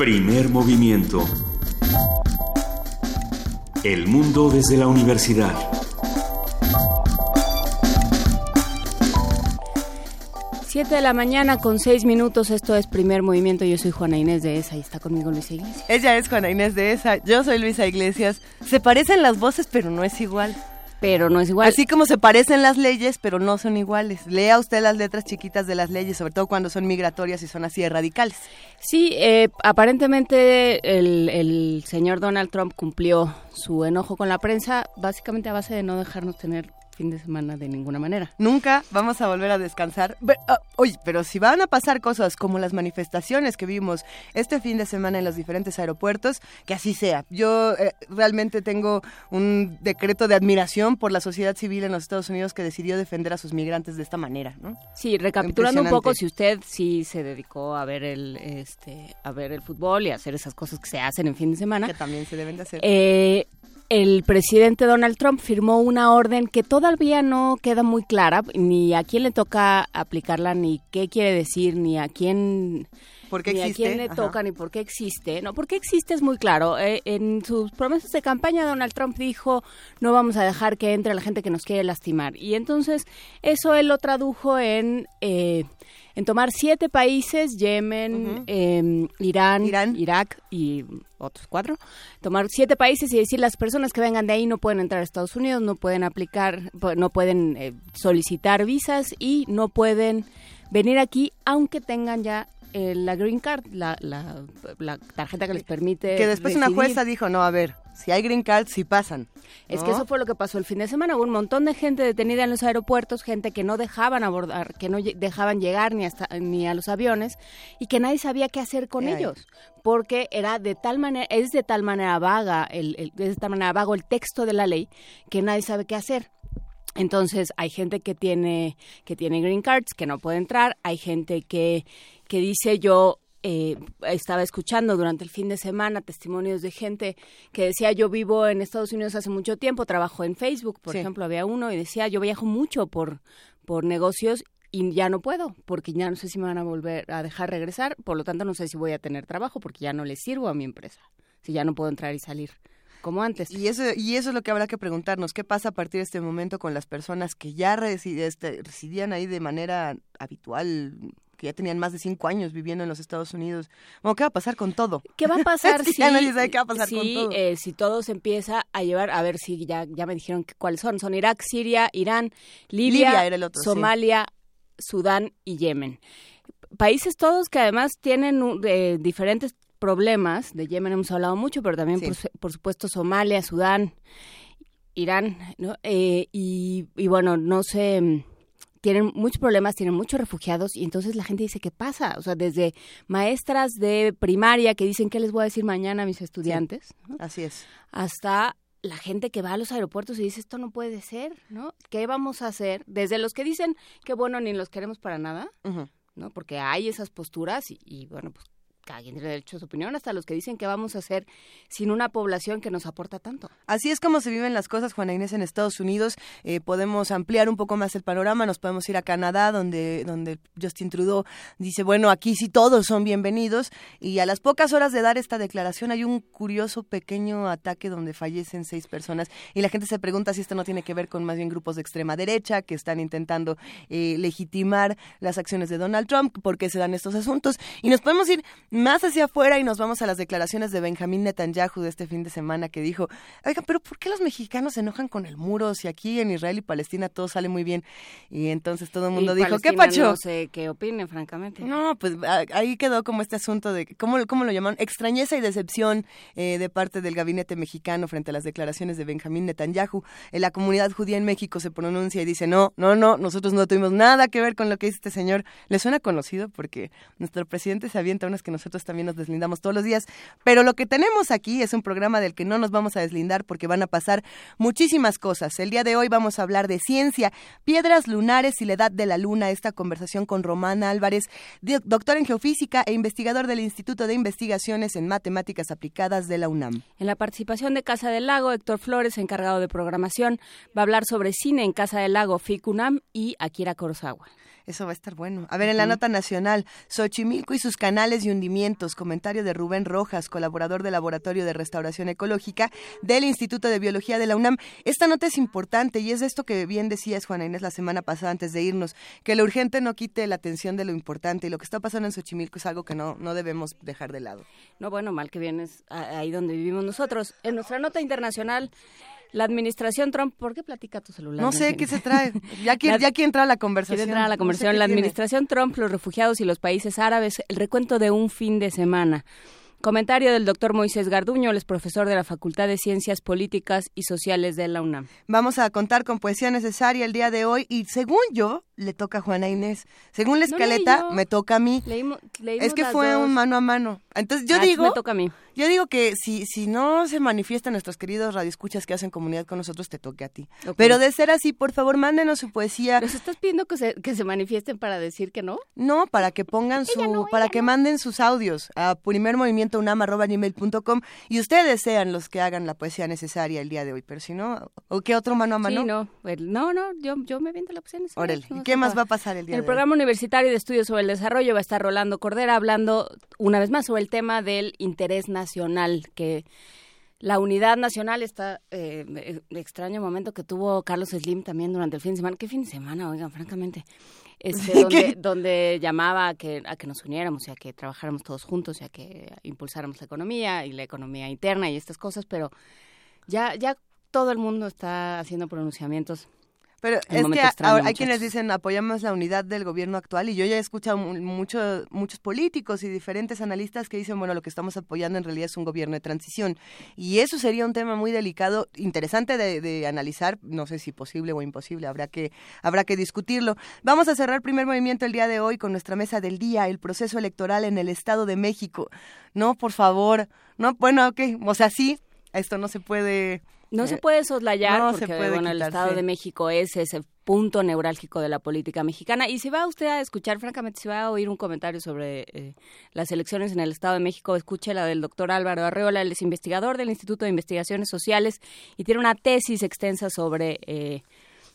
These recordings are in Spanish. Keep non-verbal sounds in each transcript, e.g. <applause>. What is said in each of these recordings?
Primer movimiento. El mundo desde la universidad. Siete de la mañana con seis minutos, esto es Primer Movimiento, yo soy Juana Inés de ESA y está conmigo Luisa Iglesias. Ella es Juana Inés de ESA, yo soy Luisa Iglesias. Se parecen las voces, pero no es igual pero no es igual. Así como se parecen las leyes, pero no son iguales. Lea usted las letras chiquitas de las leyes, sobre todo cuando son migratorias y son así de radicales. Sí, eh, aparentemente el, el señor Donald Trump cumplió su enojo con la prensa, básicamente a base de no dejarnos tener fin de semana de ninguna manera. Nunca vamos a volver a descansar. Ah, oye, pero si van a pasar cosas como las manifestaciones que vimos este fin de semana en los diferentes aeropuertos, que así sea. Yo eh, realmente tengo un decreto de admiración por la sociedad civil en los Estados Unidos que decidió defender a sus migrantes de esta manera, ¿no? Sí, recapitulando un poco, si usted sí se dedicó a ver el este a ver el fútbol y a hacer esas cosas que se hacen en fin de semana, que también se deben de hacer. Eh, el presidente Donald Trump firmó una orden que todavía no queda muy clara, ni a quién le toca aplicarla, ni qué quiere decir, ni a quién... ni a quién le toca ni por qué existe. No, por qué existe es muy claro. Eh, en sus promesas de campaña Donald Trump dijo no vamos a dejar que entre la gente que nos quiere lastimar. Y entonces eso él lo tradujo en eh, en tomar siete países, Yemen, em, Irán, Irak y otros cuatro, tomar siete países y decir las personas que vengan de ahí no pueden entrar a Estados Unidos, no pueden aplicar, no pueden eh, solicitar visas y no pueden venir aquí aunque tengan ya eh, la green card, la, la, tarjeta que les permite. Que después una jueza dijo, no, a ver, si hay green card, sí pasan. Es que eso fue lo que pasó el fin de semana. Hubo un montón de gente detenida en los aeropuertos, gente que no dejaban abordar, que no dejaban llegar ni, hasta, ni a los aviones y que nadie sabía qué hacer con ellos. Porque era de tal manera, es de tal manera vaga, el, es de tal manera vago el texto de la ley que nadie sabe qué hacer. Entonces hay gente que tiene que tiene green cards que no puede entrar, hay gente que que dice yo eh, estaba escuchando durante el fin de semana testimonios de gente que decía yo vivo en Estados Unidos hace mucho tiempo, trabajo en Facebook, por ejemplo, había uno y decía yo viajo mucho por, por negocios y ya no puedo porque ya no sé si me van a volver a dejar regresar, por lo tanto no sé si voy a tener trabajo porque ya no le sirvo a mi empresa, si ya no puedo entrar y salir como antes. Y eso, y eso es lo que habrá que preguntarnos, ¿qué pasa a partir de este momento con las personas que ya este, residían ahí de manera habitual, que ya tenían más de cinco años viviendo en los Estados Unidos. Bueno, ¿qué va a pasar con todo? ¿Qué va a <laughs> pasar si, ya nadie sabe qué va a pasar con todo? Eh, si todo se empieza a llevar, a ver si ya, ya me dijeron cuáles son. Son Irak, Siria, Irán, Libia, Somalia, Sudán y Yemen. Países todos que además tienen eh, diferentes problemas. De Yemen hemos hablado mucho, pero también, por, supuesto, Somalia, Sudán, Irán, ¿no? Eh, y, y bueno, no sé tienen muchos problemas, tienen muchos refugiados y entonces la gente dice, ¿qué pasa? O sea, desde maestras de primaria que dicen, ¿qué les voy a decir mañana a mis estudiantes? Así es. Hasta la gente que va a los aeropuertos y dice, esto no puede ser, ¿no? ¿Qué vamos a hacer? Desde los que dicen que, bueno, ni los queremos para nada, ¿no? Porque hay esas posturas y, y bueno, pues alguien tiene derecho a su opinión, hasta los que dicen que vamos a hacer sin una población que nos aporta tanto. Así es como se viven las cosas, Juana Inés, en Estados Unidos. Eh, podemos ampliar un poco más el panorama, nos podemos ir a Canadá, donde, donde Justin Trudeau dice, bueno, aquí sí todos son bienvenidos. Y a las pocas horas de dar esta declaración hay un curioso pequeño ataque donde fallecen seis personas. Y la gente se pregunta si esto no tiene que ver con más bien grupos de extrema derecha que están intentando eh, legitimar las acciones de Donald Trump, por qué se dan estos asuntos. Y nos podemos ir más hacia afuera y nos vamos a las declaraciones de Benjamín Netanyahu de este fin de semana que dijo, oiga, pero ¿por qué los mexicanos se enojan con el muro si aquí en Israel y Palestina todo sale muy bien? Y entonces todo el mundo dijo, ¿qué pacho? No sé qué opinen, francamente. No, pues ahí quedó como este asunto de, ¿cómo, cómo lo llamaron? Extrañeza y decepción eh, de parte del gabinete mexicano frente a las declaraciones de Benjamín Netanyahu. En la comunidad judía en México se pronuncia y dice, no, no, no, nosotros no tuvimos nada que ver con lo que dice este señor. ¿Le suena conocido? Porque nuestro presidente se avienta unas que nosotros nosotros también nos deslindamos todos los días. Pero lo que tenemos aquí es un programa del que no nos vamos a deslindar porque van a pasar muchísimas cosas. El día de hoy vamos a hablar de ciencia, piedras lunares y la edad de la luna. Esta conversación con Romana Álvarez, doctor en geofísica e investigador del Instituto de Investigaciones en Matemáticas Aplicadas de la UNAM. En la participación de Casa del Lago, Héctor Flores, encargado de programación, va a hablar sobre cine en Casa del Lago, FIC UNAM y Akira Kurosawa. Eso va a estar bueno. A ver, en la nota nacional, Xochimilco y sus canales y hundimientos, comentario de Rubén Rojas, colaborador del Laboratorio de Restauración Ecológica del Instituto de Biología de la UNAM. Esta nota es importante y es esto que bien decías, Juana Inés, la semana pasada antes de irnos, que lo urgente no quite la atención de lo importante y lo que está pasando en Xochimilco es algo que no, no debemos dejar de lado. No, bueno, mal que bien es ahí donde vivimos nosotros. En nuestra nota internacional, la administración Trump, ¿por qué platica tu celular? No sé qué se trae. <laughs> Ya que, ya que entra a la conversación. Quiere entrar a la conversación. la administración Trump, los refugiados y los países árabes, el recuento de un fin de semana. Comentario del doctor Moisés Garduño, el es profesor de la Facultad de Ciencias Políticas y Sociales de la UNAM. Vamos a contar con poesía necesaria el día de hoy y según yo, le toca a Juana Inés. Según la escaleta, me toca a mí. es que fue un mano a mano. Entonces yo ah, digo... Me toca a mí. Yo digo que si, si no se manifiestan nuestros queridos radioescuchas que hacen comunidad con nosotros, te toque a ti. Pero de ser así, por favor, mándenos su poesía. ¿Los estás pidiendo que se, que se manifiesten para decir que no? No, para que pongan su... para que manden sus audios a primermovimientounam.com y ustedes sean los que hagan la poesía necesaria el día de hoy. Pero si no, ¿o qué otro mano a mano? Sí, no. no, no, yo, yo me viento la poesía necesaria. Órale. ¿Qué más va a pasar el día de hoy? El programa universitario de estudios sobre el desarrollo va a estar Rolando Cordera hablando una vez más sobre el tema del interés nacional que la unidad nacional está eh, extraño momento que tuvo Carlos Slim también durante el fin de semana. ¿Qué fin de semana, oigan, francamente? Este, <laughs> donde, donde, llamaba a que, a que nos uniéramos y a que trabajáramos todos juntos y a que impulsáramos la economía y la economía interna y estas cosas, pero ya, ya todo el mundo está haciendo pronunciamientos pero es que hay quienes dicen apoyamos la unidad del gobierno actual y yo ya he escuchado mucho, muchos políticos y diferentes analistas que dicen, bueno, lo que estamos apoyando en realidad es un gobierno de transición. Y eso sería un tema muy delicado, interesante de, analizar, no sé si posible o imposible, habrá que, habrá que discutirlo. Vamos a cerrar el primer movimiento el día de hoy con nuestra mesa del día, el proceso electoral en el Estado de México. No, por favor, no, bueno, ok, o sea, sí, esto no se puede no se puede soslayar porque bueno, el Estado de México es ese punto neurálgico de la política mexicana. Y si va usted a escuchar, francamente, si va a oír un comentario sobre eh, las elecciones en el Estado de México, escuche la del doctor Álvaro Arreola, él es investigador del Instituto de Investigaciones Sociales y tiene una tesis extensa sobre... Eh,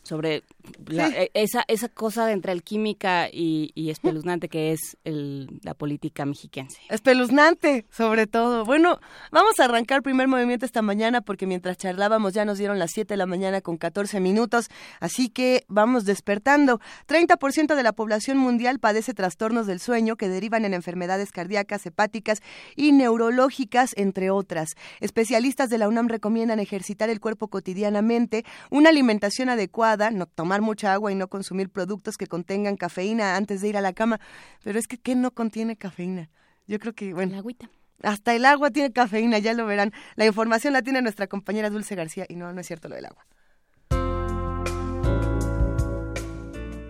sobre e, esa, esa cosa entre alquímica y, y espeluznante que es la política mexiquense. Espeluznante, sobre todo. Bueno, vamos a arrancar el primer movimiento esta mañana porque mientras charlábamos ya nos dieron las 7 de la mañana con 14 minutos, así que vamos despertando. 30% de la población mundial padece trastornos del sueño que derivan en enfermedades cardíacas, hepáticas y neurológicas, entre otras. Especialistas de la UNAM recomiendan ejercitar el cuerpo cotidianamente, una alimentación adecuada, no tomar mucha agua y no consumir productos que contengan cafeína antes de ir a la cama. Pero es que, ¿qué no contiene cafeína? Yo creo que, bueno. La agüita. Hasta el agua tiene cafeína, ya lo verán. La información la tiene nuestra compañera Dulce García y no, no es cierto lo del agua.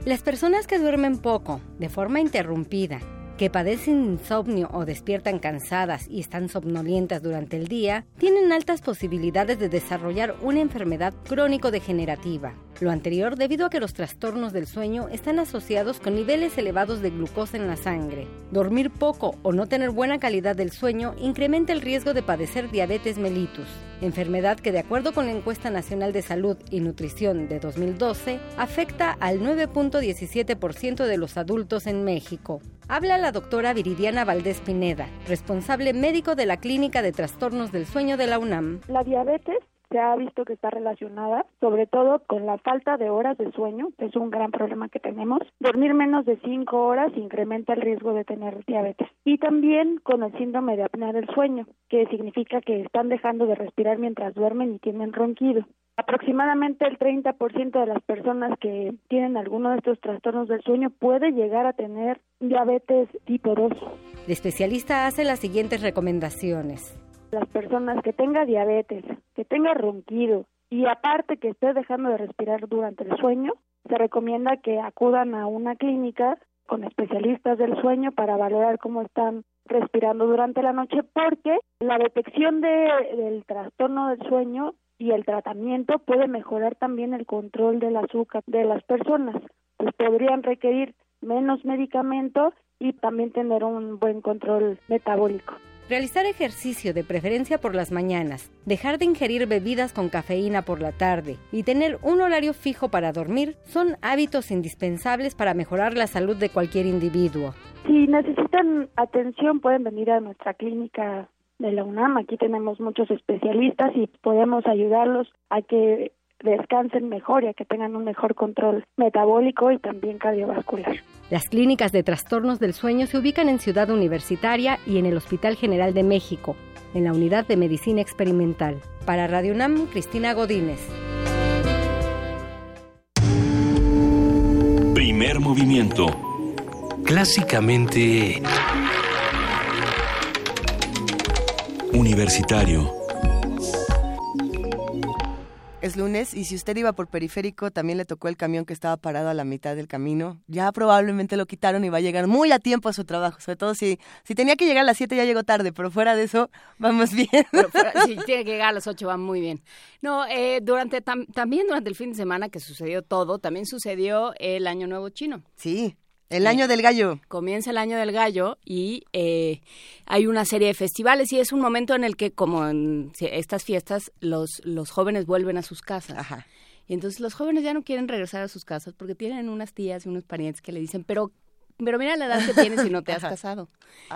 Las personas que duermen poco, de forma interrumpida, que padecen insomnio o despiertan cansadas y están somnolientas durante el día, tienen altas posibilidades de desarrollar una enfermedad crónico-degenerativa. Lo anterior debido a que los trastornos del sueño están asociados con niveles elevados de glucosa en la sangre. Dormir poco o no tener buena calidad del sueño incrementa el riesgo de padecer diabetes mellitus, enfermedad que de acuerdo con la encuesta nacional de salud y nutrición de 2012 afecta al 9.17% de los adultos en México. Habla la doctora Viridiana Valdés Pineda, responsable médico de la Clínica de Trastornos del Sueño de la UNAM. La diabetes se ha visto que está relacionada sobre todo con la falta de horas de sueño, es un gran problema que tenemos. Dormir menos de cinco horas incrementa el riesgo de tener diabetes. Y también con el síndrome de apnea del sueño, que significa que están dejando de respirar mientras duermen y tienen ronquido. Aproximadamente el 30% de las personas que tienen alguno de estos trastornos del sueño puede llegar a tener diabetes tipo 2. El especialista hace las siguientes recomendaciones. Las personas que tengan diabetes, que tengan ronquido y aparte que esté dejando de respirar durante el sueño, se recomienda que acudan a una clínica con especialistas del sueño para valorar cómo están respirando durante la noche porque la detección de, del trastorno del sueño y el tratamiento puede mejorar también el control del azúcar de las personas. Pues podrían requerir menos medicamentos y también tener un buen control metabólico. Realizar ejercicio de preferencia por las mañanas, dejar de ingerir bebidas con cafeína por la tarde y tener un horario fijo para dormir son hábitos indispensables para mejorar la salud de cualquier individuo. Si necesitan atención pueden venir a nuestra clínica de la UNAM. Aquí tenemos muchos especialistas y podemos ayudarlos a que descansen mejor y a que tengan un mejor control metabólico y también cardiovascular. Las clínicas de trastornos del sueño se ubican en Ciudad Universitaria y en el Hospital General de México, en la Unidad de Medicina Experimental. Para Radio UNAM, Cristina Godínez. Primer movimiento. Clásicamente... Universitario es lunes y si usted iba por periférico también le tocó el camión que estaba parado a la mitad del camino, ya probablemente lo quitaron y va a llegar muy a tiempo a su trabajo, sobre todo si, si tenía que llegar a las 7 ya llegó tarde, pero fuera de eso vamos bien. si <laughs> tiene que llegar a las 8 va muy bien. No, eh, durante también durante el fin de semana que sucedió todo, también sucedió el Año Nuevo Chino. Sí. El año del gallo. Comienza el año del gallo y eh, hay una serie de festivales y es un momento en el que, como en estas fiestas, los, los jóvenes vuelven a sus casas. Ajá. Y entonces los jóvenes ya no quieren regresar a sus casas porque tienen unas tías y unos parientes que le dicen, pero, pero mira la edad que tienes y no te <laughs> has casado.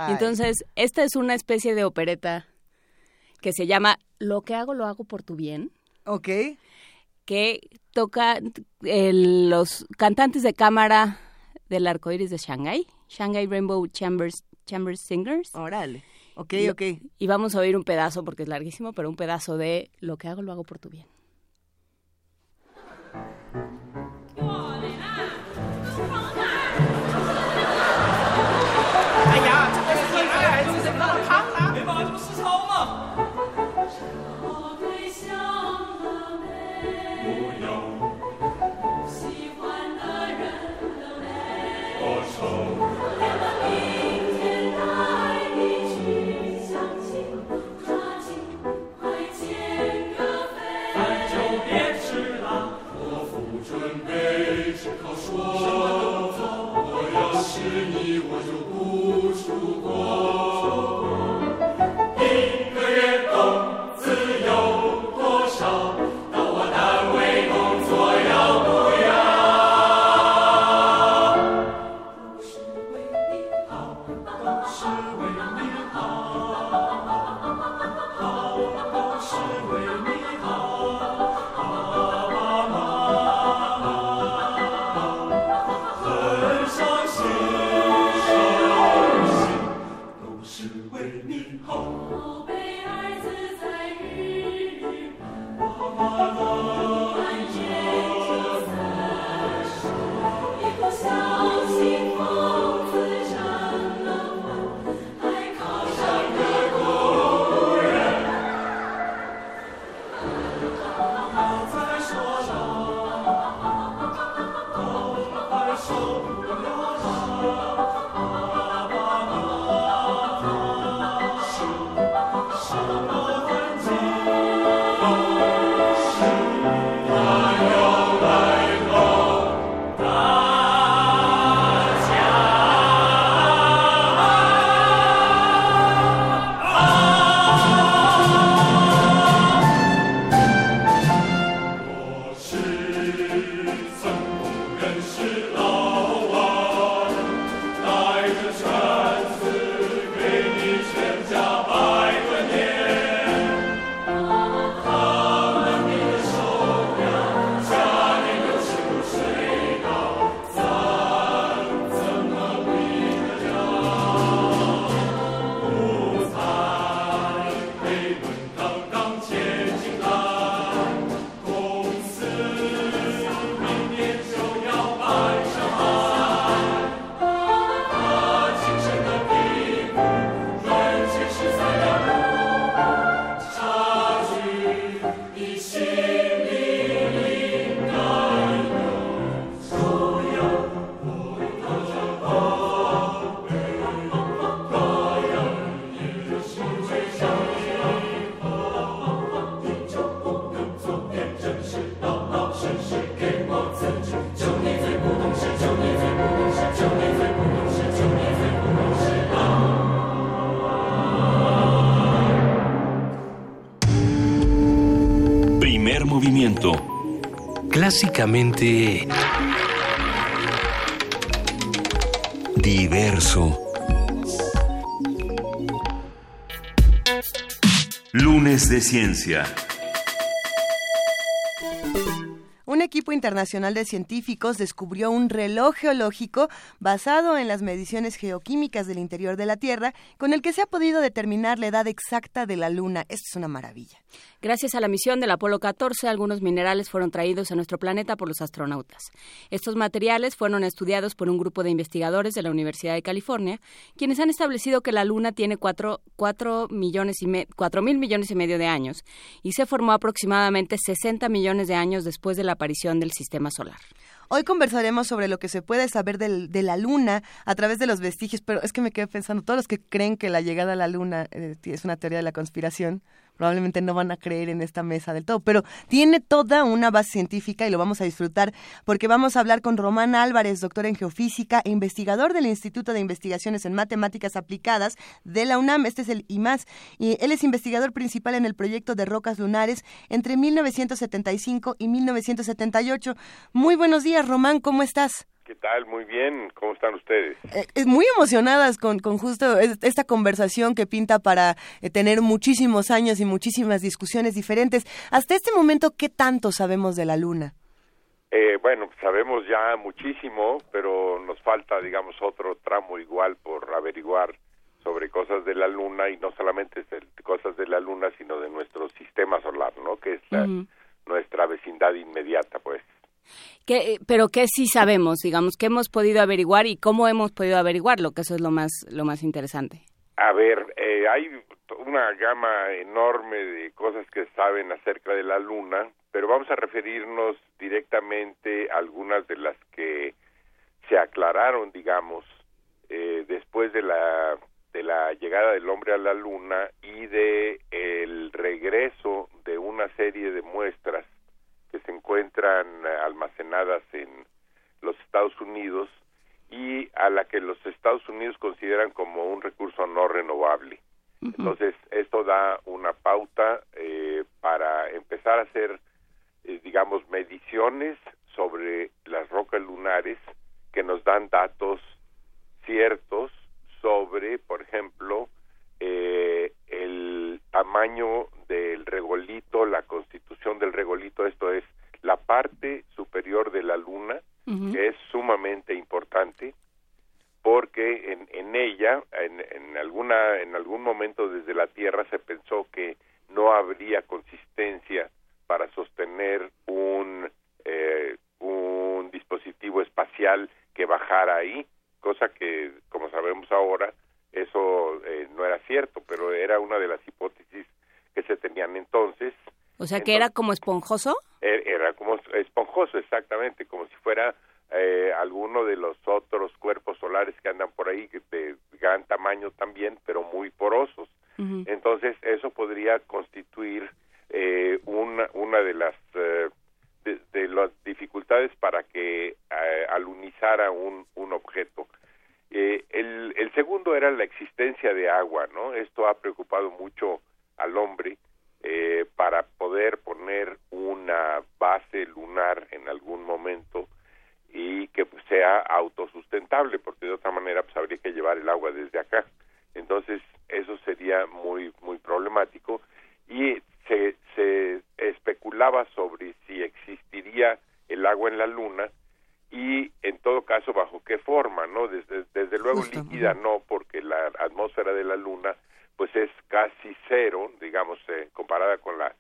entonces, esta es una especie de opereta que se llama Lo que hago, lo hago por tu bien. Ok. Que toca los cantantes de cámara del arco iris de Shanghai, Shanghai Rainbow Chambers, Chambers Singers. Órale. Ok, ok. Y vamos a oír un pedazo, porque es larguísimo, pero un pedazo de Lo que hago, lo hago por tu bien. Básicamente diverso. Lunes de Ciencia. Un equipo internacional de científicos descubrió un reloj geológico basado en las mediciones geoquímicas del interior de la Tierra, con el que se ha podido determinar la edad exacta de la Luna. Esto es una maravilla. Gracias a la misión del Apolo 14, algunos minerales fueron traídos a nuestro planeta por los astronautas. Estos materiales fueron estudiados por un grupo de investigadores de la Universidad de California, quienes han establecido que la Luna tiene cuatro, millones y mil millones y medio de años y se formó aproximadamente 60 millones de años después de la aparición del sistema solar. Hoy conversaremos sobre lo que se puede saber de la Luna a través de los vestigios, pero es que me quedé pensando, todos los que creen que la llegada a la Luna eh, es una teoría de la conspiración, probablemente no van a creer en esta mesa del todo, pero tiene toda una base científica y lo vamos a disfrutar porque vamos a hablar con Román Álvarez, doctor en geofísica e investigador del Instituto de Investigaciones en Matemáticas Aplicadas de la UNAM. Este es el IMAS y él es investigador principal en el proyecto de rocas lunares entre 1975 y 1978. Muy buenos días, Román, ¿cómo estás? ¿Qué tal? Muy bien. ¿Cómo están ustedes? Eh, muy emocionadas con, con justo esta conversación que pinta para eh, tener muchísimos años y muchísimas discusiones diferentes. Hasta este momento, ¿qué tanto sabemos de la Luna? Eh, bueno, sabemos ya muchísimo, pero nos falta, digamos, otro tramo igual por averiguar sobre cosas de la Luna y no solamente cosas de la Luna, sino de nuestro sistema solar, ¿no? Que es nuestra vecindad inmediata, pues. ¿Qué, pero qué sí sabemos, digamos, qué hemos podido averiguar y cómo hemos podido averiguarlo, que eso es lo más, lo más interesante. A ver, eh, hay una gama enorme de cosas que saben acerca de la Luna, pero vamos a referirnos directamente a algunas de las que se aclararon, digamos, eh, después de la de la llegada del hombre a la Luna y de el regreso de una serie de muestras que se encuentran eh, almacenadas en los Estados Unidos y a la que los Estados Unidos consideran como un recurso no renovable. Entonces, esto da una pauta eh, para empezar a hacer, eh, digamos, mediciones sobre las rocas lunares que nos dan datos ciertos sobre, por ejemplo, el tamaño del regolito, la constitución del regolito, esto es la parte superior de la luna, que es sumamente importante, porque en, en ella, en, en, alguna, en algún momento desde la Tierra se pensó que no habría consistencia para sostener un, eh, un dispositivo espacial que bajara ahí, cosa que, como sabemos ahora, eso eh, no era cierto, pero era una de las hipótesis que se tenían entonces. O sea, que era como esponjoso. Er, era como esponjoso, exactamente, como si fuera eh, alguno de los otros cuerpos solares que andan por ahí de gran tamaño también, pero muy porosos. Entonces, eso podría constituir eh, una, una de las eh, de, las dificultades para que eh, alunizara un, un objeto. Eh, el, el segundo era la existencia de agua, ¿no? Esto ha preocupado mucho al hombre eh, para poder poner una base lunar en algún momento y que pues, sea autosustentable, porque de otra manera pues habría que llevar el agua desde acá. Entonces eso sería muy muy problemático y se, se especulaba sobre si existiría el agua en la luna y en todo caso bajo qué forma, ¿no? Desde, desde luego líquida no, porque la atmósfera de la luna pues es casi cero, digamos, eh, comparada con la,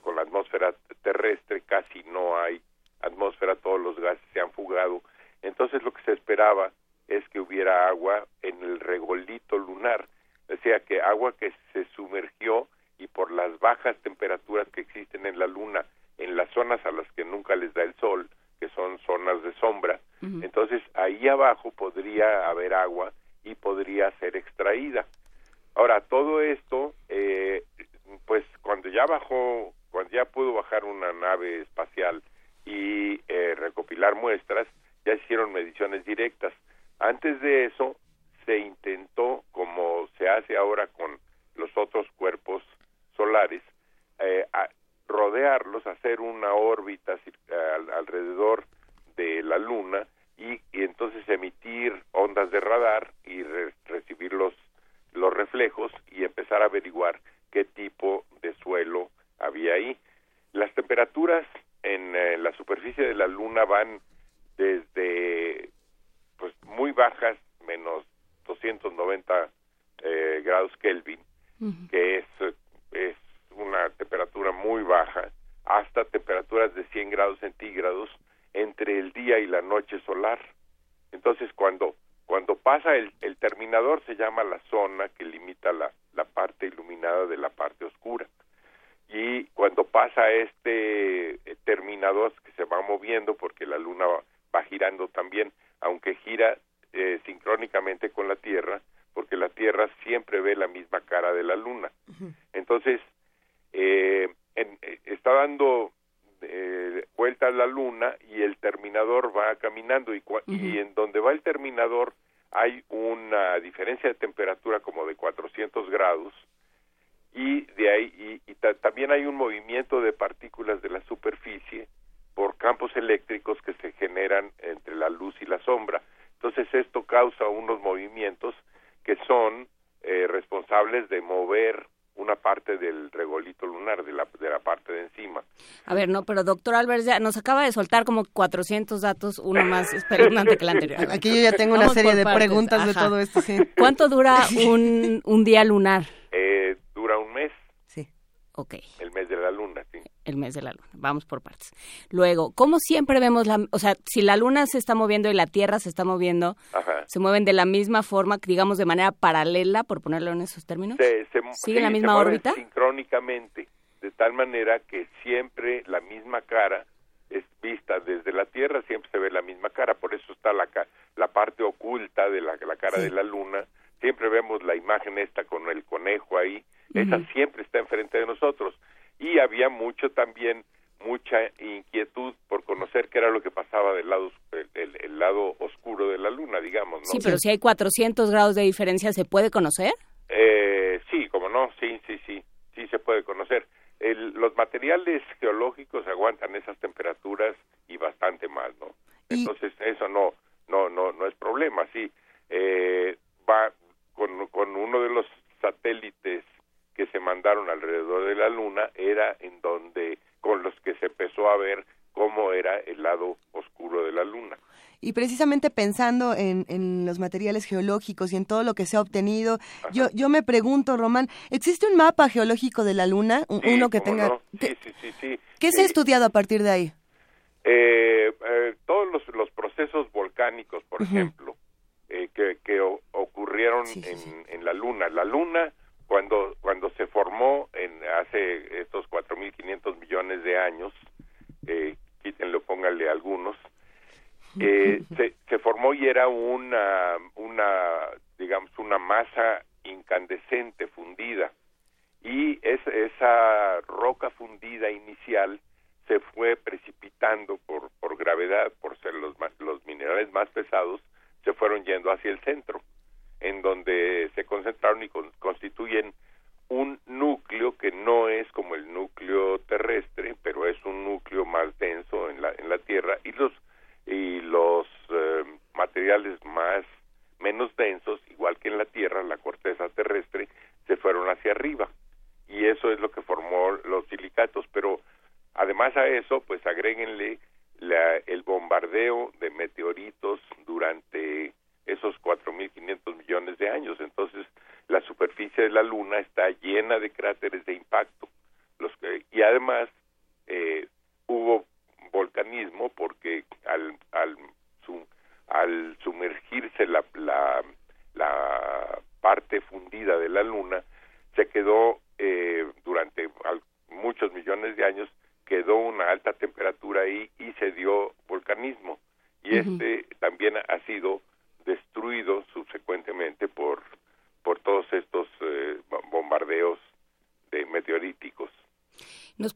con la atmósfera terrestre, casi no hay atmósfera, todos los gases se han fugado. Entonces lo que se esperaba es que hubiera agua en el regolito lunar, o sea, que agua que se sumergió y por las bajas temperaturas que existen en la luna, en las zonas a las que nunca les da el sol, que son zonas de sombra, entonces ahí abajo podría haber agua y podría ser extraída. Ahora, todo esto, eh, pues cuando ya bajó, cuando ya pudo bajar una nave espacial y eh, recopilar muestras, ya hicieron mediciones directas. Antes de eso, se intentó, como se hace ahora con los otros cuerpos solares, eh, rodearlos, hacer una órbita luna y, entonces emitir ondas de radar y recibir los, los reflejos y empezar a averiguar qué tipo de suelo había ahí. Las temperaturas en eh, la superficie de la luna van desde pues muy bajas, menos 290 eh, grados Kelvin, que es, es una temperatura muy baja, hasta temperaturas de 100 grados centígrados entre el día y la noche solar. Entonces, cuando, cuando pasa el, el terminador, se llama la zona que limita la, la parte iluminada de la parte oscura. Y cuando pasa este eh, terminador que se va moviendo, porque la luna va, girando también, aunque gira eh, sincrónicamente con la Tierra, porque la Tierra siempre ve la misma cara de la luna. Entonces, eh, está dando eh, vuelta a la luna y el terminador va caminando. Y, y en donde va el terminador hay una diferencia de temperatura como de 400 grados. Y de ahí y, también hay un movimiento de partículas de la superficie por campos eléctricos que se generan entre la luz y la sombra. Entonces esto causa unos movimientos que son eh, responsables de mover una parte del regolito lunar, de la, de la parte de encima. A ver, no, pero doctor Álvarez ya nos acaba de soltar como 400 datos, uno más <laughs> espeluznante que el anterior. Aquí yo ya tengo una serie de preguntas de todo esto, sí. <laughs> ¿Cuánto dura <laughs> un, un día lunar? Eh, dura un mes. Sí, ok. El mes de la luna, sí el mes de la luna. Vamos por partes. Luego, ¿cómo siempre vemos la, o sea, si la luna se está moviendo y la Tierra se está moviendo, se mueven de la misma forma, digamos de manera paralela, por ponerlo en esos términos? Se, ¿Sigue la misma órbita? Sincrónicamente, de tal manera que siempre la misma cara es vista desde la Tierra, siempre se ve la misma cara, por eso está la, la parte oculta de la, la cara de la luna, siempre vemos la imagen esta con el conejo ahí, esa siempre está enfrente de nosotros y había mucho también mucha inquietud por conocer qué era lo que pasaba del lado el, lado oscuro de la luna digamos ¿no? sí pero si hay 400 grados de diferencia se puede conocer eh, sí como no sí sí sí sí se puede conocer. Los materiales geológicos aguantan esas temperaturas y bastante más no entonces eso no no no no es problema sí eh, va con, con uno de los satélites que se mandaron alrededor de la En donde con los que se empezó a ver cómo era el lado oscuro de la Luna. Y precisamente pensando en, en, los materiales geológicos y en todo lo que se ha obtenido, yo, yo me pregunto, Román, ¿existe un mapa geológico de la Luna? uno que tenga... Sí, sí, sí, ¿Qué se ha estudiado a partir de ahí? Eh, eh, todos los, los, procesos volcánicos, por ejemplo, eh, que, que ocurrieron en, en la Luna. La Luna cuando cuando se formó en hace estos 4.500 millones de años, eh, quítenlo, pónganle algunos, eh, se, se formó y era una, una, digamos, una masa incandescente fundida. Y es, esa roca fundida inicial se fue precipitando por, por gravedad, por ser los, los minerales más pesados, se fueron yendo hacia el centro en donde se concentraron y constituyen un núcleo que no es como el núcleo terrestre, pero es un núcleo más denso en la, en la Tierra y los y los eh, materiales más menos densos, igual que en la Tierra, la corteza terrestre, se fueron hacia arriba y eso es lo que formó los silicatos. Pero además a eso, pues agréguenle la, el bombardeo de meteoritos durante esos 4.500 millones de años. Entonces, la superficie de la Luna está llena de cráteres de impacto. Los que, y además, eh, hubo volcanismo porque al, al, al sumergirse la, la, la, parte fundida de la Luna, se quedó eh, durante muchos millones de años, quedó una alta temperatura ahí y se dio volcanismo. Y este también ha sido destruido subsecuentemente por, por todos estos eh, bombardeos de meteoríticos. Nos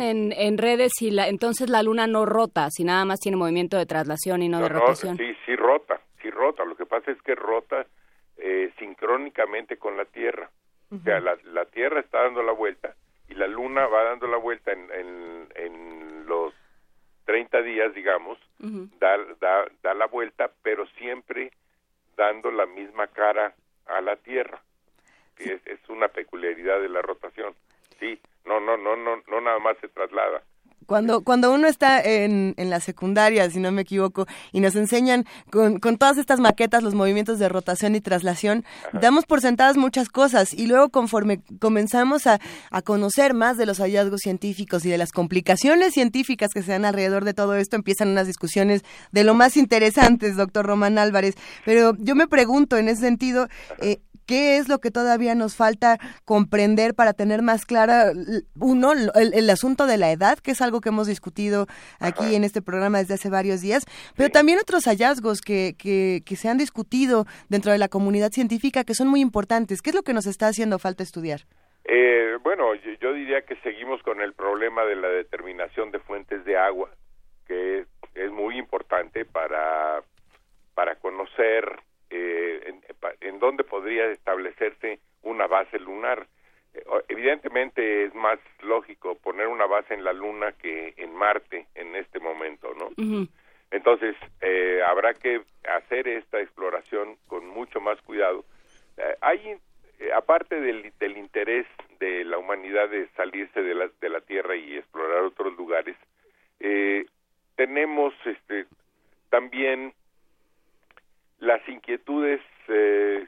en, en redes si la, entonces la luna no rota, si nada más tiene movimiento de traslación y no, de rotación. sí rota, sí rota. Lo que pasa es que rota eh, sincrónicamente con la Tierra. O sea, la, la, Tierra está dando la vuelta y la luna va dando la vuelta en, en, en los 30 días, digamos, da, da, da la vuelta, pero siempre dando la misma cara a la Tierra, que es, es una peculiaridad de la rotación. Sí, no, no, no, no, no nada más se traslada, cuando, cuando uno está en, en la secundaria, si no me equivoco, y nos enseñan con, con todas estas maquetas los movimientos de rotación y traslación, damos por sentadas muchas cosas y luego conforme comenzamos a, a conocer más de los hallazgos científicos y de las complicaciones científicas que se dan alrededor de todo esto, empiezan unas discusiones de lo más interesantes, doctor Román Álvarez. Pero yo me pregunto en ese sentido, eh, ¿Qué es lo que todavía nos falta comprender para tener más clara, uno, el, asunto de la edad, que es algo que hemos discutido aquí en este programa desde hace varios días, pero también otros hallazgos que, que, se han discutido dentro de la comunidad científica que son muy importantes? ¿Qué es lo que nos está haciendo falta estudiar? Eh, bueno, yo, diría que seguimos con el problema de la determinación de fuentes de agua, que es, muy importante para, para conocer eh, en, en dónde podría establecerse una base lunar. Eh, evidentemente es más lógico poner una base en la Luna que en Marte en este momento, ¿no? Entonces eh, habrá que hacer esta exploración con mucho más cuidado. Eh, hay aparte del, del interés de la humanidad de salirse de la, de la Tierra y explorar otros lugares, tenemos este también las inquietudes eh,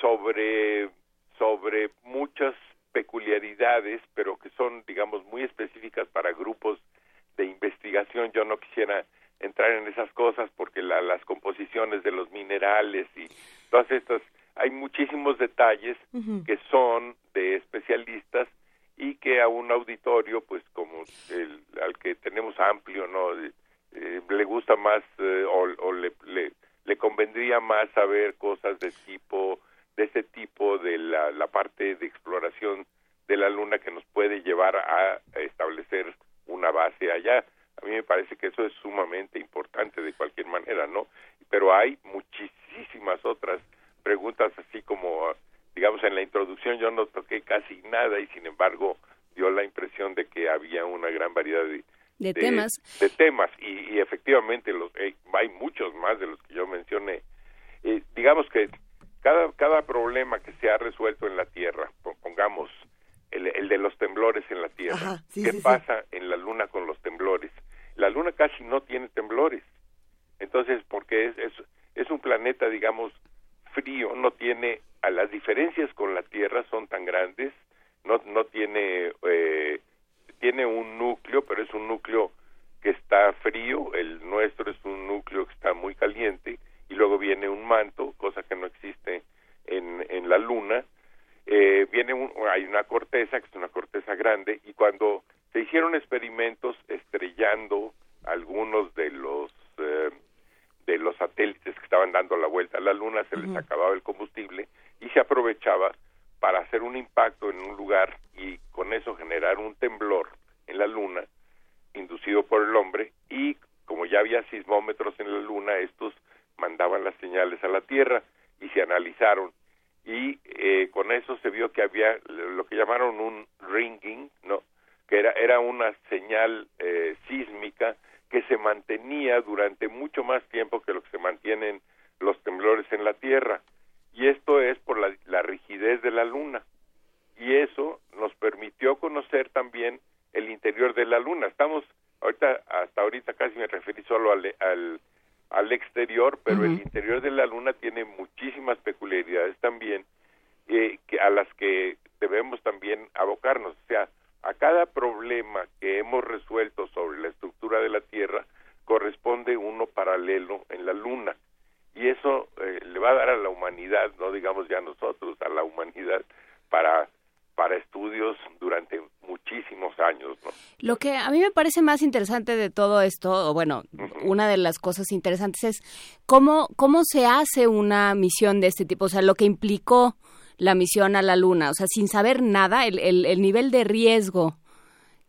sobre sobre muchas peculiaridades, pero que son, digamos, muy específicas para grupos de investigación. Yo no quisiera entrar en esas cosas porque las composiciones de los minerales y todas estas, hay muchísimos detalles que son de especialistas y que a un auditorio, pues como el, al que tenemos amplio, no, eh, le gusta más eh, o, o le, le le convendría más saber cosas de tipo de ese tipo de la, la parte de exploración de la luna que nos puede llevar a establecer una base allá. A mí me parece que eso es sumamente importante de cualquier manera, ¿no? Pero hay muchísimas otras preguntas así como digamos en la introducción yo no toqué casi nada y sin embargo dio la impresión de que había una gran variedad de, de, temas. De temas, y, efectivamente los, eh, hay muchos más de los que yo mencioné. Eh, digamos que cada, cada problema que se ha resuelto en la Tierra, pongamos el, el de los temblores en la Tierra, ¿qué pasa en la Luna con los temblores? La Luna casi no tiene temblores. Entonces, porque es, es, es un planeta, digamos, frío, no tiene, a las diferencias con la Tierra son tan grandes, no, no tiene eh, tiene un núcleo, pero es un núcleo que está frío, el nuestro es un núcleo que está muy caliente, y luego viene un manto, cosa que no existe en, en la Luna, eh, viene un, hay una corteza, que es una corteza grande, y cuando se hicieron experimentos estrellando algunos de los eh, de los satélites que estaban dando la vuelta a la Luna, se les acababa el combustible y se aprovechaba para hacer un impacto en un lugar y con eso generar un temblor en la luna inducido por el hombre y como ya había sismómetros en la luna estos mandaban las señales a la tierra y se analizaron. Y eh, con eso se vio que había lo que llamaron un ringing no que era era una señal eh, sísmica que se mantenía durante mucho más tiempo que lo que se mantienen los temblores en la tierra y esto es por la, la rigidez de la luna. Y eso nos permitió conocer también el interior de la luna. Estamos ahorita hasta ahorita casi me referí solo al, al, al exterior pero el interior de la luna tiene muchísimas peculiaridades también eh, que a las que debemos también abocarnos. O sea a cada problema que hemos resuelto sobre la estructura de la Tierra corresponde uno paralelo en la Luna y eso eh, le va a dar a la humanidad, no digamos ya nosotros, a la humanidad para para estudios durante muchísimos años. Lo que a mí me parece más interesante de todo esto, o bueno, una de las cosas interesantes es cómo, cómo se hace una misión de este tipo, o sea, lo que implicó la misión a la Luna, o sea, sin saber nada, el, el, el nivel de riesgo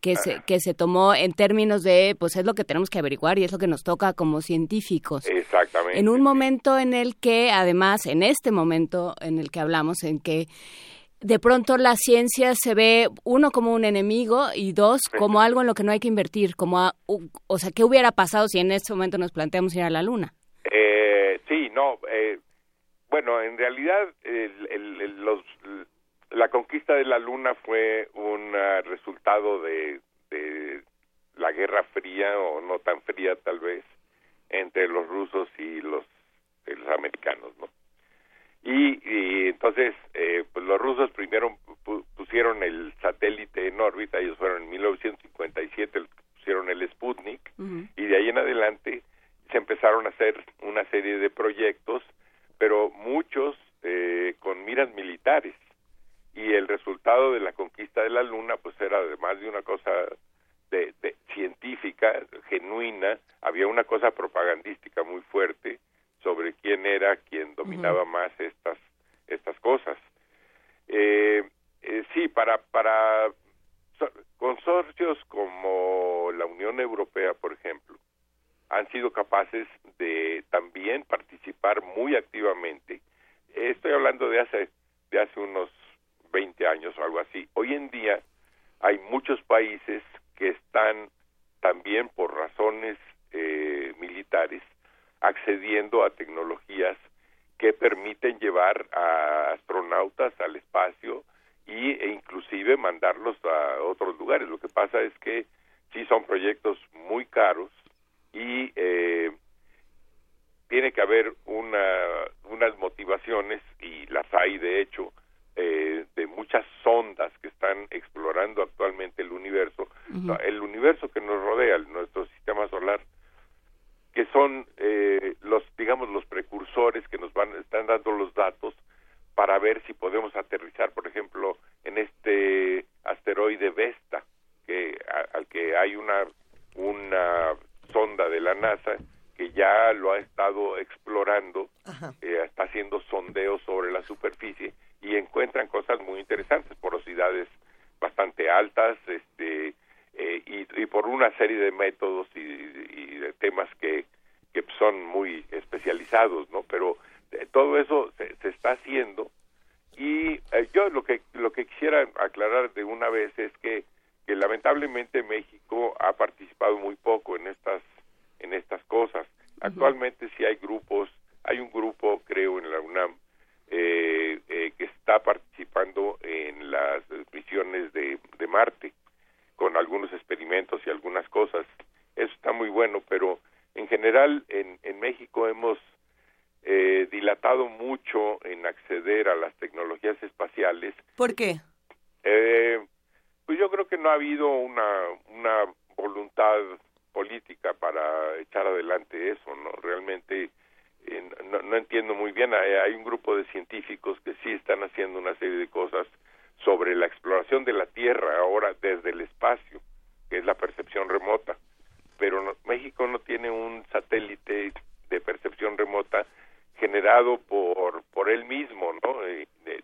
que se, que se tomó en términos de, pues es lo que tenemos que averiguar y es lo que nos toca como científicos. Exactamente. En un momento en el que, además, en este momento en el que hablamos, en que de pronto la ciencia se ve, uno, como un enemigo y dos, como algo en lo que no hay que invertir, como, o sea, ¿qué hubiera pasado si en este momento nos planteamos ir a la Luna? Eh, sí, no, eh, bueno, en realidad los, la conquista de la Luna fue un ah, resultado de, de la Guerra Fría, o no tan fría tal vez, entre los rusos y los, los americanos, ¿no? Y, entonces, eh, pues los rusos primero pusieron el satélite en órbita, ellos fueron en 1957, pusieron el Sputnik, y de ahí en adelante se empezaron a hacer una serie de proyectos, pero muchos eh, con miras militares. Y el resultado de la conquista de la Luna, pues era además de una cosa de, de científica, genuina, había una cosa propagandística muy fuerte, sobre quién era quien dominaba más estas estas cosas. Eh, eh, sí, para para consorcios como la Unión Europea, por ejemplo, han sido capaces de también participar muy activamente. Estoy hablando de hace de hace unos 20 años o algo así. Hoy en día hay muchos países que están también por razones eh, militares accediendo a tecnologías que permiten llevar a astronautas al espacio y, e inclusive mandarlos a otros lugares. Lo que pasa es que sí son proyectos muy caros y eh, tiene que haber una, unas motivaciones y las hay de hecho eh, de muchas sondas que están explorando actualmente el universo, el universo que nos rodea, nuestro sistema solar que son eh, los digamos los precursores que nos van están dando los datos para ver si podemos aterrizar por ejemplo en este asteroide Vesta que al que hay una una sonda de la NASA que ya lo ha estado explorando eh, está haciendo sondeos sobre la superficie y encuentran cosas muy interesantes porosidades bastante altas este eh, y, por una serie de métodos y, de temas que, que son muy especializados, ¿no? Pero eh, todo eso se, está haciendo y eh, yo lo que lo que quisiera aclarar de una vez es que, que lamentablemente México ha participado muy poco en estas en estas cosas. Actualmente sí hay grupos, hay un grupo creo en la UNAM eh, que está participando en las misiones de, de Marte con algunos experimentos y algunas cosas. Eso está muy bueno, pero en general en, en México hemos eh, dilatado mucho en acceder a las tecnologías espaciales. ¿Por qué? Eh, pues yo creo que no ha habido una, una voluntad política para echar adelante eso, ¿no? Realmente eh, no, no, entiendo muy bien. Hay, hay, un grupo de científicos que sí están haciendo una serie de cosas sobre la exploración de la Tierra ahora desde el espacio, que es la percepción remota. Pero México no tiene un satélite de percepción remota generado por por él mismo, ¿no?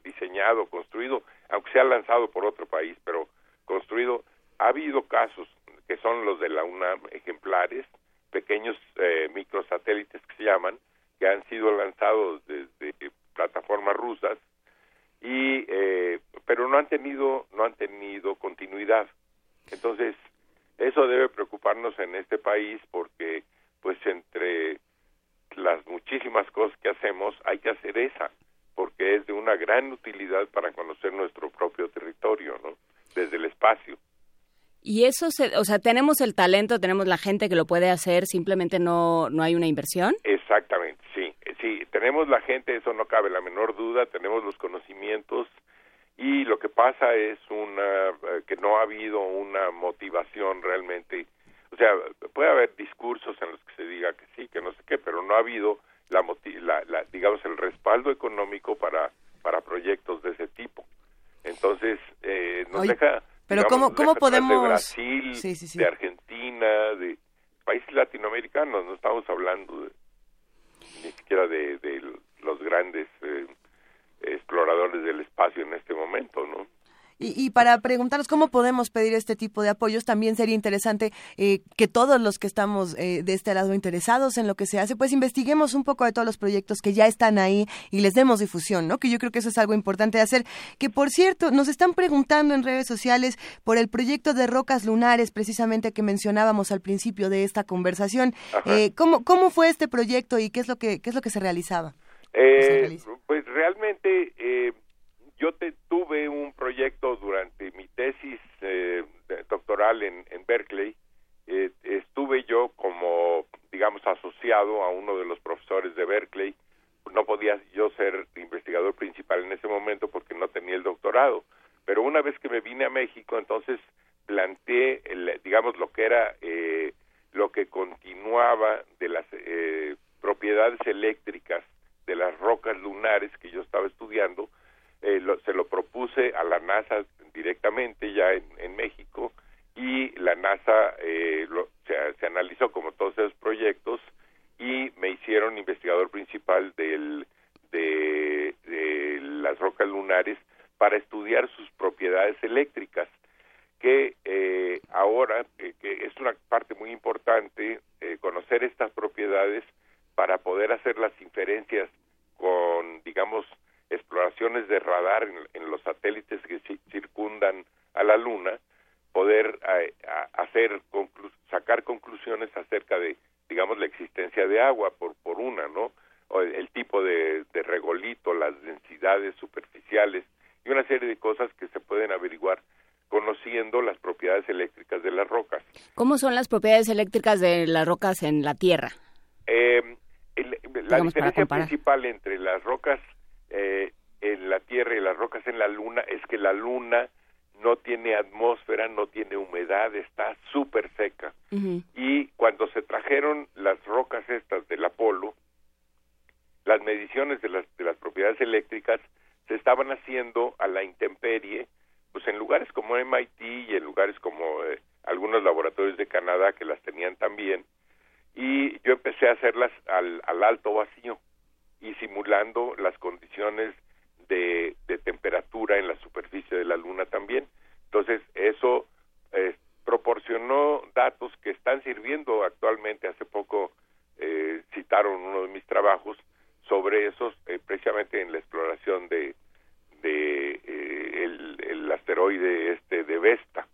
Diseñado, construido, aunque sea lanzado por otro país, pero construido. Ha habido casos que son los de la UNAM ejemplares, pequeños eh, microsatélites que se llaman, que han sido lanzados desde plataformas rusas y eh, pero no han tenido no han tenido continuidad. Entonces eso debe preocuparnos en este país porque pues entre las muchísimas cosas que hacemos hay que hacer esa porque es de una gran utilidad para conocer nuestro propio territorio no desde el espacio. Y eso se, o sea tenemos el talento tenemos la gente que lo puede hacer simplemente no no hay una inversión. Exactamente sí sí tenemos la gente eso no cabe la menor duda tenemos los conocimientos y lo que pasa es una eh, que no ha habido una motivación realmente. O sea puede haber discursos en los que se diga que sí que no sé qué pero no ha habido la, la, digamos el respaldo económico para para proyectos de ese tipo. Entonces eh, nos deja pero cómo cómo podemos de Brasil de Argentina de países latinoamericanos no estamos hablando de, ni siquiera de, los grandes eh, exploradores del espacio en este momento, ¿no? Y, para preguntarnos cómo podemos pedir este tipo de apoyos, también sería interesante eh, que todos los que estamos eh, de este lado interesados en lo que se hace, pues investiguemos un poco de todos los proyectos que ya están ahí y les demos difusión, ¿no? Que yo creo que eso es algo importante de hacer. Que por cierto, nos están preguntando en redes sociales por el proyecto de rocas lunares, precisamente que mencionábamos al principio de esta conversación. Eh, ¿cómo, ¿Cómo fue este proyecto y qué es lo que, qué es lo que se realizaba? pues realmente yo te, tuve un proyecto durante mi tesis eh, doctoral en, Berkeley. Eh, estuve yo como, digamos, asociado a uno de los profesores de Berkeley. No podía yo ser investigador principal en ese momento porque no tenía el doctorado. Pero una vez que me vine a México, entonces planteé, digamos, lo que era eh, lo que continuaba de las propiedades eléctricas de las rocas lunares que yo estaba estudiando eh, se lo propuse a la NASA directamente ya en, México y la NASA eh, se, analizó como todos esos proyectos y me hicieron investigador principal del, de, las rocas lunares para estudiar sus propiedades eléctricas que eh, ahora que es una parte muy importante conocer estas propiedades para poder hacer las inferencias con digamos exploraciones de radar en, los satélites que circundan a la Luna, poder eh, hacer sacar conclusiones acerca de, digamos, la existencia de agua por por una, ¿no? O el, tipo de, regolito, las densidades superficiales y una serie de cosas que se pueden averiguar conociendo las propiedades eléctricas de las rocas. ¿Cómo son las propiedades eléctricas de las rocas en la Tierra? Eh, la diferencia principal entre las rocas eh, en la Tierra y las rocas en la Luna es que la Luna no tiene atmósfera, no tiene humedad, está súper seca. Y cuando se trajeron las rocas estas del Apolo, las mediciones de las, de las propiedades eléctricas se estaban haciendo a la intemperie, pues en lugares como MIT y en lugares como eh, algunos laboratorios de Canadá que las tenían también, y yo empecé a hacerlas al, al alto vacío y simulando las condiciones de, temperatura en la superficie de la Luna también. Entonces, eso eh, proporcionó datos que están sirviendo actualmente. Hace poco eh, citaron uno de mis trabajos sobre esos, eh, precisamente en la exploración de, de el, asteroide este de Vesta.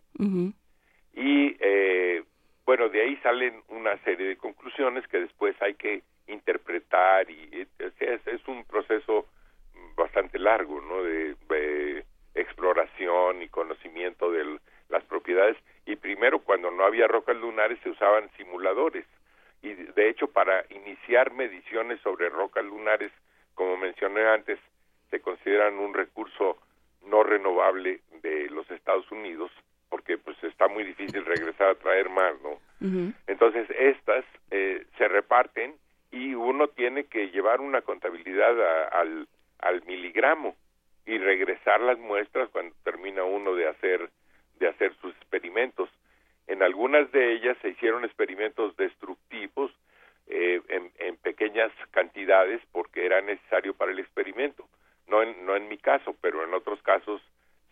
Y bueno, de ahí salen una serie de conclusiones que después hay que interpretar y es, un proceso bastante largo, ¿no? De, exploración y conocimiento de las propiedades. Y primero cuando no había rocas lunares se usaban simuladores. Y de hecho para iniciar mediciones sobre rocas lunares como mencioné antes se consideran un recurso no renovable de los Estados Unidos porque pues está muy difícil regresar a traer más, ¿no? Entonces estas eh, se reparten y uno tiene que llevar una contabilidad al, al miligramo y regresar las muestras cuando termina uno de hacer de hacer sus experimentos. En algunas de ellas se hicieron experimentos destructivos eh, en, en, pequeñas cantidades porque era necesario para el experimento. No en, no en mi caso, pero en otros casos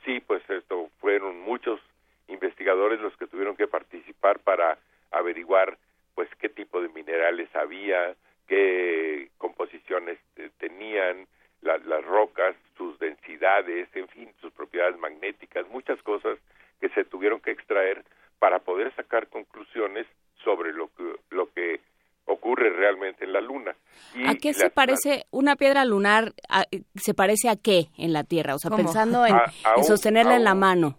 sí, pues esto fueron muchos investigadores los que tuvieron que participar para averiguar pues qué tipo de minerales había, qué composiciones eh, tenían las rocas, sus densidades, en fin, sus propiedades magnéticas, muchas cosas que se tuvieron que extraer para poder sacar conclusiones sobre lo que, lo que ocurre realmente en la Luna. ¿A qué se parece una piedra lunar? ¿Se parece a qué en la Tierra? O sea, pensando <laughs> en, sostenerla en la mano.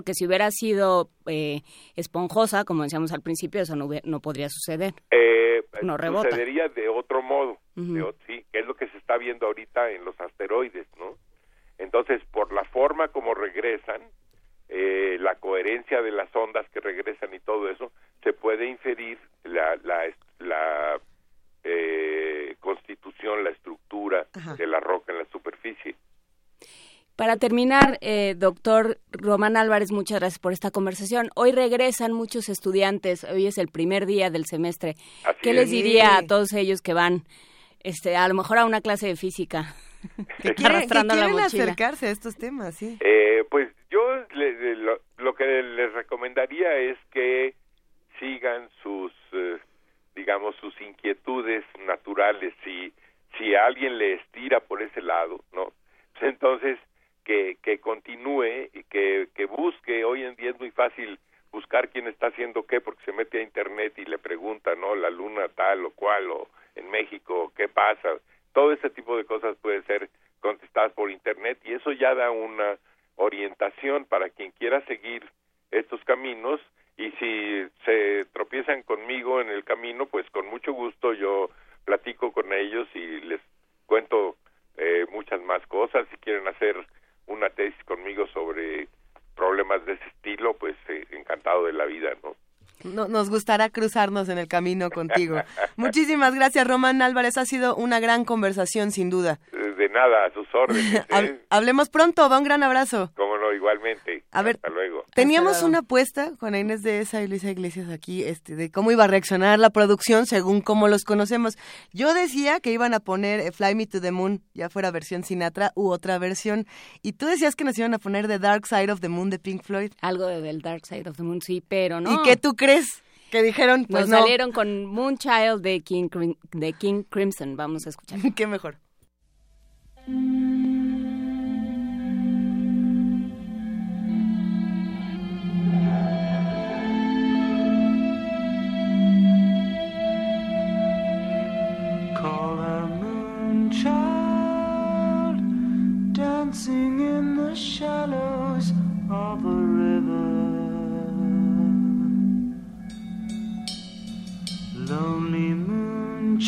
Claro que si hubiera sido eh, esponjosa, como decíamos al principio, eso no, no podría suceder. Eh, no rebota. Sucedería de otro modo, sí, que es lo que se está viendo ahorita en los asteroides, ¿no? Entonces, por la forma como regresan, eh, la coherencia de las ondas que regresan y todo eso, se puede inferir la, la, la eh, constitución, la estructura de la roca en la superficie. Para terminar, eh, doctor Román Álvarez, muchas gracias por esta conversación. Hoy regresan muchos estudiantes, hoy es el primer día del semestre. ¿Qué les diría a todos ellos que van, este, a lo mejor a una clase de física? que <laughs> quieren, acercarse a estos temas, sí. Eh, pues yo lo, que les recomendaría es que sigan sus, eh, digamos, sus inquietudes naturales. Si, si alguien le estira por ese lado, ¿no? Pues entonces que, que continúe y que, que busque. Hoy en día es muy fácil buscar quién está haciendo qué porque se mete a internet y le pregunta, ¿no? La luna tal o cual o en México, ¿qué pasa? Todo ese tipo de cosas puede ser contestadas por internet y eso ya da una orientación para quien quiera seguir estos caminos y si se tropiezan conmigo en el camino, pues con mucho gusto yo platico con ellos y les cuento eh, muchas más cosas. Si quieren hacer una tesis conmigo sobre problemas de ese estilo, pues eh, encantado de la vida, ¿no? No, cruzarnos en el camino contigo. <laughs> Muchísimas gracias, Román Álvarez. Ha sido una gran conversación, sin duda. De nada, a sus órdenes. <laughs> ¿eh? Hablemos pronto, va un gran abrazo. Cómo no, igualmente. A ver, Hasta luego. Teníamos una apuesta con Inés de esa y Luisa Iglesias aquí, este, de cómo iba a reaccionar la producción según cómo los conocemos. Yo decía que iban a poner eh, Fly Me to the Moon, ya fuera versión Sinatra u otra versión, y tú decías que nos iban a poner The Dark Side of the Moon de Pink Floyd. Algo de del Dark Side of the Moon, sí, pero no. ¿Y qué tú crees? Que dijeron, pues Nos salieron con Moonchild de King, de King Crimson. Vamos a escuchar. <laughs> Qué mejor. dancing in the shallows of a river. Lonely moon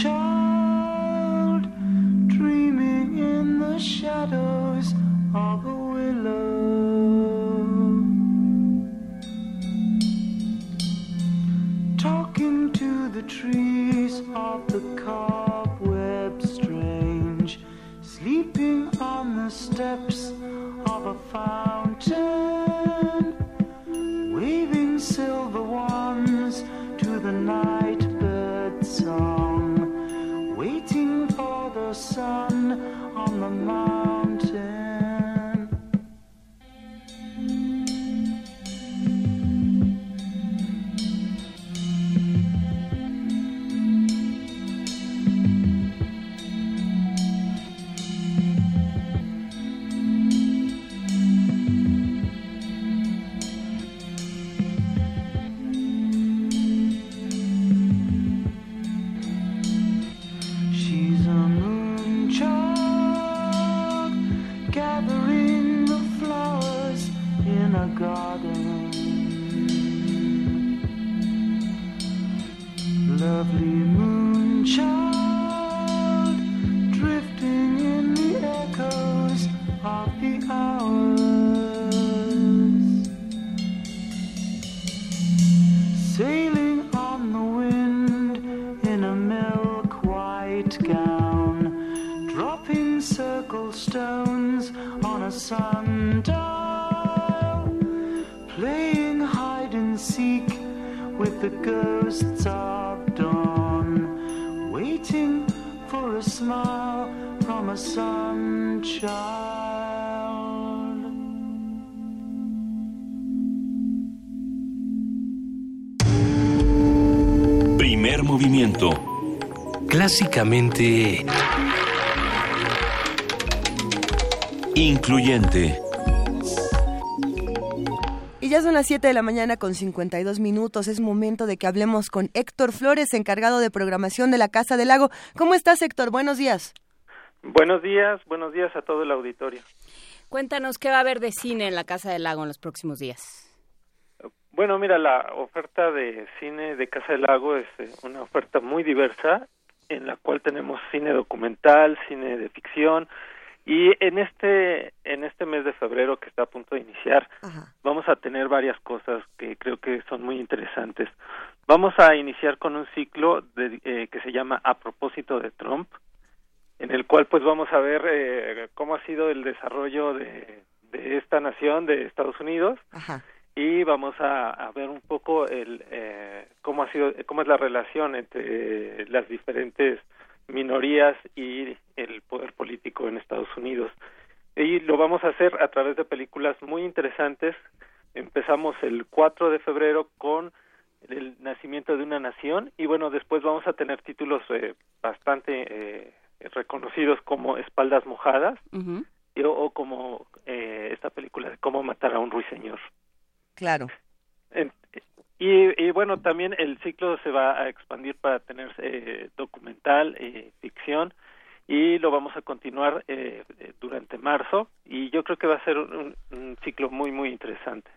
Incluyente. Y ya son las 7 de la mañana con 52 minutos. Es momento de que hablemos con Héctor Flores, encargado de programación de la Casa del Lago. ¿Cómo estás, Héctor? Buenos días. Buenos días, buenos días a todo el auditorio. Cuéntanos qué va a haber de cine en la Casa del Lago en los próximos días. Bueno, mira, la oferta de cine de Casa del Lago es eh, una oferta muy diversa en la cual tenemos cine documental, cine de ficción y en este en este mes de febrero que está a punto de iniciar Ajá. vamos a tener varias cosas que creo que son muy interesantes. Vamos a iniciar con un ciclo de, eh, que se llama A propósito de Trump, en el cual pues vamos a ver eh, cómo ha sido el desarrollo de, de esta nación, de Estados Unidos, Ajá. Y vamos a, a ver un poco el eh, cómo ha sido cómo es la relación entre las diferentes minorías y el poder político en Estados Unidos. Y lo vamos a hacer a través de películas muy interesantes. Empezamos el 4 de febrero con el nacimiento de una nación y bueno después vamos a tener títulos eh, bastante eh, reconocidos como espaldas mojadas y- o como eh, esta película de cómo matar a un ruiseñor Claro. y, y bueno, también el ciclo se va a expandir para tener eh, documental, eh, ficción, y lo vamos a continuar eh, durante marzo, y yo creo que va a ser un, un ciclo muy, muy interesante.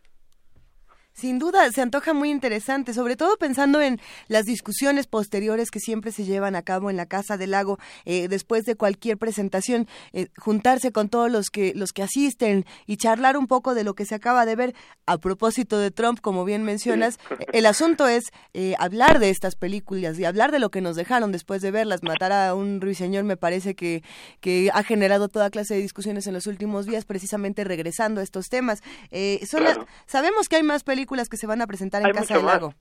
Sin duda, se antoja muy interesante, sobre todo pensando en las discusiones posteriores que siempre se llevan a cabo en la Casa del Lago eh, después de cualquier presentación, eh, juntarse con todos los que los que asisten y charlar un poco de lo que se acaba de ver. A propósito de Trump, como bien mencionas, el asunto es eh, hablar de estas películas y hablar de lo que nos dejaron después de verlas. Matar a un ruiseñor me parece que, que ha generado toda clase de discusiones en los últimos días, precisamente regresando a estos temas. Eh, son las- sabemos que hay más películas que se van a presentar en Hay Casa del. Lago.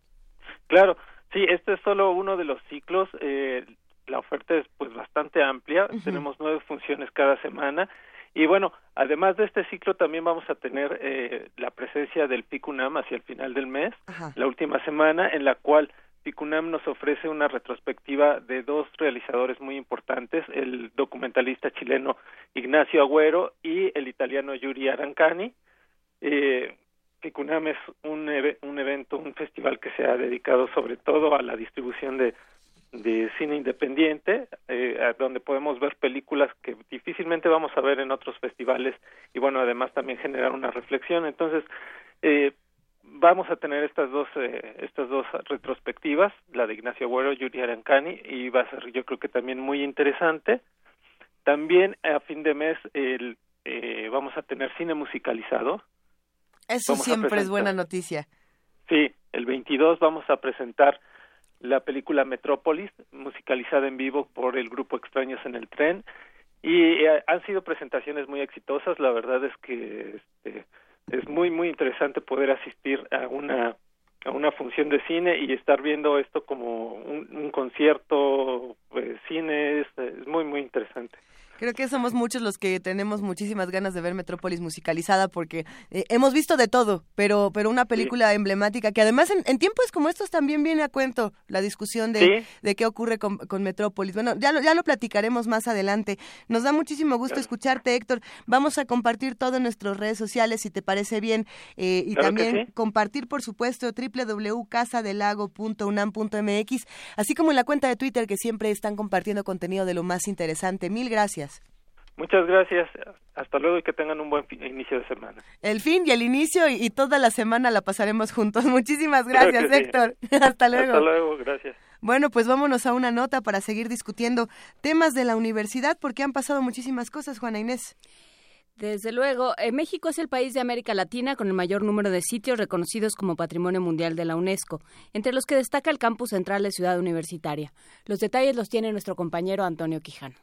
Claro, sí, este es solo uno de los ciclos, eh, la oferta es pues bastante amplia, tenemos nueve funciones cada semana, y bueno, además de este ciclo también vamos a tener eh, la presencia del PICUNAM hacia el final del mes, Ajá. la última semana en la cual Picunam nos ofrece una retrospectiva de dos realizadores muy importantes, el documentalista chileno Ignacio Agüero y el italiano Yuri Arancani. Eh, Picunam es un, un evento, un festival que se ha dedicado sobre todo a la distribución de, de cine independiente, eh, donde podemos ver películas que difícilmente vamos a ver en otros festivales y bueno, además también generar una reflexión. Entonces, eh, vamos a tener estas dos eh, estas dos retrospectivas, la de Ignacio Agüero, Yuri Arancani, y va a ser yo creo que también muy interesante. También a fin de mes el, eh, vamos a tener cine musicalizado. Eso Vamos siempre es buena noticia. Sí, el 22 vamos a presentar la película Metrópolis, musicalizada en vivo por el grupo Extraños en el Tren. Y eh, han sido presentaciones muy exitosas. La verdad es que este, es muy, muy interesante poder asistir a una a una función de cine y estar viendo esto como un, un concierto, pues, cine, es, es muy, muy interesante. Creo que somos muchos los que tenemos muchísimas ganas de ver Metrópolis musicalizada porque eh, hemos visto de todo, pero pero una película emblemática que además en, en tiempos como estos también viene a cuento la discusión de, Sí. de qué ocurre con, con Metrópolis. Bueno, ya lo, ya lo platicaremos más adelante. Nos da muchísimo gusto escucharte, Héctor. Vamos a compartir todo en nuestras redes sociales, si te parece bien, eh, y Claro también sí. compartir, por supuesto, www.casadelago.unam.mx, así como en la cuenta de Twitter que siempre están compartiendo contenido de lo más interesante. Mil gracias. Muchas gracias. Hasta luego y que tengan un buen inicio de semana. El fin y el inicio y, y toda la semana la pasaremos juntos. <laughs> Muchísimas gracias, sí. Héctor. <laughs> Hasta luego. Hasta luego, gracias. Bueno, pues vámonos a una nota para seguir discutiendo temas de la universidad porque han pasado muchísimas cosas, Juana Inés. Desde luego, eh, México es el país de América Latina con el mayor número de sitios reconocidos como Patrimonio Mundial de la UNESCO, entre los que destaca el campus central de Ciudad Universitaria. Los detalles los tiene nuestro compañero Antonio Quijano.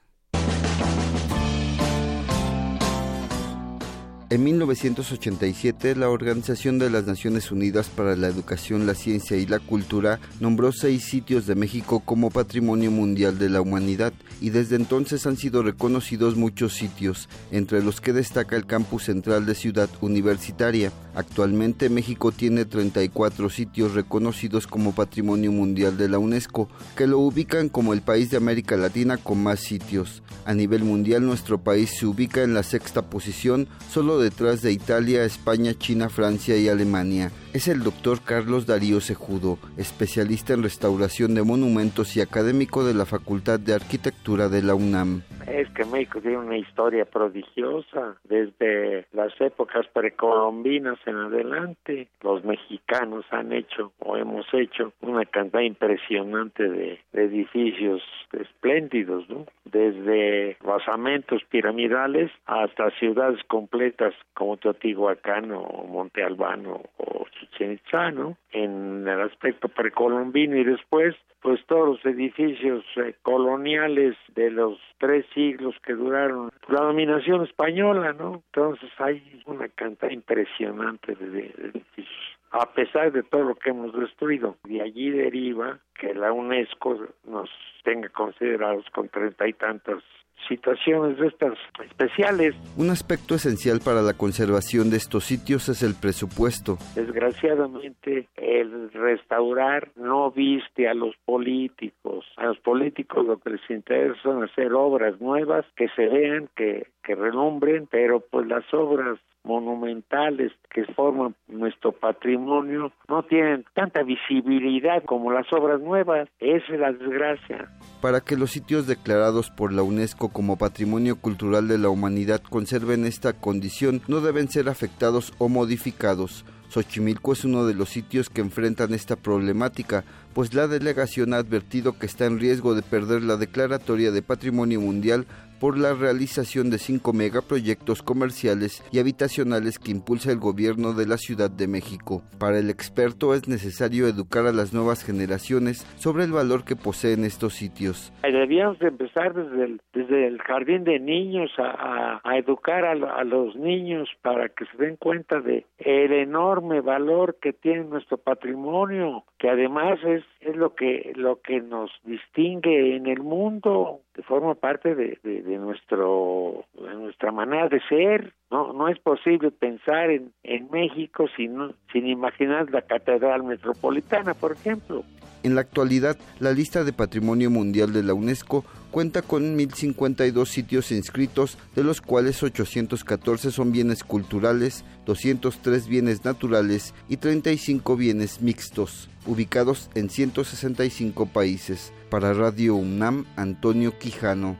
En 1987, la Organización de las Naciones Unidas para la Educación, la Ciencia y la Cultura nombró seis sitios de México como Patrimonio Mundial de la Humanidad y desde entonces han sido reconocidos muchos sitios, entre los que destaca el campus central de Ciudad Universitaria. Actualmente México tiene 34 sitios reconocidos como Patrimonio Mundial de la UNESCO, que lo ubican como el país de América Latina con más sitios. A nivel mundial nuestro país se ubica en la sexta posición, solo detrás de Italia, España, China, Francia y Alemania. Es el doctor Carlos Darío Sejudo, especialista en restauración de monumentos y académico de la Facultad de Arquitectura de la UNAM. Es que México tiene una historia prodigiosa desde las épocas precolombinas en adelante. Los mexicanos han hecho o hemos hecho una cantidad impresionante de, edificios espléndidos, ¿no? Desde basamentos piramidales hasta ciudades completas como Teotihuacán o Monte Albano o Chichen Itza, ¿no? En el aspecto precolombino y después, pues todos los edificios eh, coloniales de los tres siglos que duraron la dominación española, ¿no? Entonces hay una cantidad impresionante de, edificios a pesar de todo lo que hemos destruido. De allí deriva que la UNESCO nos tenga considerados con treinta y tantas situaciones de estas especiales. Un aspecto esencial para la conservación de estos sitios es el presupuesto. Desgraciadamente, el restaurar no viste a los políticos. A los políticos lo que les interesa son hacer obras nuevas que se vean, que, que relumbren, pero pues las obras monumentales que forman nuestro patrimonio no tienen tanta visibilidad como las obras nuevas. Esa es la desgracia. Para que los sitios declarados por la UNESCO como Patrimonio Cultural de la Humanidad conserven esta condición, no deben ser afectados o modificados. Xochimilco es uno de los sitios que enfrentan esta problemática, pues la delegación ha advertido que está en riesgo de perder la declaratoria de Patrimonio Mundial por la realización de cinco megaproyectos comerciales y habitacionales que impulsa el gobierno de la Ciudad de México. Para el experto es necesario educar a las nuevas generaciones sobre el valor que poseen estos sitios. Debíamos empezar desde el, desde el jardín de niños a, educar a, a, los niños para que se den cuenta de el enorme valor que tiene nuestro patrimonio, que además es, es lo que lo que nos distingue en el mundo que forma parte de, de, nuestro de nuestra manera de ser no no es posible pensar en, en México sin sin imaginar la catedral metropolitana por ejemplo en la actualidad la lista de patrimonio mundial de la UNESCO cuenta con 1052 sitios inscritos, de los cuales 814 son bienes culturales, 203 bienes naturales y 35 bienes mixtos, ubicados en 165 países. Para Radio UNAM, Antonio Quijano.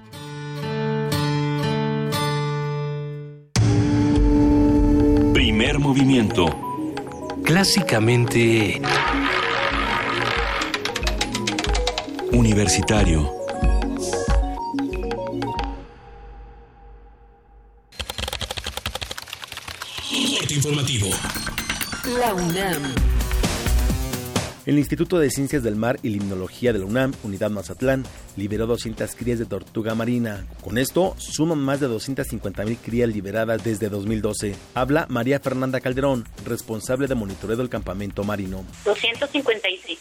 Primer movimiento. Clásicamente... Universitario. informativo. La UNAM. El Instituto de Ciencias del Mar y Limnología de la UNAM, Unidad Mazatlán, liberó 200 crías de tortuga marina. Con esto, suman más de 250 mil crías liberadas desde 2012. Habla María Fernanda Calderón, responsable de monitoreo del campamento marino.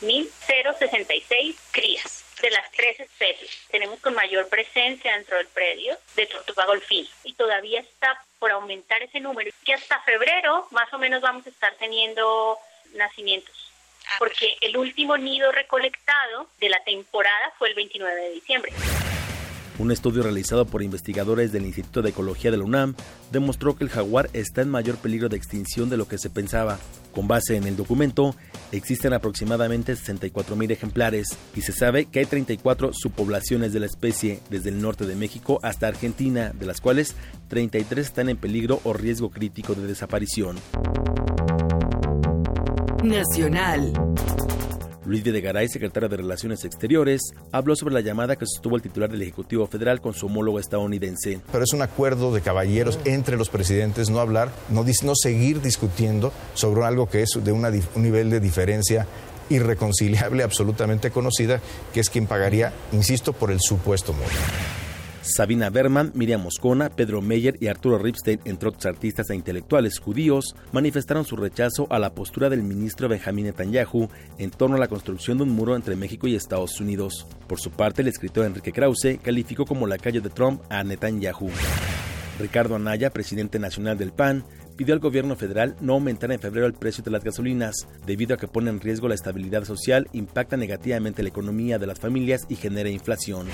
256.066 crías de las tres especies. Tenemos con mayor presencia dentro del predio de tortuga golfín y todavía está por aumentar ese número, que hasta febrero más o menos vamos a estar teniendo nacimientos, ah, porque el último nido recolectado de la temporada fue el 29 de diciembre. Un estudio realizado por investigadores del Instituto de Ecología de la UNAM demostró que el jaguar está en mayor peligro de extinción de lo que se pensaba. Con base en el documento, existen aproximadamente 64.000 ejemplares y se sabe que hay 34 subpoblaciones de la especie desde el norte de México hasta Argentina, de las cuales 33 están en peligro o riesgo crítico de desaparición. Nacional. Luis Videgaray, secretario de Relaciones Exteriores, habló sobre la llamada que sostuvo el titular del Ejecutivo Federal con su homólogo estadounidense. Pero es un acuerdo de caballeros entre los presidentes, no hablar, no, seguir discutiendo sobre algo que es de un nivel de diferencia irreconciliable, absolutamente conocida, que es quien pagaría, insisto, por el supuesto muro. Sabina Berman, Miriam Moscona, Pedro Meyer y Arturo Ripstein, entre otros artistas e intelectuales judíos, manifestaron su rechazo a la postura del ministro Benjamín Netanyahu en torno a la construcción de un muro entre México y Estados Unidos. Por su parte, el escritor Enrique Krause calificó como la calle de Trump a Netanyahu. Ricardo Anaya, presidente nacional del PAN, pidió al gobierno federal no aumentar en febrero el precio de las gasolinas, debido a que pone en riesgo la estabilidad social, impacta negativamente la economía de las familias y genera inflación.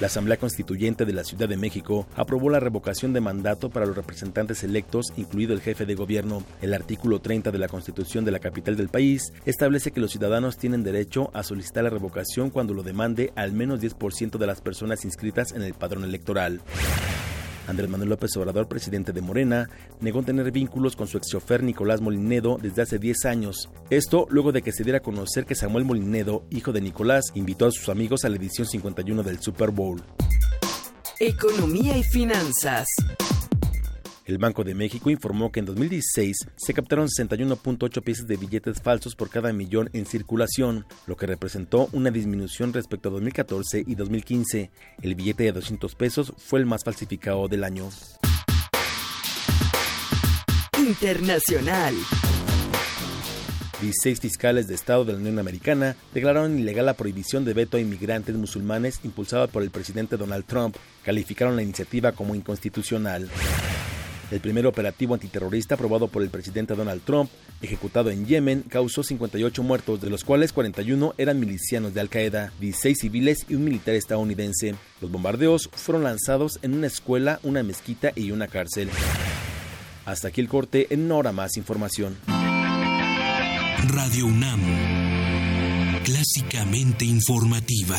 La Asamblea Constituyente de la Ciudad de México aprobó la revocación de mandato para los representantes electos, incluido el jefe de gobierno. El artículo 30 de la Constitución de la capital del país establece que los ciudadanos tienen derecho a solicitar la revocación cuando lo demande al menos 10% de las personas inscritas en el padrón electoral. Andrés Manuel López Obrador, presidente de Morena, negó tener vínculos con su exchofer Nicolás Molinedo desde hace 10 años. Esto luego de que se diera a conocer que Samuel Molinedo, hijo de Nicolás, invitó a sus amigos a la edición 51 del Super Bowl. Economía y finanzas. El Banco de México informó que en 2016 se captaron 61.8 piezas de billetes falsos por cada millón en circulación, lo que representó una disminución respecto a 2014 y 2015. El billete de 200 pesos fue el más falsificado del año. Internacional. 16 fiscales de Estado de la Unión Americana declararon ilegal la prohibición de veto a inmigrantes musulmanes impulsada por el presidente Donald Trump. Calificaron la iniciativa como inconstitucional. El primer operativo antiterrorista aprobado por el presidente Donald Trump, ejecutado en Yemen, causó 58 muertos, de los cuales 41 eran milicianos de Al-Qaeda, 16 civiles y un militar estadounidense. Los bombardeos fueron lanzados en una escuela, una mezquita y una cárcel. Hasta aquí el corte, en una hora más información. Radio UNAM, clásicamente informativa.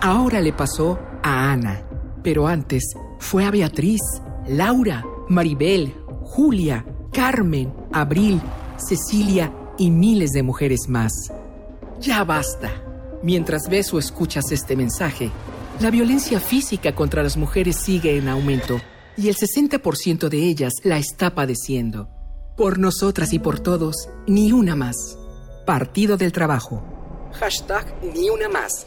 Ahora le pasó a Ana, pero antes fue a Beatriz, Laura, Maribel, Julia, Carmen, Abril, Cecilia y miles de mujeres más. Ya basta. Mientras ves o escuchas este mensaje, la violencia física contra las mujeres sigue en aumento y el 60% de ellas la está padeciendo. Por nosotras y por todos, ni una más. Partido del Trabajo. Hashtag ni una más.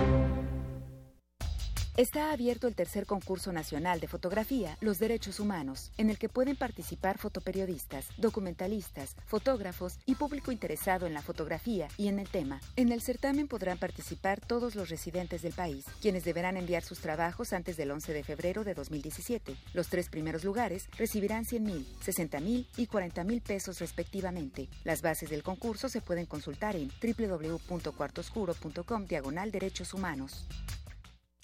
Está abierto el tercer concurso nacional de fotografía Los Derechos Humanos, en el que pueden participar fotoperiodistas, documentalistas, fotógrafos y público interesado en la fotografía y en el tema. En el certamen podrán participar todos los residentes del país, quienes deberán enviar sus trabajos antes del 11 de febrero de 2017. Los tres primeros lugares recibirán 100 mil, 60 mil y 40 mil pesos respectivamente. Las bases del concurso se pueden consultar en www.cuartoscuro.com diagonal derechos humanos.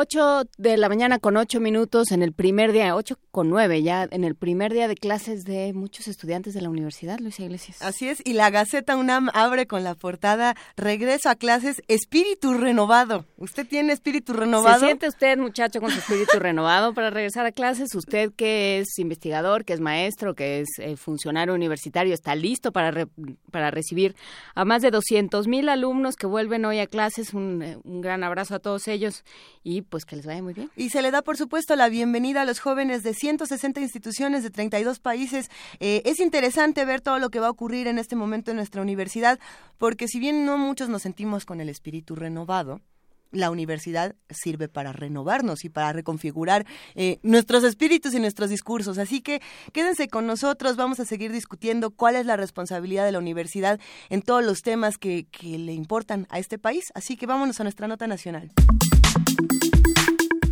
Ocho de la mañana con ocho minutos en el primer día, ocho con nueve ya, en el primer día de clases de muchos estudiantes de la universidad, Luisa Iglesias. Así es, y la Gaceta UNAM abre con la portada Regreso a clases, espíritu renovado. ¿Usted tiene espíritu renovado? ¿Se siente usted, muchacho, con su espíritu <laughs> renovado para regresar a clases? ¿Usted que es investigador, que es maestro, que es eh, funcionario universitario, está listo para, re- para recibir a más de 200 mil alumnos que vuelven hoy a clases? Un, eh, un gran abrazo a todos ellos y pues que les vaya muy bien. Y se le da, por supuesto, la bienvenida a los jóvenes de 160 instituciones de 32 países. Eh, es interesante ver todo lo que va a ocurrir en este momento en nuestra universidad, porque si bien no muchos nos sentimos con el espíritu renovado, la universidad sirve para renovarnos y para reconfigurar eh, nuestros espíritus y nuestros discursos. Así que quédense con nosotros, vamos a seguir discutiendo cuál es la responsabilidad de la universidad en todos los temas que, que le importan a este país. Así que vámonos a nuestra nota nacional.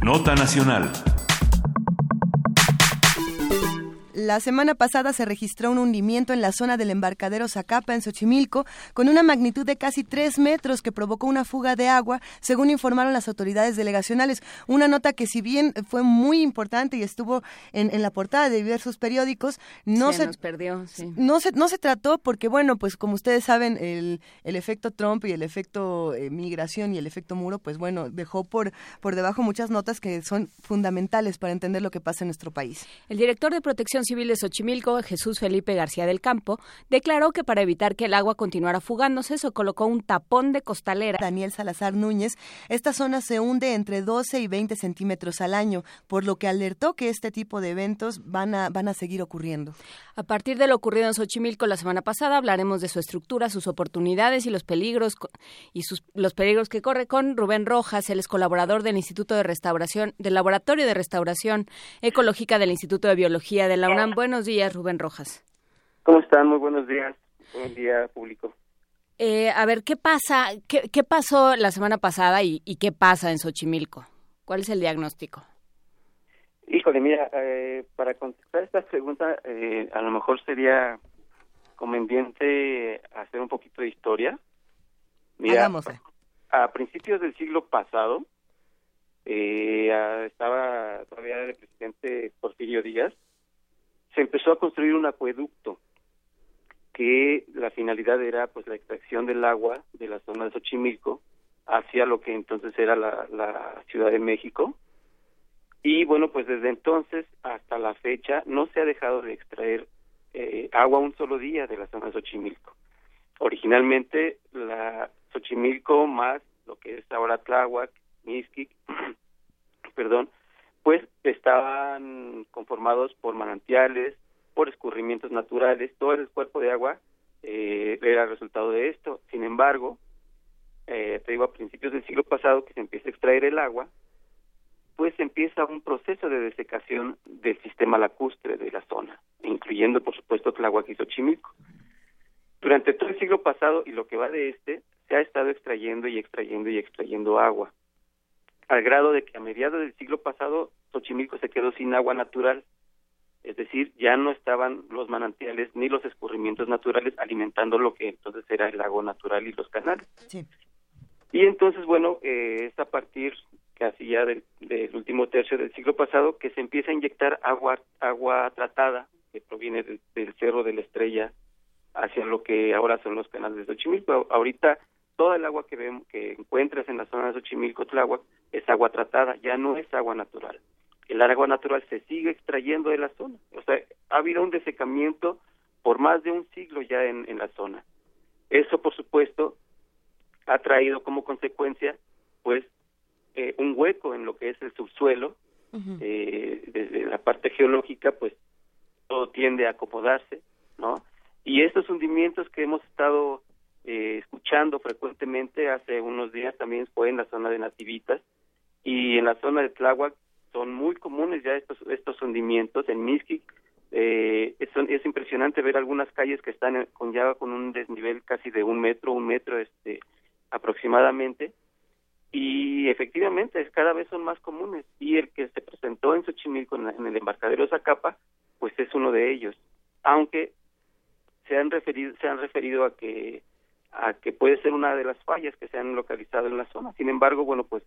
Nota Nacional. La semana pasada se registró un hundimiento en la zona del embarcadero Zacapa en Xochimilco con una magnitud de casi tres metros que provocó una fuga de agua, según informaron las autoridades delegacionales. Una nota que si bien fue muy importante y estuvo en, en la portada de diversos periódicos, no se, se nos perdió, sí. no se, no se trató porque, bueno, pues como ustedes saben, el, el efecto Trump y el efecto eh, migración y el efecto muro, pues bueno, dejó por, por debajo muchas notas que son fundamentales para entender lo que pasa en nuestro país. El director de Protección Civil de Xochimilco, Jesús Felipe García del Campo, declaró que para evitar que el agua continuara fugándose, se colocó un tapón de costalera. Daniel Salazar Núñez, esta zona se hunde entre 12 y 20 centímetros al año, por lo que alertó que este tipo de eventos van a, van a seguir ocurriendo. A partir de lo ocurrido en Xochimilco la semana pasada, hablaremos de su estructura, sus oportunidades y los peligros y sus, los peligros que corre con Rubén Rojas, él es colaborador del Instituto de Restauración, del Laboratorio de Restauración Ecológica del Instituto de Biología de la UNAM. Buenos días, Rubén Rojas. ¿Cómo están? Muy buenos días. Buen día, público. Eh, a ver, ¿qué pasa? ¿Qué, qué pasó la semana pasada y, y, qué pasa en Xochimilco? ¿Cuál es el diagnóstico? Híjole, mira, eh, para contestar esta pregunta, eh, a lo mejor sería conveniente hacer un poquito de historia. Mira, a principios del siglo pasado, eh, estaba todavía el presidente Porfirio Díaz, se empezó a construir un acueducto que la finalidad era pues la extracción del agua de la zona de Xochimilco hacia lo que entonces era la, la Ciudad de México. Y bueno, pues desde entonces hasta la fecha no se ha dejado de extraer eh, agua un solo día de la zona de Xochimilco. Originalmente la Xochimilco más lo que es ahora Tláhuac, Mixquic, <clears throat> perdón, pues estaban conformados por manantiales, por escurrimientos naturales, todo el cuerpo de agua eh, era resultado de esto. Sin embargo, eh, te digo, a principios del siglo pasado que se empieza a extraer el agua, pues empieza un proceso de desecación del sistema lacustre de la zona, incluyendo, por supuesto, Tláhuac y Xochimilco. Durante todo el siglo pasado y lo que va de este, se ha estado extrayendo y extrayendo y extrayendo agua, al grado de que a mediados del siglo pasado Xochimilco se quedó sin agua natural es decir, ya no estaban los manantiales ni los escurrimientos naturales alimentando lo que entonces era el lago natural y los canales. Y entonces, bueno, eh, es a partir casi ya del, último tercio del siglo pasado que se empieza a inyectar agua agua tratada que proviene del cerro de la Estrella hacia lo que ahora son los canales de Xochimilco. Ahorita toda el agua que vemos, que encuentras en la zona de Xochimilco, Tláhuac, es agua tratada, ya no es agua natural el agua natural se sigue extrayendo de la zona. O sea, ha habido un desecamiento por más de un siglo ya en, en la zona. Eso, por supuesto, ha traído como consecuencia, pues, eh, un hueco en lo que es el subsuelo. eh, desde la parte geológica, pues, todo tiende a acomodarse, ¿no? Y estos hundimientos que hemos estado eh, escuchando frecuentemente hace unos días también fue en la zona de Nativitas y en la zona de Tláhuac son muy comunes ya estos estos hundimientos. En Mixquic eh, es, es, impresionante ver algunas calles que están con ya con un desnivel casi de un metro un metro este aproximadamente. Y efectivamente es, cada vez son más comunes. Y el que se presentó en Xochimilco en, el embarcadero de Zacapa pues es uno de ellos. Aunque se han referido se han referido a que a que puede ser una de las fallas que se han localizado en la zona sin embargo bueno pues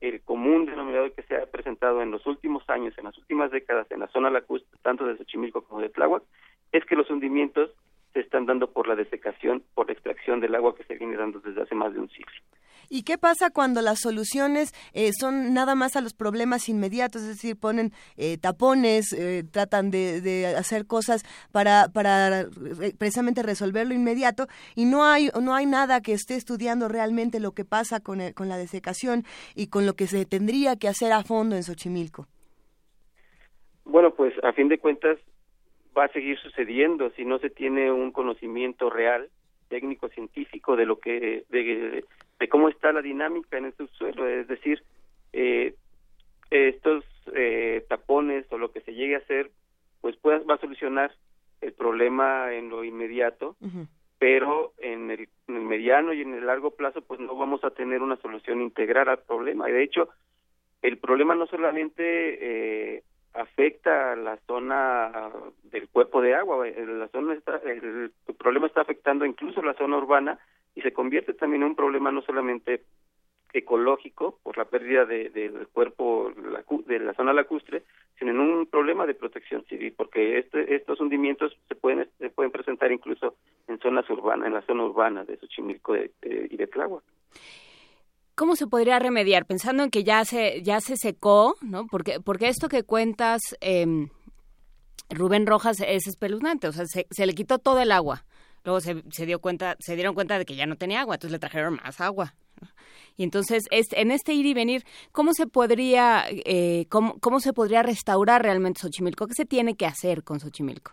el común denominador que se ha presentado en los últimos años, en las últimas décadas, en la zona lacustre, tanto de Xochimilco como de Tláhuac, es que los hundimientos se están dando por la desecación, por la extracción del agua que se viene dando desde hace más de un siglo. ¿Y qué pasa cuando las soluciones eh, son nada más a los problemas inmediatos? Es decir, ponen eh, tapones, eh, tratan de, de, hacer cosas para, para precisamente resolver lo inmediato y no hay, no hay nada que esté estudiando realmente lo que pasa con, con la desecación y con lo que se tendría que hacer a fondo en Xochimilco. Bueno, pues a fin de cuentas va a seguir sucediendo si no se tiene un conocimiento real técnico científico de lo que de, de cómo está la dinámica en el subsuelo, es decir, eh, estos eh, tapones o lo que se llegue a hacer, pues pueda, va a solucionar el problema en lo inmediato, pero en el, en el, mediano y en el largo plazo, pues no vamos a tener una solución integral al problema. Y de hecho, el problema no solamente eh, afecta a la zona del cuerpo de agua, la zona está, el, el problema está afectando incluso la zona urbana y se convierte también en un problema no solamente ecológico por la pérdida de, del cuerpo de la zona lacustre, sino en un problema de protección civil, porque este, estos hundimientos se pueden se pueden presentar incluso en zonas urbanas, en la zona urbana de Xochimilco de, de, y de Tláhuac. ¿Cómo se podría remediar? Pensando en que ya se ya se secó, ¿no? Porque porque esto que cuentas eh, Rubén Rojas es espeluznante, o sea, se, se le quitó todo el agua luego se, se, dio cuenta, se dieron cuenta de que ya no tenía agua, entonces le trajeron más agua. Y entonces, en este ir y venir, ¿cómo se podría, eh, cómo, cómo se podría restaurar realmente Xochimilco? ¿Qué se tiene que hacer con Xochimilco?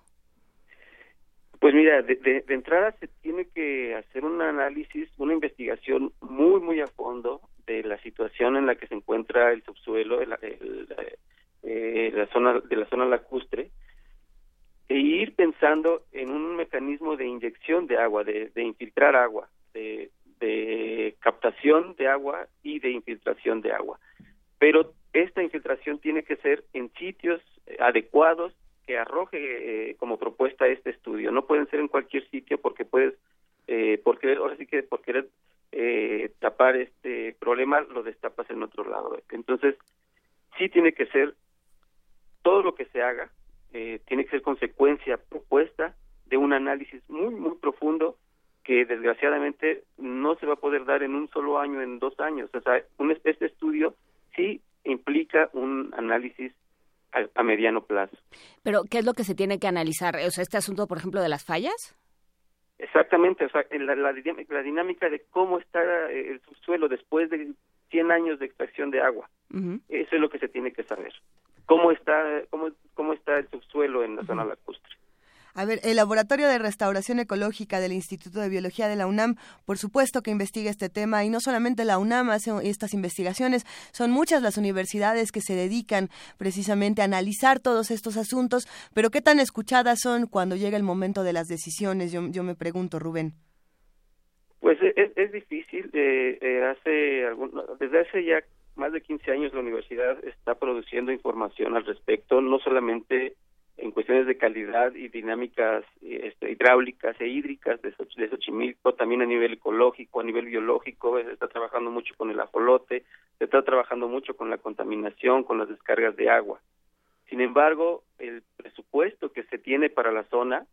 Pues mira, de, de, de, entrada se tiene que hacer un análisis, una investigación muy, muy a fondo de la situación en la que se encuentra el subsuelo, el, el, eh, la zona de la zona lacustre, e ir pensando en un mecanismo de inyección de agua, de, infiltrar agua. de, captación de agua y de infiltración de agua. Pero esta infiltración tiene que ser en sitios adecuados que arroje eh, como propuesta este estudio. No pueden ser en cualquier sitio porque puedes, eh, por querer, ahora sí que por querer eh, tapar este problema, lo destapas en otro lado. Entonces, sí tiene que ser, todo lo que se haga, eh, tiene que ser consecuencia propuesta de un análisis muy, muy profundo que desgraciadamente no se va a poder dar en un solo año, en dos años. O sea, un, este estudio sí implica un análisis a, mediano plazo. Pero, ¿qué es lo que se tiene que analizar? O sea, este asunto, por ejemplo, de las fallas. Exactamente, o sea, la, la, la dinámica de cómo está eh, el subsuelo después de 100 años de extracción de agua. Eso es lo que se tiene que saber. ¿Cómo está, cómo, cómo está el subsuelo en la zona lacustre? A ver, el Laboratorio de Restauración Ecológica del Instituto de Biología de la UNAM, por supuesto que investiga este tema y no solamente la UNAM hace estas investigaciones, son muchas las universidades que se dedican precisamente a analizar todos estos asuntos, pero ¿qué tan escuchadas son cuando llega el momento de las decisiones? Yo, yo me pregunto, Rubén. Pues es, es difícil. Eh, eh, hace algún, desde hace ya más de 15 años la universidad está produciendo información al respecto, no solamente en cuestiones de calidad y dinámicas este, hidráulicas e hídricas de, de Xochimilco, también a nivel ecológico, a nivel biológico, se está trabajando mucho con el ajolote, se está trabajando mucho con la contaminación, con las descargas de agua. Sin embargo, el presupuesto que se tiene para la zona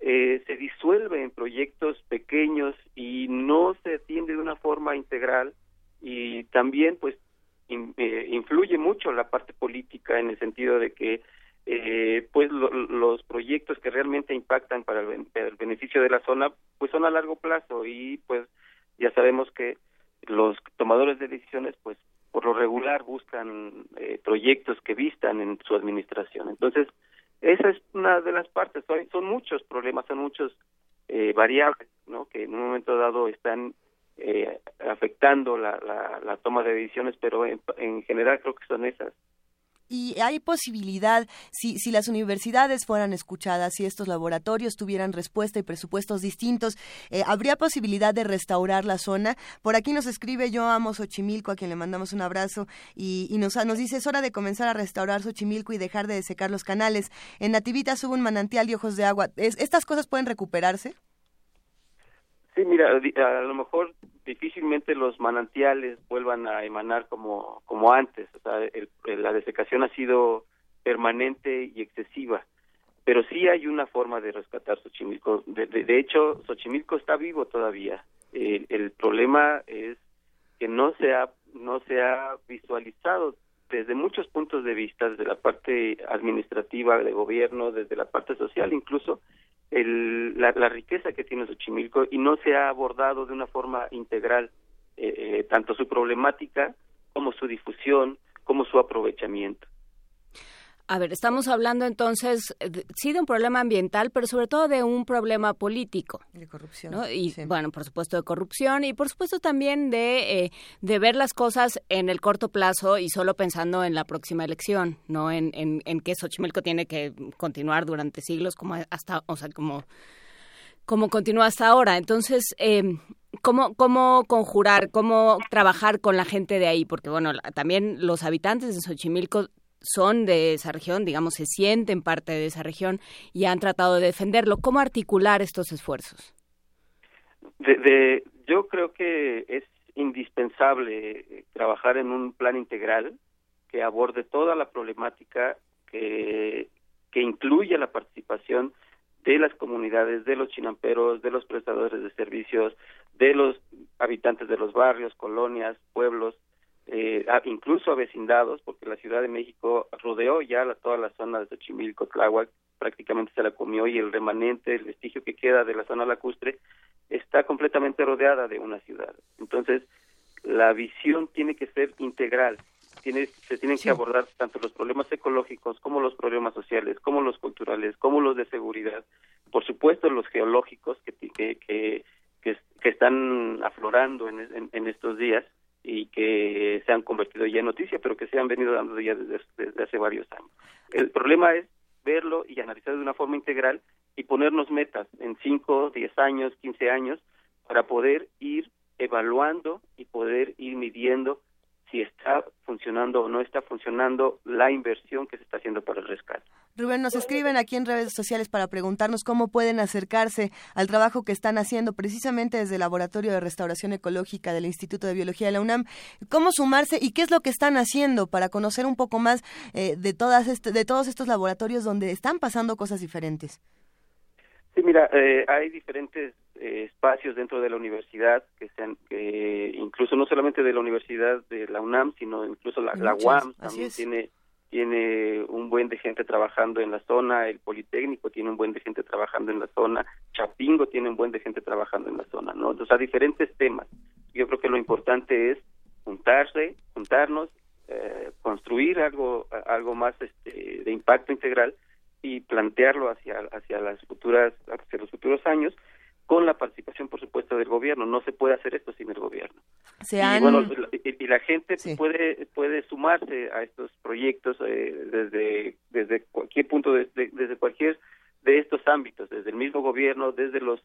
eh, se disuelve en proyectos pequeños y no se atiende de una forma integral y también pues eh, influye mucho la parte política en el sentido de que eh, pues los proyectos que realmente impactan para el, beneficio de la zona pues son a largo plazo y pues ya sabemos que los tomadores de decisiones pues por lo regular buscan eh, proyectos que vistan en su administración. Entonces esa es una de las partes. Son, son muchos problemas son muchos eh, variables no que en un momento dado están eh, afectando la, la, la, toma de decisiones pero en, en general creo que son esas y hay posibilidad, si, si las universidades fueran escuchadas, si estos laboratorios tuvieran respuesta y presupuestos distintos, eh, ¿habría posibilidad de restaurar la zona? Por aquí nos escribe Yo Amo Xochimilco, a quien le mandamos un abrazo, y, y nos, nos dice, es hora de comenzar a restaurar Xochimilco y dejar de secar los canales. En Nativitas hubo un manantial y ojos de agua. ¿Estas cosas pueden recuperarse? Sí, mira, a lo mejor difícilmente los manantiales vuelvan a emanar como, como antes. O sea, la desecación ha sido permanente y excesiva. Pero sí hay una forma de rescatar Xochimilco. De, de, hecho, Xochimilco está vivo todavía. El, el, problema es que no se ha no se ha visualizado desde muchos puntos de vista, desde la parte administrativa de gobierno, desde la parte social incluso, el, la, la, riqueza que tiene Xochimilco y no se ha abordado de una forma integral eh, eh, tanto su problemática como su difusión, como su aprovechamiento. A ver, estamos hablando entonces, sí, de un problema ambiental, pero sobre todo de un problema político. De corrupción. ¿no? Y bueno, por supuesto de corrupción y por supuesto también de, eh, de ver las cosas en el corto plazo y solo pensando en la próxima elección, no en, en, en que Xochimilco tiene que continuar durante siglos como hasta, o sea, como, como continúa hasta ahora. Entonces, eh, ¿Cómo, ¿Cómo conjurar, cómo trabajar con la gente de ahí? Porque, bueno, también los habitantes de Xochimilco son de esa región, digamos, se sienten parte de esa región y han tratado de defenderlo. ¿Cómo articular estos esfuerzos? De, yo creo que es indispensable eh, trabajar en un plan integral que aborde toda la problemática que, que incluya la participación de las comunidades, de los chinamperos, de los prestadores de servicios, de los habitantes de los barrios, colonias, pueblos, eh, incluso a vecindados, porque la Ciudad de México rodeó ya la, toda la zona de Xochimilco, Tláhuac, prácticamente se la comió y el remanente, el vestigio que queda de la zona lacustre está completamente rodeada de una ciudad. Entonces, la visión tiene que ser integral, tiene, se tienen que abordar tanto los problemas ecológicos como los problemas sociales, como los culturales, como los de seguridad, por supuesto los geológicos que, que, que, que, están aflorando en, en estos días, y que se han convertido ya en noticia, pero que se han venido dando ya desde, hace varios años. El problema es verlo y analizar de una forma integral y ponernos metas en 5, 10 años, 15 años para poder ir evaluando y poder ir midiendo si está funcionando o no está funcionando la inversión que se está haciendo para el rescate. Rubén, nos escriben aquí en redes sociales para preguntarnos cómo pueden acercarse al trabajo que están haciendo precisamente desde el Laboratorio de Restauración Ecológica del Instituto de Biología de la UNAM. ¿Cómo sumarse y qué es lo que están haciendo para conocer un poco más eh, de, todas este, de todos estos laboratorios donde están pasando cosas diferentes? Sí, mira, eh, hay diferentes eh, espacios dentro de la universidad que sean que incluso no solamente de la universidad de la UNAM sino incluso la, la UAM también tiene tiene un buen de gente trabajando en la zona el Politécnico tiene un buen de gente trabajando en la zona Chapingo tiene un buen de gente trabajando en la zona no o sea diferentes temas. Yo creo que lo importante es juntarse juntarnos eh, construir algo algo más este, de impacto integral y plantearlo hacia hacia las futuras hacia los futuros años con la participación, por supuesto, del gobierno. No se puede hacer esto sin el gobierno. Y, bueno, y, la gente puede puede sumarse a estos proyectos eh, desde desde cualquier punto, desde cualquier de estos ámbitos, desde el mismo gobierno, desde los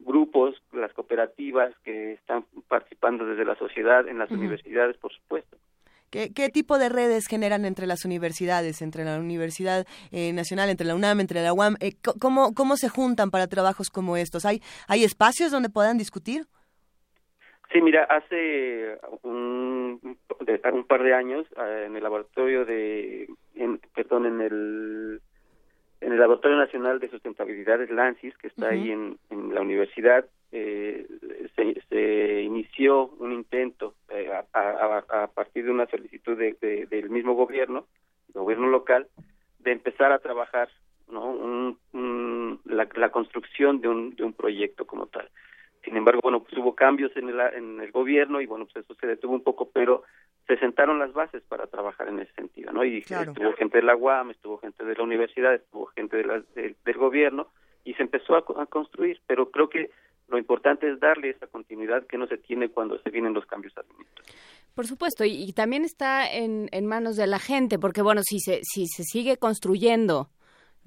grupos, las cooperativas que están participando desde la sociedad, en las universidades, por supuesto. ¿Qué, tipo de redes generan entre las universidades, entre la Universidad eh, Nacional, entre la UNAM, entre la UAM? Eh, ¿cómo, ¿Cómo se juntan para trabajos como estos? ¿Hay, ¿Hay espacios donde puedan discutir? Sí, mira, hace un, un par de años eh, en el laboratorio de, en, perdón, en el en el Laboratorio Nacional de Sustentabilidad de LANCIS, que está ahí en, en, la universidad, eh, se, se, inició un intento eh, a, a, partir de una solicitud de, del mismo gobierno, gobierno local, de empezar a trabajar ¿no? Un, la, la, construcción de un, de un proyecto como tal. Sin embargo, bueno, pues hubo cambios en el, en el gobierno y bueno, pues eso se detuvo un poco, pero se sentaron las bases para trabajar en ese sentido, ¿no? Y estuvo gente de la UAM, estuvo gente de la universidad, estuvo gente de la, del gobierno y se empezó a, construir, pero creo que lo importante es darle esa continuidad que no se tiene cuando se vienen los cambios administrativos. Por supuesto, y, también está en, manos de la gente, porque bueno, si se, si se sigue construyendo.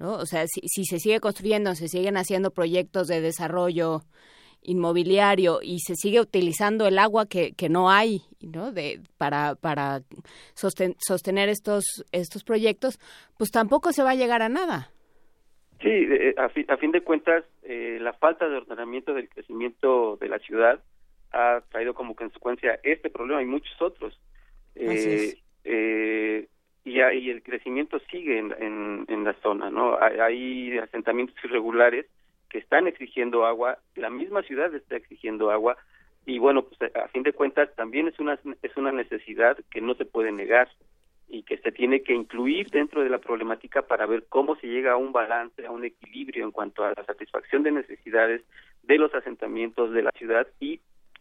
O sea, si, si se sigue construyendo, se siguen haciendo proyectos de desarrollo inmobiliario y se sigue utilizando el agua que, que no hay ¿no? De, para, para sostener estos, estos proyectos, pues tampoco se va a llegar a nada. Sí, a, fin de cuentas, eh, la falta de ordenamiento del crecimiento de la ciudad ha traído como consecuencia este problema y muchos otros. Eh, eh, y, y, el crecimiento sigue en, en, en la zona, ¿no? hay asentamientos irregulares que están exigiendo agua, la misma ciudad está exigiendo agua y bueno, pues a fin de cuentas también es una es una necesidad que no se puede negar y que se tiene que incluir dentro de la problemática para ver cómo se llega a un balance, a un equilibrio en cuanto a la satisfacción de necesidades de los asentamientos de la ciudad y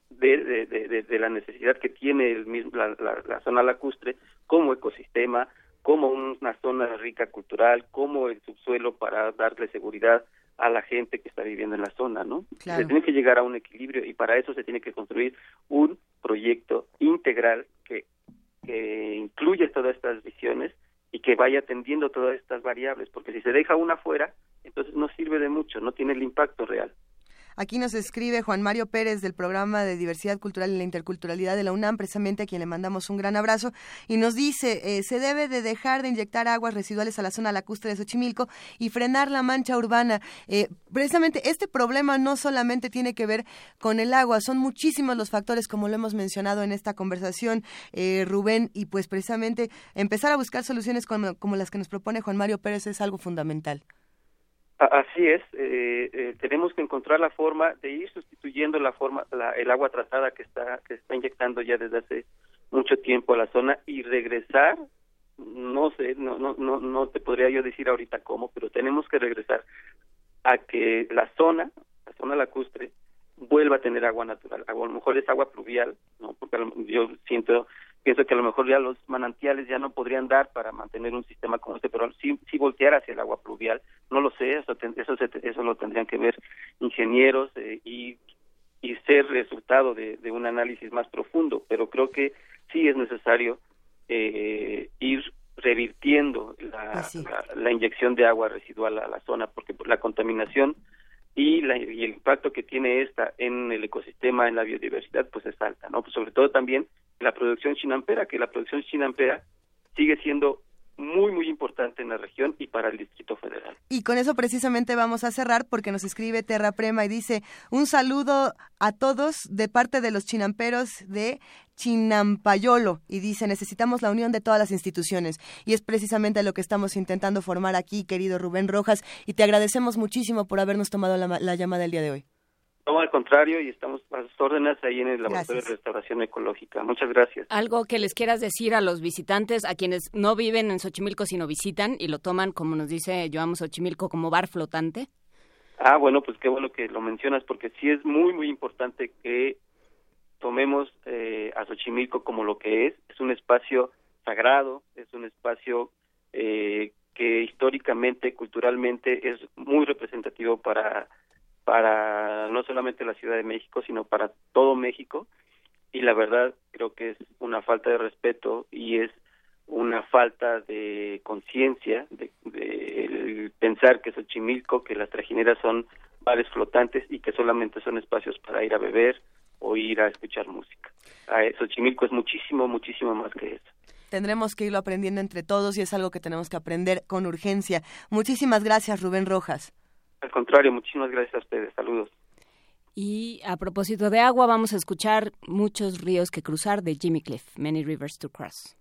de, de, de, la necesidad que tiene el mismo, la, la, zona lacustre como ecosistema, como una zona rica cultural, como el subsuelo para darle seguridad a la gente que está viviendo en la zona, ¿no? Se tiene que llegar a un equilibrio y para eso se tiene que construir un proyecto integral que, que incluya todas estas visiones y que vaya atendiendo todas estas variables, porque si se deja una fuera, entonces no sirve de mucho, no tiene el impacto real. Aquí nos escribe Juan Mario Pérez del programa de diversidad cultural y la interculturalidad de la UNAM, precisamente a quien le mandamos un gran abrazo, y nos dice, eh, se debe de dejar de inyectar aguas residuales a la zona lacustre de Xochimilco y frenar la mancha urbana. Eh, precisamente este problema no solamente tiene que ver con el agua, son muchísimos los factores, como lo hemos mencionado en esta conversación, eh, Rubén, y pues precisamente empezar a buscar soluciones como las que nos propone Juan Mario Pérez es algo fundamental. Así es, eh, eh, tenemos que encontrar la forma de ir sustituyendo la forma, el agua tratada que está que está inyectando ya desde hace mucho tiempo a la zona y regresar, no sé, no no no no te podría yo decir ahorita cómo, pero tenemos que regresar a que la zona, la zona lacustre, vuelva a tener agua natural. A lo mejor es agua pluvial, no, porque yo siento pienso que a lo mejor ya los manantiales ya no podrían dar para mantener un sistema como este, pero si, si voltear hacia el agua pluvial, no lo sé, eso eso, eso lo tendrían que ver ingenieros eh, y, y ser resultado de, de, un análisis más profundo, pero creo que sí es necesario eh, ir revirtiendo la, la, inyección de agua residual a la zona, porque la contaminación y, la, y el impacto que tiene esta en el ecosistema, en la biodiversidad, pues es alta, ¿no? Pues sobre todo también la producción chinampera, que la producción chinampera sigue siendo muy, muy importante en la región y para el Distrito Federal. Y con eso precisamente vamos a cerrar porque nos escribe Terra Prema y dice, un saludo a todos de parte de los chinamperos de Chinampayolo y dice, necesitamos la unión de todas las instituciones y es precisamente lo que estamos intentando formar aquí, querido Rubén Rojas, y te agradecemos muchísimo por habernos tomado la, la llamada el día de hoy. No, al contrario, y estamos a sus órdenes ahí en el Laboratorio de Restauración Ecológica. Muchas gracias. Algo que les quieras decir a los visitantes, a quienes no viven en Xochimilco, sino visitan y lo toman, como nos dice Joamos Xochimilco, como bar flotante. Ah, bueno, pues qué bueno que lo mencionas, porque sí es muy, muy importante que tomemos eh, a Xochimilco como lo que es. Es un espacio sagrado, es un espacio eh, que históricamente, culturalmente, es muy representativo para para no solamente la Ciudad de México, sino para todo México. Y la verdad creo que es una falta de respeto y es una falta de conciencia de, pensar que Xochimilco, que las trajineras son bares flotantes y que solamente son espacios para ir a beber o ir a escuchar música. Xochimilco es muchísimo, muchísimo más que eso tendremos que irlo aprendiendo entre todos y es algo que tenemos que aprender con urgencia. Muchísimas gracias, Rubén Rojas. Al contrario, muchísimas gracias a ustedes. Saludos. Y a propósito de agua, vamos a escuchar Muchos ríos que cruzar de Jimmy Cliff, Many Rivers to Cross.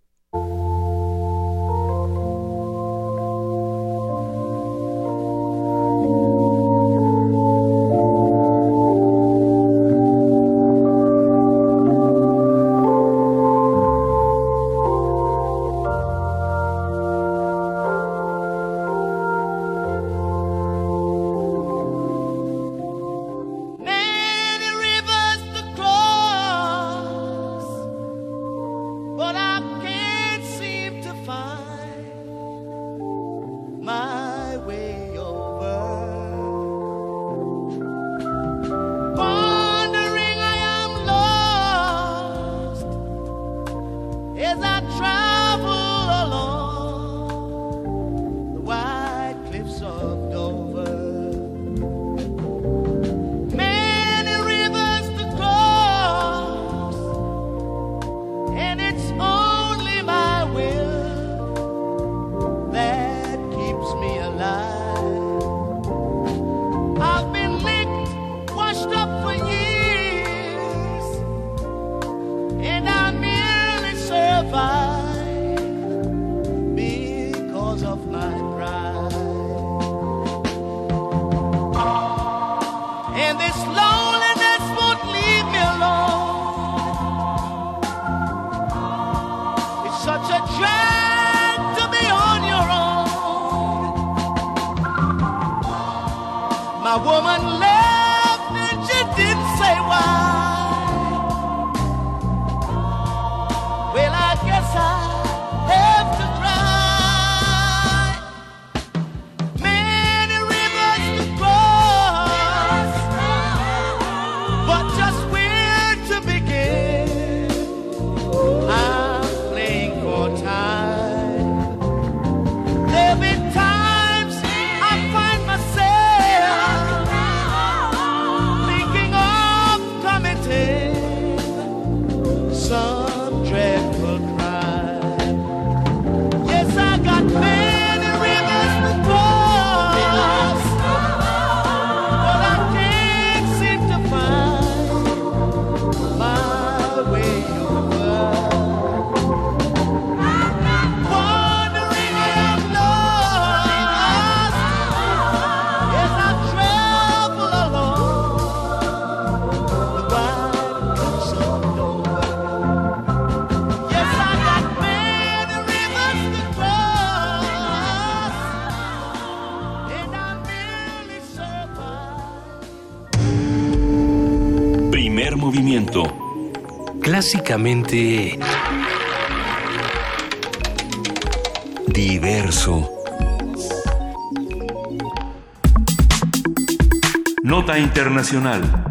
Básicamente diverso. Nota Internacional.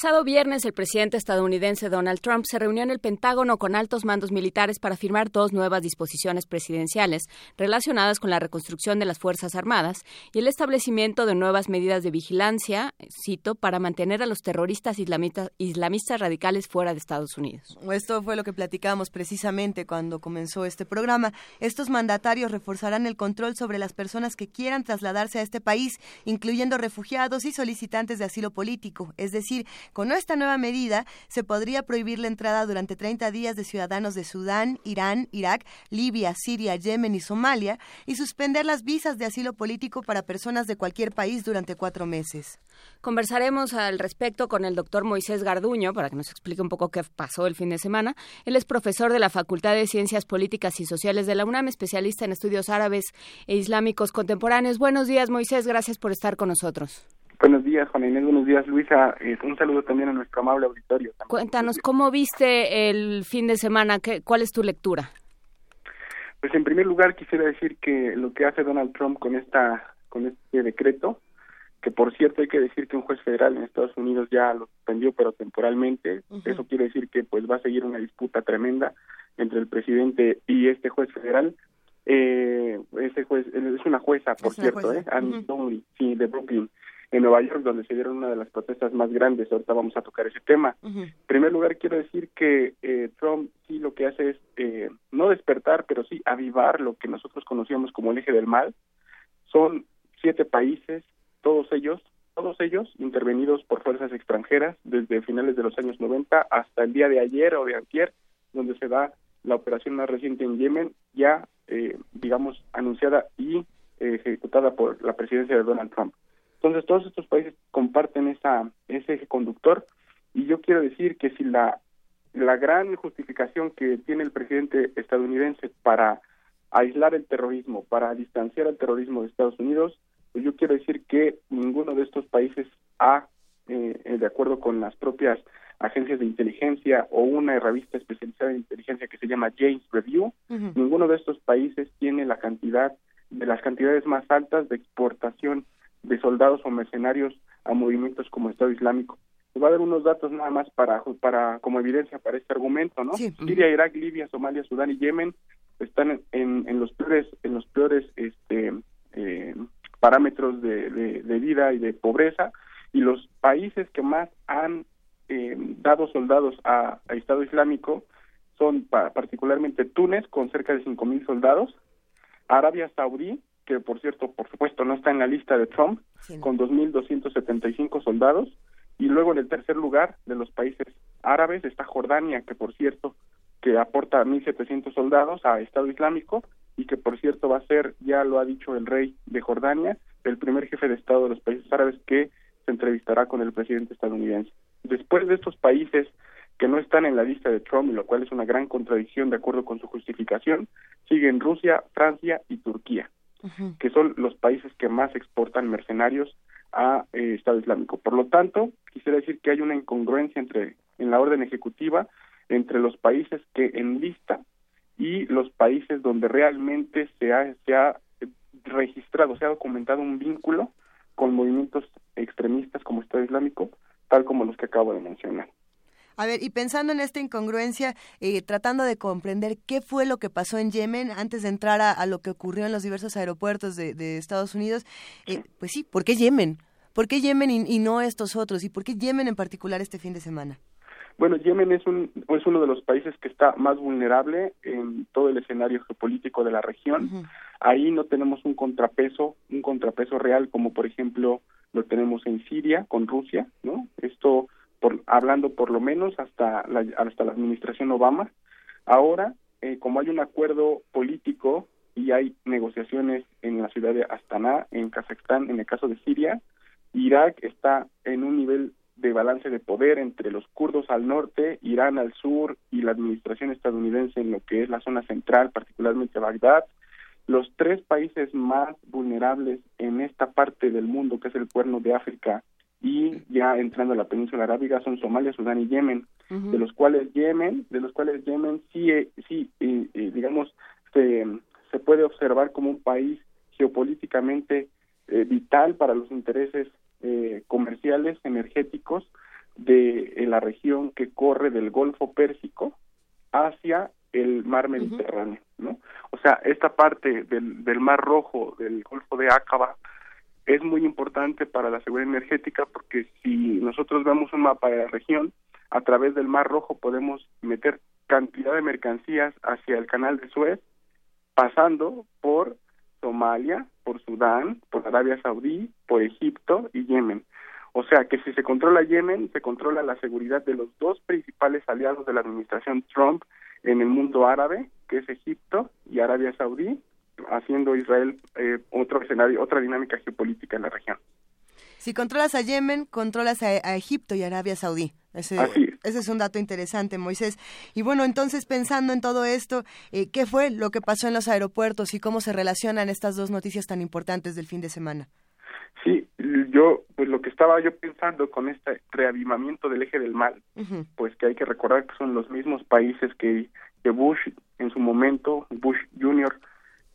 Pasado viernes, el presidente estadounidense Donald Trump se reunió en el Pentágono con altos mandos militares para firmar dos nuevas disposiciones presidenciales relacionadas con la reconstrucción de las Fuerzas Armadas y el establecimiento de nuevas medidas de vigilancia, cito, para mantener a los terroristas islamistas radicales fuera de Estados Unidos. Esto fue lo que platicamos precisamente cuando comenzó este programa. Estos mandatarios reforzarán el control sobre las personas que quieran trasladarse a este país, incluyendo refugiados y solicitantes de asilo político, es decir, con esta nueva medida, se podría prohibir la entrada durante 30 días de ciudadanos de Sudán, Irán, Irak, Libia, Siria, Yemen y Somalia y suspender las visas de asilo político para personas de cualquier país durante cuatro meses. Conversaremos al respecto con el doctor Moisés Garduño para que nos explique un poco qué pasó el fin de semana. Él es profesor de la Facultad de Ciencias Políticas y Sociales de la UNAM, especialista en estudios árabes e islámicos contemporáneos. Buenos días, Moisés. Gracias por estar con nosotros. Buenos días, Juan Inés. Buenos días, Luisa. Eh, un saludo también a nuestro amable auditorio. Cuéntanos, ¿cómo viste el fin de semana? ¿Qué, ¿Cuál es tu lectura? Pues en primer lugar quisiera decir que lo que hace Donald Trump con esta con este decreto, que por cierto hay que decir que un juez federal en Estados Unidos ya lo suspendió pero temporalmente, eso quiere decir que pues va a seguir una disputa tremenda entre el presidente y este juez federal. Eh, ese juez es una jueza, por cierto, eh, Anne sí, de Brooklyn en Nueva York, donde se dieron una de las protestas más grandes. Ahorita vamos a tocar ese tema. En primer lugar, quiero decir que eh, Trump sí lo que hace es eh, no despertar, pero sí avivar lo que nosotros conocíamos como el eje del mal. Son siete países, todos ellos, todos ellos intervenidos por fuerzas extranjeras desde finales de los años 90 hasta el día de ayer o de antier, donde se da la operación más reciente en Yemen, ya, eh, digamos, anunciada y ejecutada por la presidencia de Donald Trump. Entonces todos estos países comparten esa ese eje conductor y yo quiero decir que si la la gran justificación que tiene el presidente estadounidense para aislar el terrorismo, para distanciar al terrorismo de Estados Unidos, pues yo quiero decir que ninguno de estos países ha, eh, de acuerdo con las propias agencias de inteligencia o una revista especializada en inteligencia que se llama James Review, ninguno de estos países tiene la cantidad de las cantidades más altas de exportación de soldados o mercenarios a movimientos como Estado Islámico. Les voy a dar unos datos nada más para, para como evidencia para este argumento, ¿no? Siria, Irak, Libia, Somalia, Sudán y Yemen están en, en los peores en los peores este eh, parámetros de, de, vida y de pobreza y los países que más han eh, dado soldados a, Estado Islámico son particularmente Túnez con cerca de cinco mil soldados, Arabia Saudí que por cierto, por supuesto, no está en la lista de Trump, con 2.275 soldados. Y luego en el tercer lugar de los países árabes está Jordania, que por cierto, que aporta 1.700 soldados a Estado Islámico y que por cierto va a ser, ya lo ha dicho el rey de Jordania, el primer jefe de Estado de los países árabes que se entrevistará con el presidente estadounidense. Después de estos países que no están en la lista de Trump, lo cual es una gran contradicción de acuerdo con su justificación, siguen Rusia, Francia y Turquía que son los países que más exportan mercenarios a eh, Estado Islámico. Por lo tanto, quisiera decir que hay una incongruencia entre en la orden ejecutiva entre los países que enlistan y los países donde realmente se ha, se ha registrado, se ha documentado un vínculo con movimientos extremistas como Estado Islámico, tal como los que acabo de mencionar. A ver, y pensando en esta incongruencia, eh, tratando de comprender qué fue lo que pasó en Yemen antes de entrar a, lo que ocurrió en los diversos aeropuertos de, Estados Unidos, eh, pues sí, ¿por qué Yemen? ¿Por qué Yemen y, no estos otros? ¿Y por qué Yemen en particular este fin de semana? Bueno, Yemen es, un, es uno de los países que está más vulnerable en todo el escenario geopolítico de la región. Ahí no tenemos un contrapeso, un contrapeso real como por ejemplo lo tenemos en Siria con Rusia, ¿no? Esto por, hablando por lo menos hasta la, hasta la administración Obama. Ahora, eh, como hay un acuerdo político y hay negociaciones en la ciudad de Astana, en Kazajstán, en el caso de Siria, Irak está en un nivel de balance de poder entre los kurdos al norte, Irán al sur y la administración estadounidense en lo que es la zona central, particularmente Bagdad. Los tres países más vulnerables en esta parte del mundo, que es el cuerno de África, y ya entrando a la península arábiga son Somalia, Sudán y Yemen, de los cuales Yemen, de los cuales Yemen sí, eh, sí eh, eh, digamos, se, se puede observar como un país geopolíticamente vital para los intereses comerciales, energéticos de la región que corre del Golfo Pérsico hacia el mar Mediterráneo, ¿no? O sea, esta parte del, del mar Rojo, del Golfo de Aqaba, es muy importante para la seguridad energética porque si nosotros vemos un mapa de la región, a través del Mar Rojo podemos meter cantidad de mercancías hacia el canal de Suez, pasando por Somalia, por Sudán, por Arabia Saudí, por Egipto y Yemen. O sea que si se controla Yemen, se controla la seguridad de los dos principales aliados de la administración Trump en el mundo árabe, que es Egipto y Arabia Saudí, haciendo Israel eh, otro escenario, otra dinámica geopolítica en la región. Si controlas a Yemen, controlas a, Egipto y Arabia Saudí. Ese, ese, es un dato interesante, Moisés. Y bueno, entonces pensando en todo esto, eh, ¿qué fue lo que pasó en los aeropuertos y cómo se relacionan estas dos noticias tan importantes del fin de semana? Sí, yo, pues lo que estaba yo pensando con este reavivamiento del eje del mal, pues que hay que recordar que son los mismos países que, que Bush en su momento, Bush Jr.,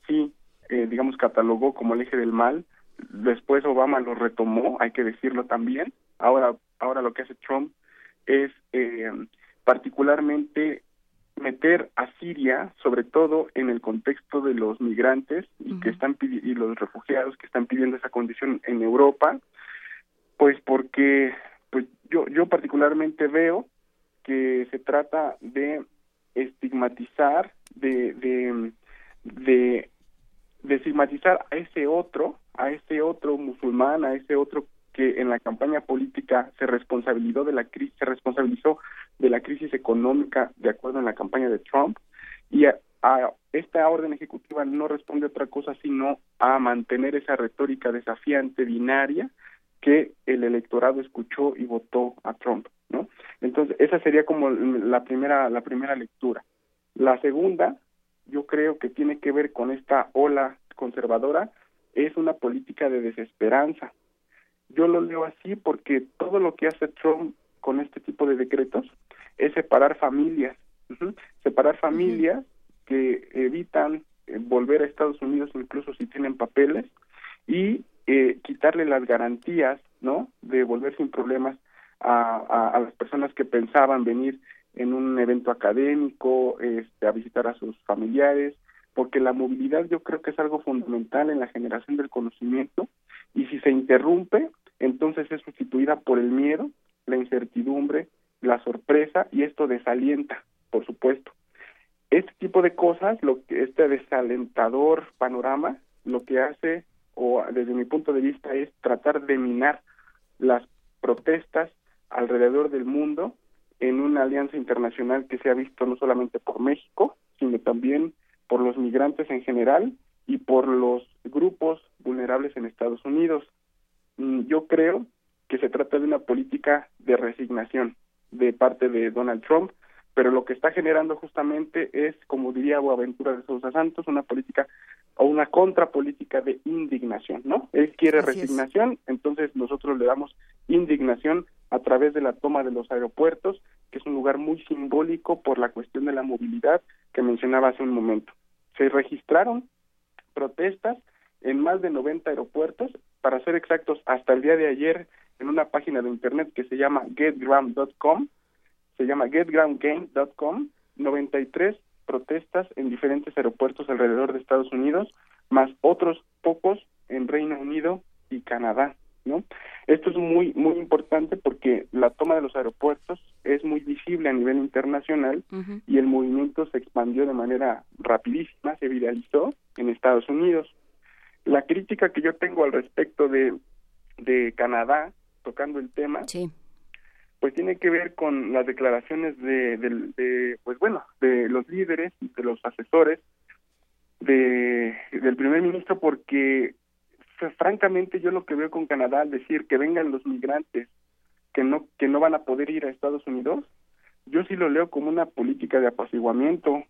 sí, eh, digamos, catalogó como el eje del mal. Después Obama lo retomó, hay que decirlo también. Ahora, ahora lo que hace Trump es eh, particularmente meter a Siria, sobre todo en el contexto de los migrantes y que están y los refugiados que están pidiendo esa condición en Europa, pues porque pues yo yo particularmente veo que se trata de estigmatizar, de de, de de a ese otro, a ese otro musulmán, a ese otro que en la campaña política se responsabilizó de la crisis, se responsabilizó de la crisis económica de acuerdo en la campaña de Trump y a, esta orden ejecutiva no responde a otra cosa sino a mantener esa retórica desafiante binaria que el electorado escuchó y votó a Trump, ¿no? Entonces, esa sería como la primera la primera lectura. La segunda yo creo que tiene que ver con esta ola conservadora es una política de desesperanza. Yo lo leo así porque todo lo que hace Trump con este tipo de decretos es separar familias, separar familias que evitan eh, volver a Estados Unidos incluso si tienen papeles y eh, quitarle las garantías, ¿no? De volver sin problemas a, a, las personas que pensaban venir en un evento académico, este, a visitar a sus familiares, porque la movilidad yo creo que es algo fundamental en la generación del conocimiento y si se interrumpe, entonces es sustituida por el miedo, la incertidumbre, la sorpresa y esto desalienta, por supuesto. Este tipo de cosas, lo que este desalentador panorama, lo que hace o desde mi punto de vista es tratar de minar las protestas alrededor del mundo en una alianza internacional que se ha visto no solamente por México, sino también por los migrantes en general y por los grupos vulnerables en Estados Unidos. Mm, yo creo que se trata de una política de resignación de parte de Donald Trump, pero lo que está generando justamente es, como diría Boaventura de Sousa Santos, una política o una contrapolítica de indignación, ¿no? Él quiere resignación, entonces nosotros le damos indignación a través de la toma de los aeropuertos, que es un lugar muy simbólico por la cuestión de la movilidad que mencionaba hace un momento. Se registraron protestas en más de 90 aeropuertos, para ser exactos, hasta el día de ayer en una página de internet que se llama getground.com, se llama getgroundgame.com, 93 protestas en diferentes aeropuertos alrededor de Estados Unidos, más otros pocos en Reino Unido y Canadá, ¿no? Esto es muy muy importante porque la toma de los aeropuertos es muy visible a nivel internacional y el movimiento se expandió de manera rapidísima, se viralizó en Estados Unidos. La crítica que yo tengo al respecto de, de Canadá, tocando el tema, pues tiene que ver con las declaraciones de, de, pues bueno, de los líderes de los asesores de, del primer ministro, porque francamente yo lo que veo con Canadá al decir que vengan los migrantes que no que no van a poder ir a Estados Unidos, yo sí lo leo como una política de apaciguamiento.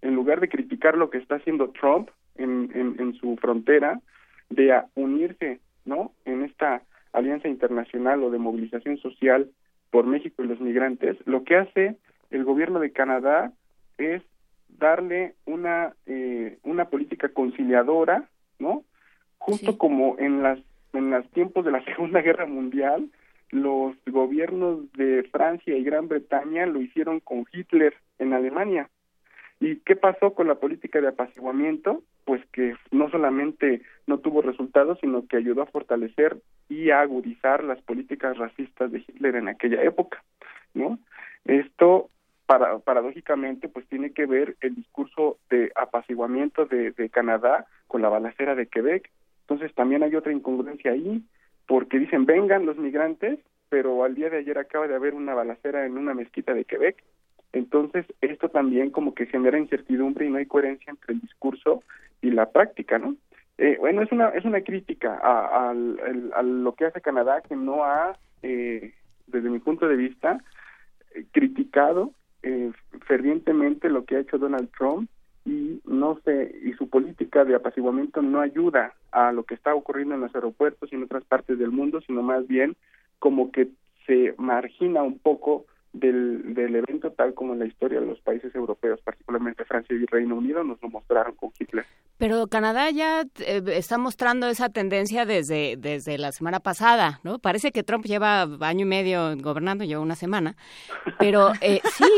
En lugar de criticar lo que está haciendo Trump en, en, su frontera, de unirse, ¿no? En esta alianza internacional o de movilización social por México y los migrantes, lo que hace el gobierno de Canadá es darle una eh, una política conciliadora, ¿no? Justo como en las en los tiempos de la <laughs> Segunda Guerra Mundial, los gobiernos de Francia y Gran Bretaña lo hicieron con Hitler en Alemania. ¿Y qué pasó con la política de apaciguamiento? Pues que no solamente no tuvo resultados, sino que ayudó a fortalecer y a agudizar las políticas racistas de Hitler en aquella época, ¿no? Esto para, paradójicamente pues tiene que ver el discurso de apaciguamiento de, de Canadá con la balacera de Quebec. Entonces también hay otra incongruencia ahí, porque dicen vengan los migrantes, pero al día de ayer acaba de haber una balacera en una mezquita de Quebec entonces, esto también como que genera incertidumbre y no hay coherencia entre el discurso y la práctica, ¿no? Eh, bueno, es una, es una crítica a, lo que hace Canadá, que no ha, eh, desde mi punto de vista, eh, criticado fervientemente lo que ha hecho Donald Trump y no sé, y su política de apaciguamiento no ayuda a lo que está ocurriendo en los aeropuertos y en otras partes del mundo, sino más bien como que se margina un poco del, del evento tal como en la historia de los países europeos, particularmente Francia y Reino Unido, nos lo mostraron con Hitler. Pero Canadá ya eh, está mostrando esa tendencia desde, desde la semana pasada, ¿no? Parece que Trump lleva año y medio gobernando, lleva una semana, pero eh, <laughs> sí,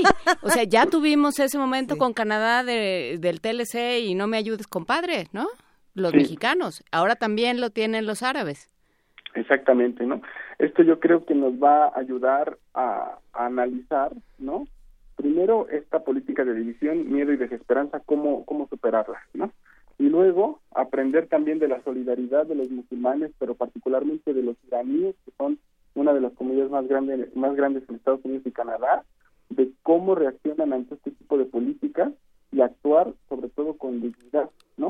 o sea, ya tuvimos ese momento con Canadá de, del TLC y no me ayudes, compadre, ¿no? Los mexicanos, ahora también lo tienen los árabes. Exactamente, ¿no? Esto yo creo que nos va a ayudar a, analizar, ¿no? Primero, esta política de división, miedo y desesperanza, cómo, cómo superarla, ¿no? Y luego, aprender también de la solidaridad de los musulmanes, pero particularmente de los iraníes, que son una de las comunidades más grandes, más grandes en Estados Unidos y Canadá, de cómo reaccionan ante este tipo de políticas y actuar sobre todo con dignidad, ¿no?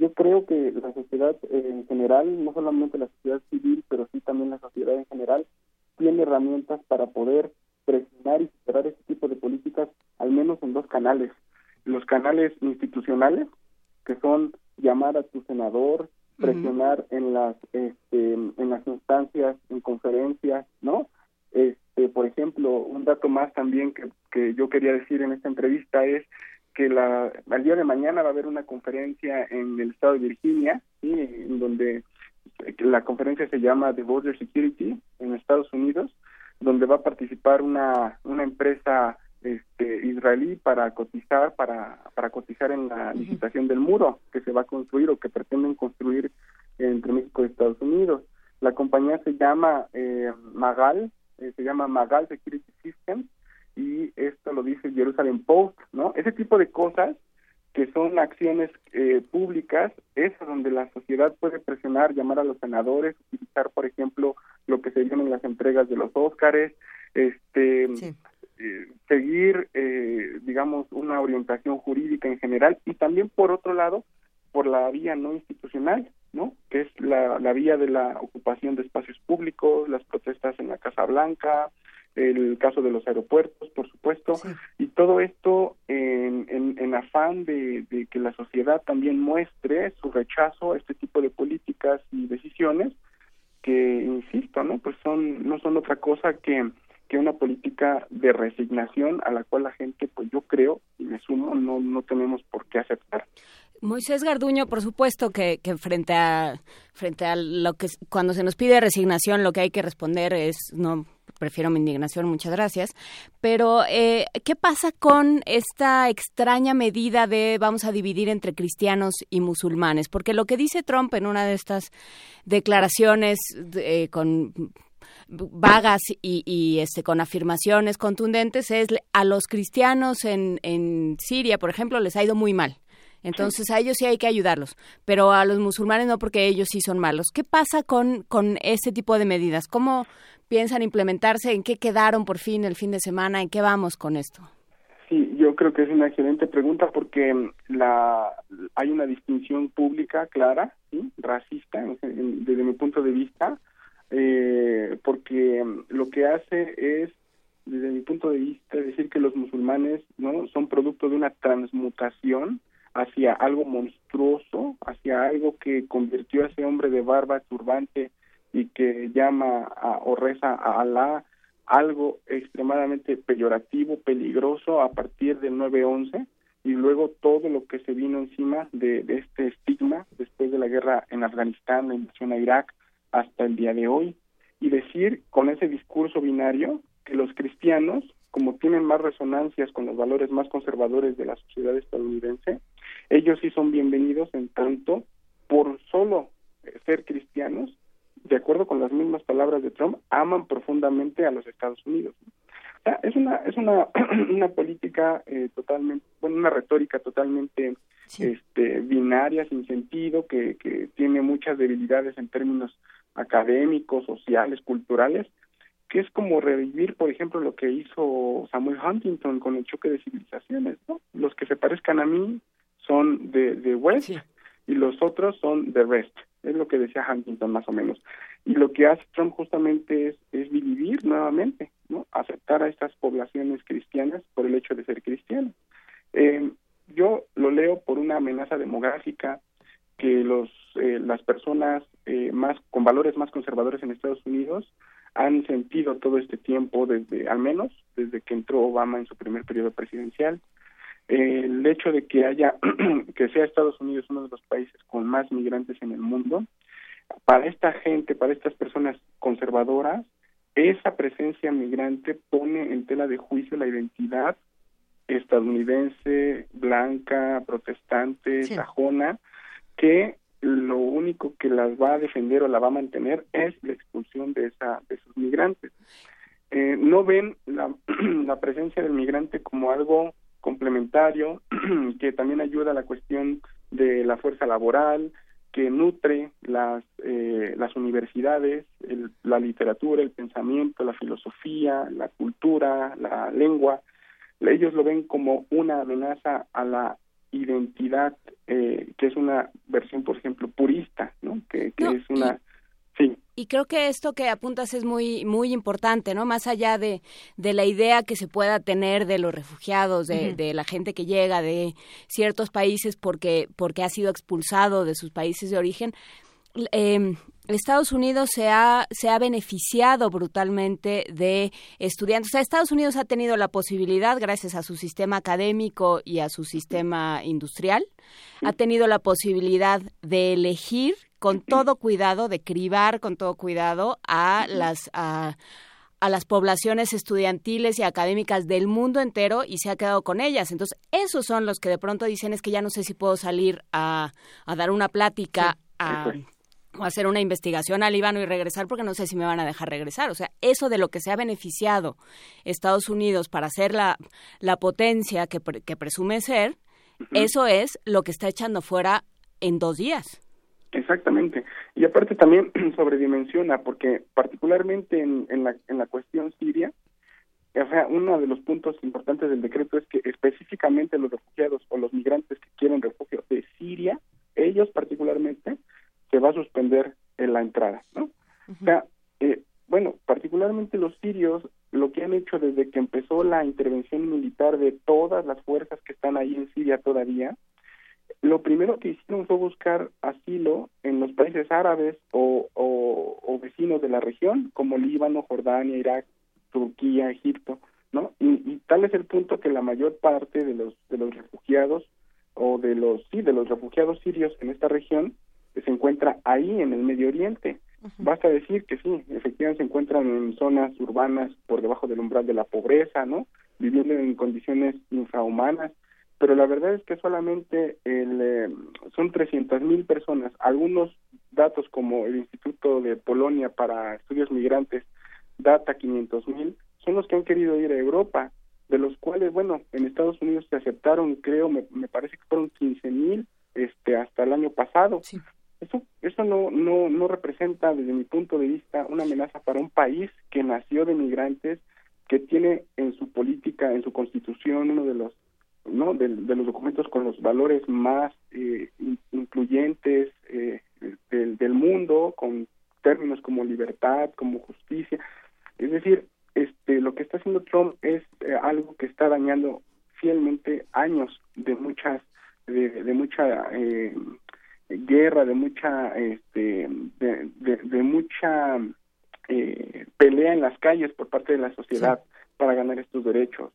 Yo creo que la sociedad en general, no solamente la sociedad civil, pero sí también la sociedad en general, tiene herramientas para poder presionar y superar este tipo de políticas, al menos en dos canales. Los canales institucionales, que son llamar a tu senador, presionar en las este, en las instancias, en conferencias, ¿no? Este, por ejemplo, un dato más también que, que yo quería decir en esta entrevista es que la, al día de mañana va a haber una conferencia en el estado de Virginia, en donde la conferencia se llama The Border Security en Estados Unidos, donde va a participar una, una empresa este, israelí para cotizar para, para cotizar en la licitación del muro que se va a construir o que pretenden construir entre México y Estados Unidos. La compañía se llama eh, Magal, eh, se llama Magal Security Systems y esto lo dice Jerusalem Post, ¿no? Ese tipo de cosas que son acciones eh, públicas, es donde la sociedad puede presionar, llamar a los senadores, utilizar, por ejemplo, lo que se llaman las entregas de los Óscares, este, eh, seguir, eh, digamos, una orientación jurídica en general y también, por otro lado, por la vía no institucional, ¿no? Que es la, la vía de la ocupación de espacios públicos, las protestas en la Casa Blanca, el caso de los aeropuertos, por supuesto, y todo esto en, en, afán de, que la sociedad también muestre su rechazo a este tipo de políticas y decisiones que, insisto, no, pues son no son otra cosa que que una política de resignación a la cual la gente, pues yo creo y me sumo, no no tenemos por qué aceptar. Moisés Garduño, por supuesto que, que, frente a frente a lo que cuando se nos pide resignación, lo que hay que responder es no prefiero mi indignación, muchas gracias. Pero, eh, ¿qué pasa con esta extraña medida de vamos a dividir entre cristianos y musulmanes? Porque lo que dice Trump en una de estas declaraciones eh, con vagas y, este con afirmaciones contundentes es a los cristianos en, en Siria, por ejemplo, les ha ido muy mal. Entonces a ellos sí hay que ayudarlos, pero a los musulmanes no porque ellos sí son malos. ¿Qué pasa con, con este tipo de medidas? ¿Cómo piensan implementarse? ¿En qué quedaron por fin el fin de semana? ¿En qué vamos con esto? Sí, yo creo que es una excelente pregunta porque la hay una distinción pública clara, racista, desde mi punto de vista, eh, porque lo que hace es desde mi punto de vista decir que los musulmanes no son producto de una transmutación hacia algo monstruoso, hacia algo que convirtió a ese hombre de barba turbante y que llama a, o reza a Alá algo extremadamente peyorativo, peligroso a partir del 9-11 y luego todo lo que se vino encima de, este estigma después de la guerra en Afganistán, la invasión a Irak, hasta el día de hoy. y decir con ese discurso binario que los cristianos, como tienen más resonancias con los valores más conservadores de la sociedad estadounidense, ellos sí son bienvenidos en tanto por solo ser cristianos, de acuerdo con las mismas palabras de Trump, aman profundamente a los Estados Unidos. es una es una, <clears throat> una política eh, totalmente, bueno, una retórica totalmente este, binaria, sin sentido, que, que tiene muchas debilidades en términos académicos, sociales, culturales, que es como revivir, por ejemplo, lo que hizo Samuel Huntington con el choque de civilizaciones, ¿no? Los que se parezcan a mí son de, de West y los otros son de Rest, es lo que decía Huntington más o menos. Y lo que hace Trump justamente es, es vivir nuevamente, ¿no? Aceptar a estas poblaciones cristianas por el hecho de ser cristianos. Eh, yo lo leo por una amenaza demográfica que los eh, las personas eh, más con valores más conservadores en Estados Unidos han sentido todo este tiempo desde al menos desde que entró Obama en su primer periodo presidencial el hecho de que haya <clears throat> que sea Estados Unidos uno de los países con más migrantes en el mundo para esta gente para estas personas conservadoras esa presencia migrante pone en tela de juicio la identidad estadounidense blanca protestante sajona que lo único que las va a defender o la va a mantener es la expulsión de esa de esos migrantes. Eh, no ven la, <clears throat> la presencia del migrante como algo complementario <clears throat> que también ayuda a la cuestión de la fuerza laboral que nutre las eh, las universidades la literatura el pensamiento la filosofía la cultura la lengua ellos lo ven como una amenaza a la identidad, eh, que es una versión, por ejemplo, purista, ¿no? Que, es una... sí. Y creo que esto que apuntas es muy muy importante, ¿no? Más allá de, de la idea que se pueda tener de los refugiados, de, de la gente que llega de ciertos países porque porque ha sido expulsado de sus países de origen, eh, Estados Unidos se ha, se ha beneficiado brutalmente de estudiantes. O sea, Estados Unidos ha tenido la posibilidad, gracias a su sistema académico y a su sistema industrial, ha tenido la posibilidad de elegir con todo cuidado, de cribar con todo cuidado a las... A, a las poblaciones estudiantiles y académicas del mundo entero y se ha quedado con ellas. Entonces, esos son los que de pronto dicen es que ya no sé si puedo salir a, a dar una plática a, o hacer una investigación al Líbano y regresar porque no sé si me van a dejar regresar. O sea, eso de lo que se ha beneficiado Estados Unidos para ser la, la potencia que, que presume ser, eso es lo que está echando fuera en dos días. Exactamente. Y aparte también <clears throat> sobredimensiona, porque particularmente en, en, la, en la cuestión siria, o sea, uno de los puntos importantes del decreto es que específicamente los refugiados o los migrantes que quieren refugio de Siria, ellos particularmente, se va a suspender en la entrada, ¿no? O sea, eh, bueno, particularmente los sirios, lo que han hecho desde que empezó la intervención militar de todas las fuerzas que están ahí en Siria todavía, lo primero que hicieron fue buscar asilo en los países árabes o, o, vecinos de la región, como Líbano, Jordania, Irak, Turquía, Egipto, ¿no? Y, y, tal es el punto que la mayor parte de los de los refugiados o de los sí de los refugiados sirios en esta región se encuentra ahí en el Medio Oriente. Basta decir que sí, efectivamente se encuentran en zonas urbanas por debajo del umbral de la pobreza, ¿no? Viviendo en condiciones infrahumanas, pero la verdad es que solamente el, eh, son 300 mil personas. Algunos datos como el Instituto de Polonia para Estudios Migrantes data 500 mil, son los que han querido ir a Europa, de los cuales, bueno, en Estados Unidos se aceptaron, creo, me, me parece que fueron 15 mil este, hasta el año pasado. Sí. Eso, eso no, no, no representa, desde mi punto de vista, una amenaza para un país que nació de migrantes, que tiene en su política, en su constitución, uno de los no de, los documentos con los valores más eh, incluyentes eh, del, del mundo, con términos como libertad, como justicia. Es decir, este, lo que está haciendo Trump es eh, algo que está dañando fielmente años de muchas de, de mucha eh, guerra, de mucha, este, de, mucha eh, pelea en las calles por parte de la sociedad para ganar estos derechos.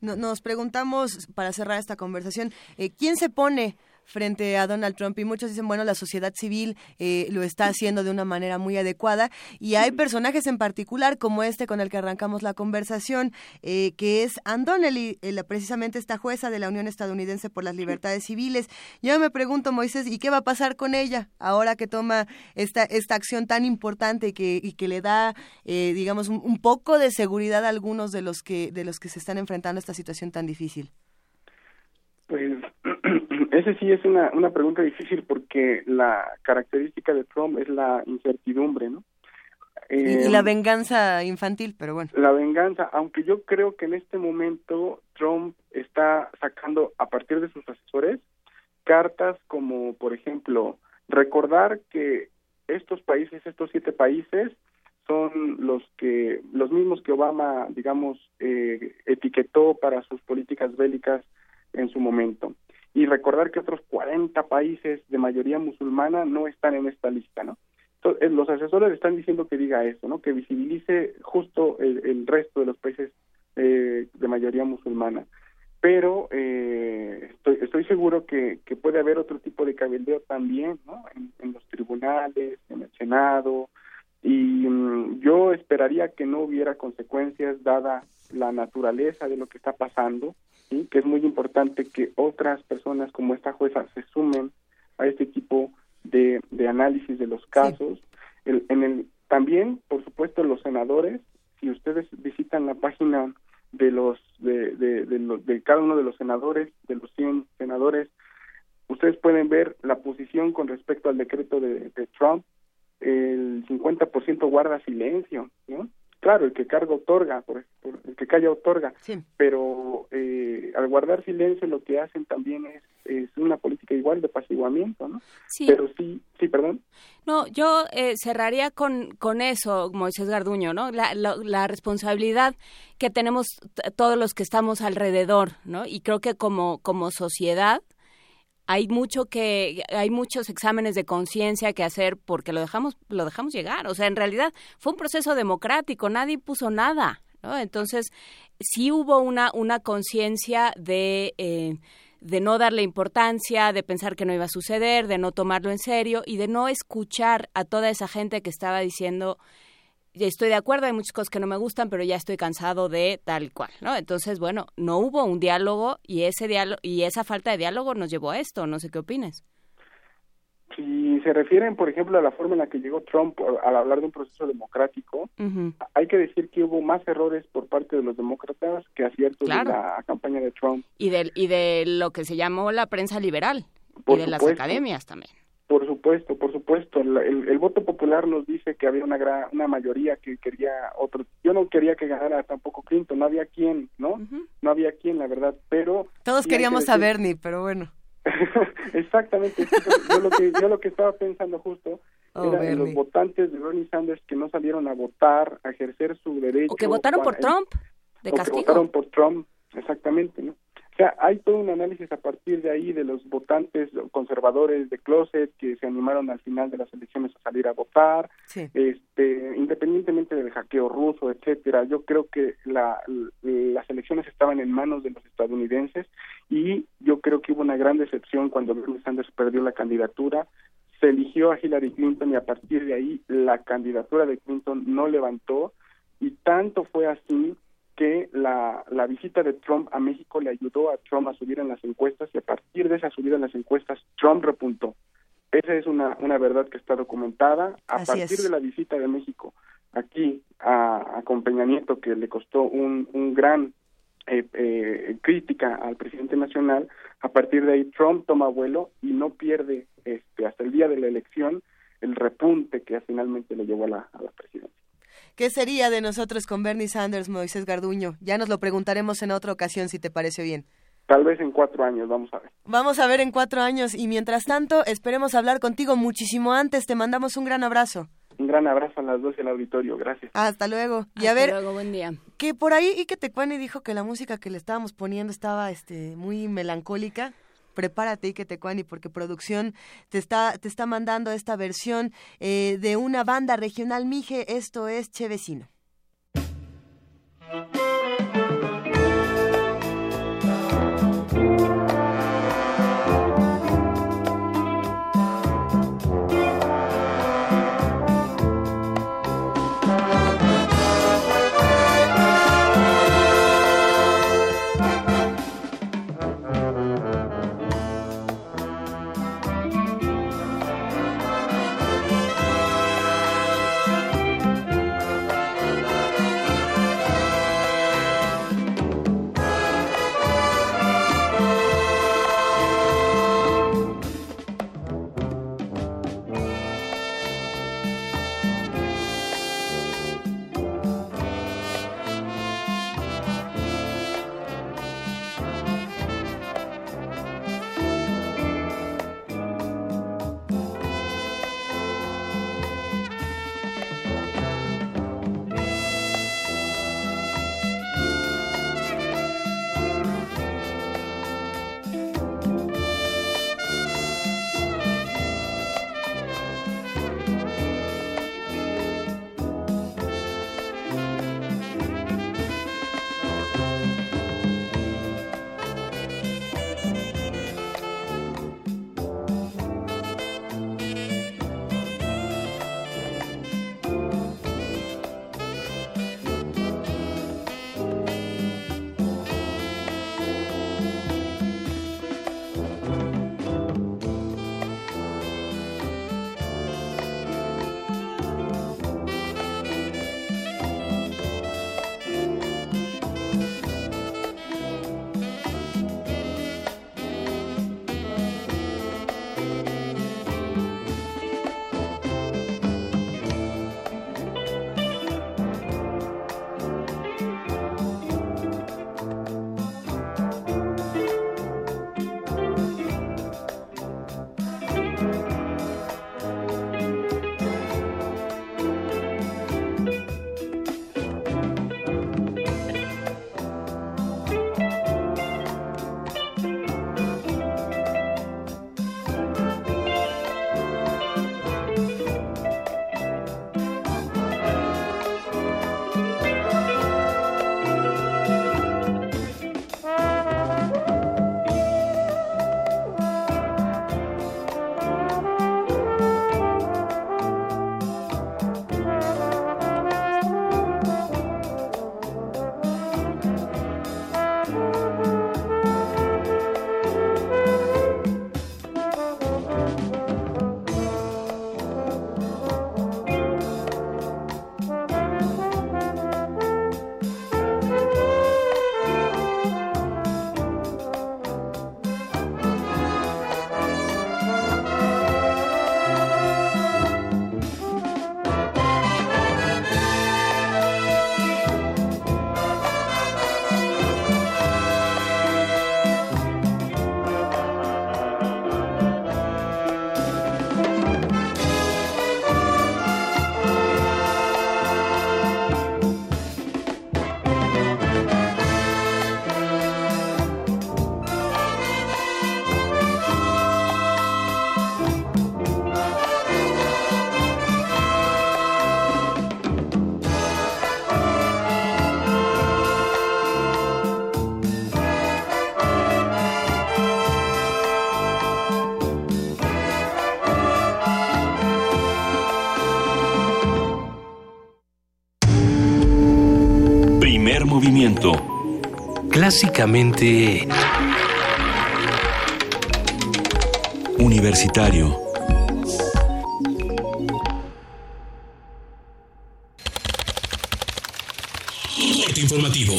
Nos preguntamos, para cerrar esta conversación, eh, ¿quién se pone frente a Donald Trump y muchos dicen, bueno, la sociedad civil eh, lo está haciendo de una manera muy adecuada y hay personajes en particular como este con el que arrancamos la conversación, eh, que es Ann Donnelly, eh, precisamente esta jueza de la Unión Estadounidense por las Libertades Civiles. Yo me pregunto, Moisés, ¿y qué va a pasar con ella ahora que toma esta, esta acción tan importante y que, y que le da, digamos, un, un, poco de seguridad a algunos de los que, de los que se están enfrentando a esta situación tan difícil? Pues ese sí es una, una pregunta difícil porque la característica de Trump es la incertidumbre, ¿no? y, la em, venganza infantil, pero bueno. La venganza, aunque yo creo que en este momento Trump está sacando a partir de sus asesores cartas como, por ejemplo, recordar que estos países, estos siete países, son los que los mismos que Obama, digamos, eh, etiquetó para sus políticas bélicas en su momento. Y recordar que otros 40 países de mayoría musulmana no están en esta lista, ¿no? Entonces, eh, los asesores están diciendo que diga eso, ¿no? Que visibilice justo el, resto de los países eh, de mayoría musulmana. Pero eh, estoy, estoy seguro que, que puede haber otro tipo de cabildeo también, ¿no? En, los tribunales, en el Senado, y mm, yo esperaría que no hubiera consecuencias dada la naturaleza de lo que está pasando que es muy importante que otras personas como esta jueza se sumen a este tipo de, de análisis de los casos. en el, también, por supuesto, los senadores, si ustedes visitan la página de los de, de, de, cada uno de los senadores, de los 100 senadores, ustedes pueden ver la posición con respecto al decreto de, de Trump. El 50% guarda silencio, ¿no? claro, el que carga otorga, por, el que calla otorga, pero eh, al guardar silencio lo que hacen también es, es una política igual de apaciguamiento, ¿no? Sí. Pero sí, sí, perdón. No, yo eh, cerraría con, con eso, Moisés Garduño, ¿no? La, la, la responsabilidad que tenemos todos los que estamos alrededor, ¿no? Y creo que como, como sociedad, hay mucho que hay muchos exámenes de conciencia que hacer porque lo dejamos lo dejamos llegar o sea en realidad fue un proceso democrático nadie puso nada ¿no? entonces sí hubo una una conciencia de eh, de no darle importancia, de pensar que no iba a suceder, de no tomarlo en serio y de no escuchar a toda esa gente que estaba diciendo estoy de acuerdo, hay muchas cosas que no me gustan, pero ya estoy cansado de tal cual, ¿no? Entonces, bueno, no hubo un diálogo y ese diálogo y esa falta de diálogo nos llevó a esto, no sé qué opinas. Si se refieren, por ejemplo, a la forma en la que llegó Trump al hablar de un proceso democrático, hay que decir que hubo más errores por parte de los demócratas que aciertos de la campaña de Trump. Y de, y de lo que se llamó la prensa liberal y de las academias también. Por supuesto, por supuesto. El, el, voto popular nos dice que había una gran, una mayoría que quería otro. Yo no quería que ganara tampoco Clinton, no había quien, ¿no? No había quien, la verdad, pero... Todos queríamos a Bernie, pero bueno. <laughs> Exactamente. yo, lo que, yo lo que estaba pensando justo oh, era los votantes de Bernie Sanders que no salieron a votar, a ejercer su derecho. O que votaron por Trump, de castigo. que votaron por Trump, exactamente, ¿no? Sea, hay todo un análisis a partir de ahí de los votantes conservadores de closet que se animaron al final de las elecciones a salir a votar, este, independientemente del hackeo ruso, etcétera. Yo creo que la, las elecciones estaban en manos de los estadounidenses y yo creo que hubo una gran decepción cuando Bernie Sanders perdió la candidatura. Se eligió a Hillary Clinton y a partir de ahí la candidatura de Clinton no levantó y tanto fue así que la, la visita de Trump a México le ayudó a Trump a subir en las encuestas y a partir de esa subida en las encuestas Trump repuntó. Esa es una, una verdad que está documentada. A partir de la visita de México aquí a, a con Peña Nieto, que le costó un, un gran eh, eh, crítica al presidente nacional, a partir de ahí Trump toma vuelo y no pierde este, hasta el día de la elección el repunte que finalmente le llevó a la, a la presidencia. ¿Qué sería de nosotros con Bernie Sanders, Moisés Garduño? Ya nos lo preguntaremos en otra ocasión, si te parece bien. Tal vez en cuatro años, vamos a ver. Vamos a ver en cuatro años y mientras tanto esperemos hablar contigo muchísimo antes. Te mandamos un gran abrazo. Un gran abrazo a las dos en el auditorio, gracias. Hasta luego. y a ver, luego, buen día. Que por ahí y que Tecuani dijo que la música que le estábamos poniendo estaba este muy melancólica prepárate Ike Tecuani porque producción te está, te está mandando esta versión eh, de una banda regional Mije, esto es Che Vecino. Movimiento. Clásicamente... Universitario. informativo.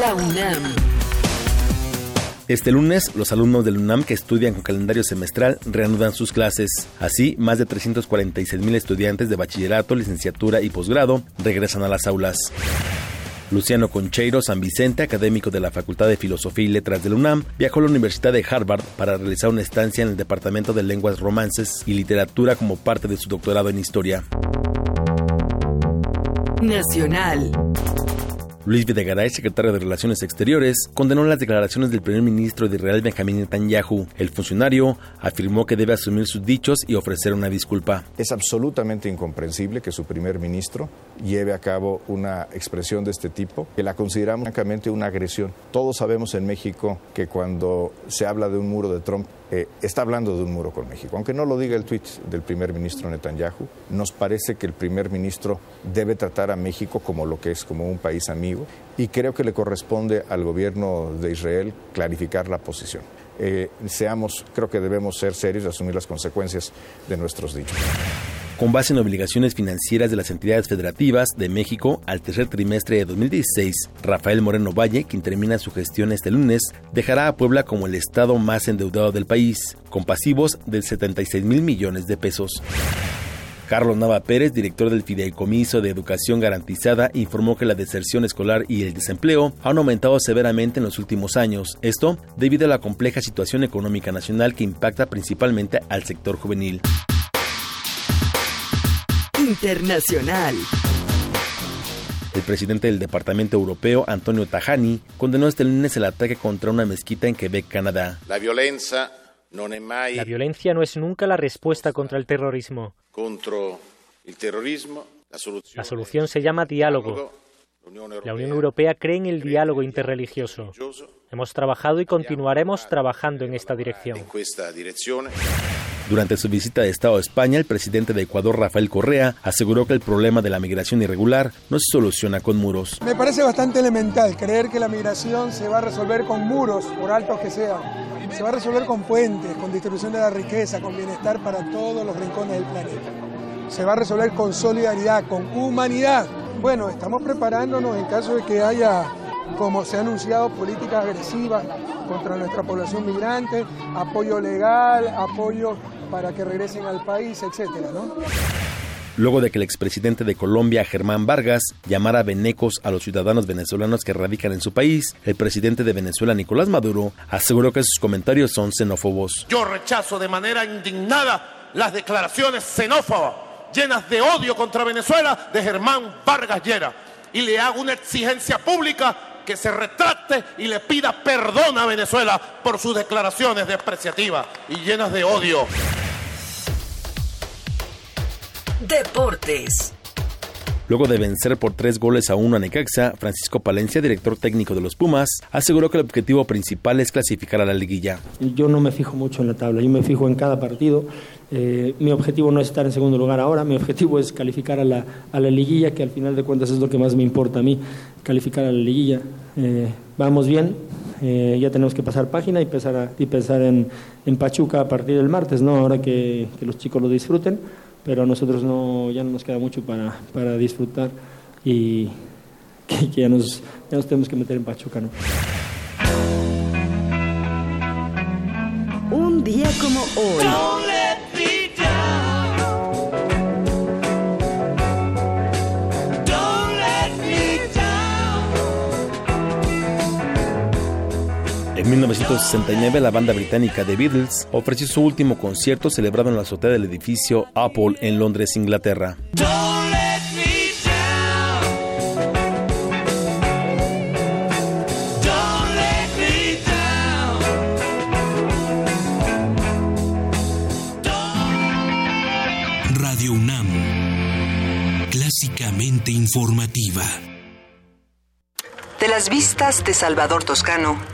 La UNAM. Este lunes, los alumnos del UNAM que estudian con calendario semestral reanudan sus clases. Así, más de 346 mil estudiantes de bachillerato, licenciatura y posgrado regresan a las aulas. Luciano Concheiro San Vicente, académico de la Facultad de Filosofía y Letras del UNAM, viajó a la Universidad de Harvard para realizar una estancia en el Departamento de Lenguas Romances y Literatura como parte de su doctorado en Historia. Nacional. Luis Videgaray, secretario de Relaciones Exteriores, condenó las declaraciones del primer ministro de Israel Benjamín Netanyahu. El funcionario afirmó que debe asumir sus dichos y ofrecer una disculpa. Es absolutamente incomprensible que su primer ministro lleve a cabo una expresión de este tipo, que la consideramos francamente una agresión. Todos sabemos en México que cuando se habla de un muro de Trump, eh, está hablando de un muro con México. Aunque no lo diga el tuit del primer ministro Netanyahu, nos parece que el primer ministro debe tratar a México como lo que es, como un país amigo, y creo que le corresponde al gobierno de Israel clarificar la posición. Eh, seamos, creo que debemos ser serios y asumir las consecuencias de nuestros dichos con base en obligaciones financieras de las entidades federativas de México al tercer trimestre de 2016. Rafael Moreno Valle, quien termina su gestión este lunes, dejará a Puebla como el estado más endeudado del país, con pasivos de 76 mil millones de pesos. Carlos Nava Pérez, director del Fideicomiso de Educación Garantizada, informó que la deserción escolar y el desempleo han aumentado severamente en los últimos años. Esto debido a la compleja situación económica nacional que impacta principalmente al sector juvenil. Internacional. El presidente del Departamento Europeo, Antonio Tajani, condenó este lunes el ataque contra una mezquita en Quebec, Canadá. La violencia no es nunca la respuesta contra el terrorismo. La solución se llama diálogo. La Unión Europea cree en el diálogo interreligioso. Hemos trabajado y continuaremos trabajando en esta dirección. Durante su visita de Estado a España, el presidente de Ecuador, Rafael Correa, aseguró que el problema de la migración irregular no se soluciona con muros. Me parece bastante elemental creer que la migración se va a resolver con muros, por altos que sean. Se va a resolver con puentes, con distribución de la riqueza, con bienestar para todos los rincones del planeta. Se va a resolver con solidaridad, con humanidad. Bueno, estamos preparándonos en caso de que haya como se ha anunciado, políticas agresivas contra nuestra población migrante, apoyo legal, apoyo para que regresen al país, etcétera, ¿no? Luego de que el expresidente de Colombia, Germán Vargas, llamara venecos a los ciudadanos venezolanos que radican en su país, el presidente de Venezuela, Nicolás Maduro, aseguró que sus comentarios son xenófobos. Yo rechazo de manera indignada las declaraciones xenófobas, llenas de odio contra Venezuela, de Germán Vargas Llera. Y le hago una exigencia pública que se retracte y le pida perdón a Venezuela por sus declaraciones despreciativas y llenas de odio. Deportes. Luego de vencer por tres goles a uno a Necaxa, Francisco Palencia, director técnico de los Pumas, aseguró que el objetivo principal es clasificar a la liguilla. Yo no me fijo mucho en la tabla, yo me fijo en cada partido. Eh, mi objetivo no es estar en segundo lugar ahora, mi objetivo es calificar a la, a la liguilla, que al final de cuentas es lo que más me importa a mí, calificar a la liguilla. Eh, vamos bien, eh, ya tenemos que pasar página y pensar, y pensar en, en, Pachuca a partir del martes, ¿no? ahora que, que los chicos lo disfruten pero a nosotros no, ya no nos queda mucho para, para disfrutar y <laughs> que, ya, nos, ya nos tenemos que meter en Pachuca. ¿no? Un día como hoy. En 1969, la banda británica The Beatles ofreció su último concierto celebrado en la azotea del edificio Apple en Londres, Inglaterra. Radio UNAM, clásicamente informativa. De las vistas de Salvador Toscano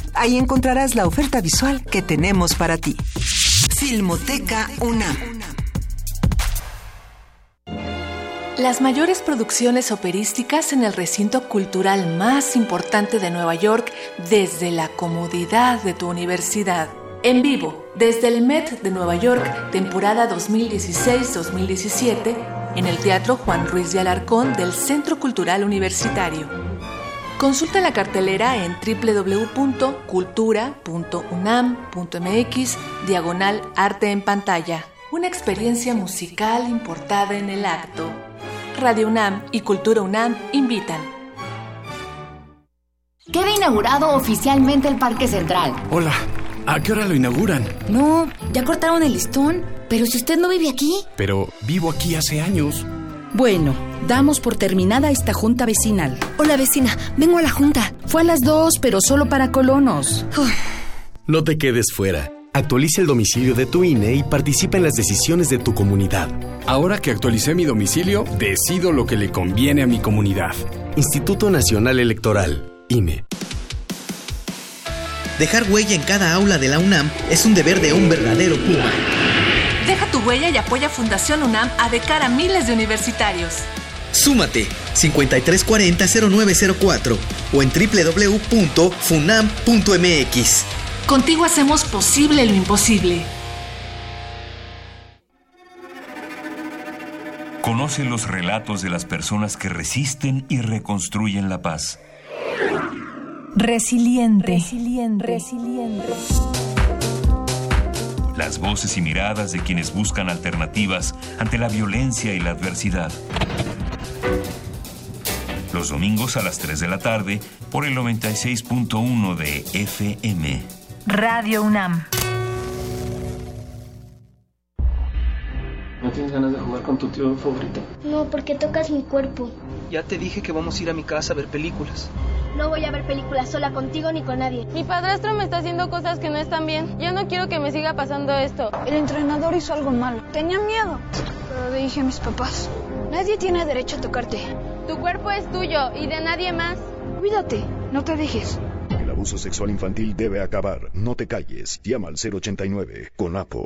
Ahí encontrarás la oferta visual que tenemos para ti. Filmoteca UNAM. Las mayores producciones operísticas en el recinto cultural más importante de Nueva York desde la comodidad de tu universidad. En vivo, desde el Met de Nueva York, temporada 2016-2017, en el Teatro Juan Ruiz de Alarcón del Centro Cultural Universitario. Consulta la cartelera en www.cultura.unam.mx, diagonal arte en pantalla. Una experiencia musical importada en el acto. Radio UNAM y Cultura UNAM invitan. Queda inaugurado oficialmente el Parque Central. Hola, ¿a qué hora lo inauguran? No, ya cortaron el listón. Pero si usted no vive aquí. Pero vivo aquí hace años. Bueno, damos por terminada esta junta vecinal. Hola vecina, vengo a la junta. Fue a las dos, pero solo para colonos. No te quedes fuera. Actualiza el domicilio de tu INE y participa en las decisiones de tu comunidad. Ahora que actualicé mi domicilio, decido lo que le conviene a mi comunidad. Instituto Nacional Electoral, INE. Dejar huella en cada aula de la UNAM es un deber de un verdadero Puma. Huella y apoya Fundación UNAM a de cara a miles de universitarios. Súmate 5340-0904 o en www.funam.mx. Contigo hacemos posible lo imposible. Conoce los relatos de las personas que resisten y reconstruyen la paz. Resiliente. Resiliente. Resiliente. Las voces y miradas de quienes buscan alternativas ante la violencia y la adversidad. Los domingos a las 3 de la tarde por el 96.1 de FM. Radio UNAM. ¿No tienes ganas de jugar con tu tío favorito? No, porque tocas mi cuerpo. Ya te dije que vamos a ir a mi casa a ver películas. No voy a ver películas sola contigo ni con nadie. Mi padrastro me está haciendo cosas que no están bien. Yo no quiero que me siga pasando esto. El entrenador hizo algo malo. Tenía miedo. Pero le dije a mis papás. Nadie tiene derecho a tocarte. Tu cuerpo es tuyo y de nadie más. Cuídate, no te dejes. El abuso sexual infantil debe acabar. No te calles. Llama al 089 con APO.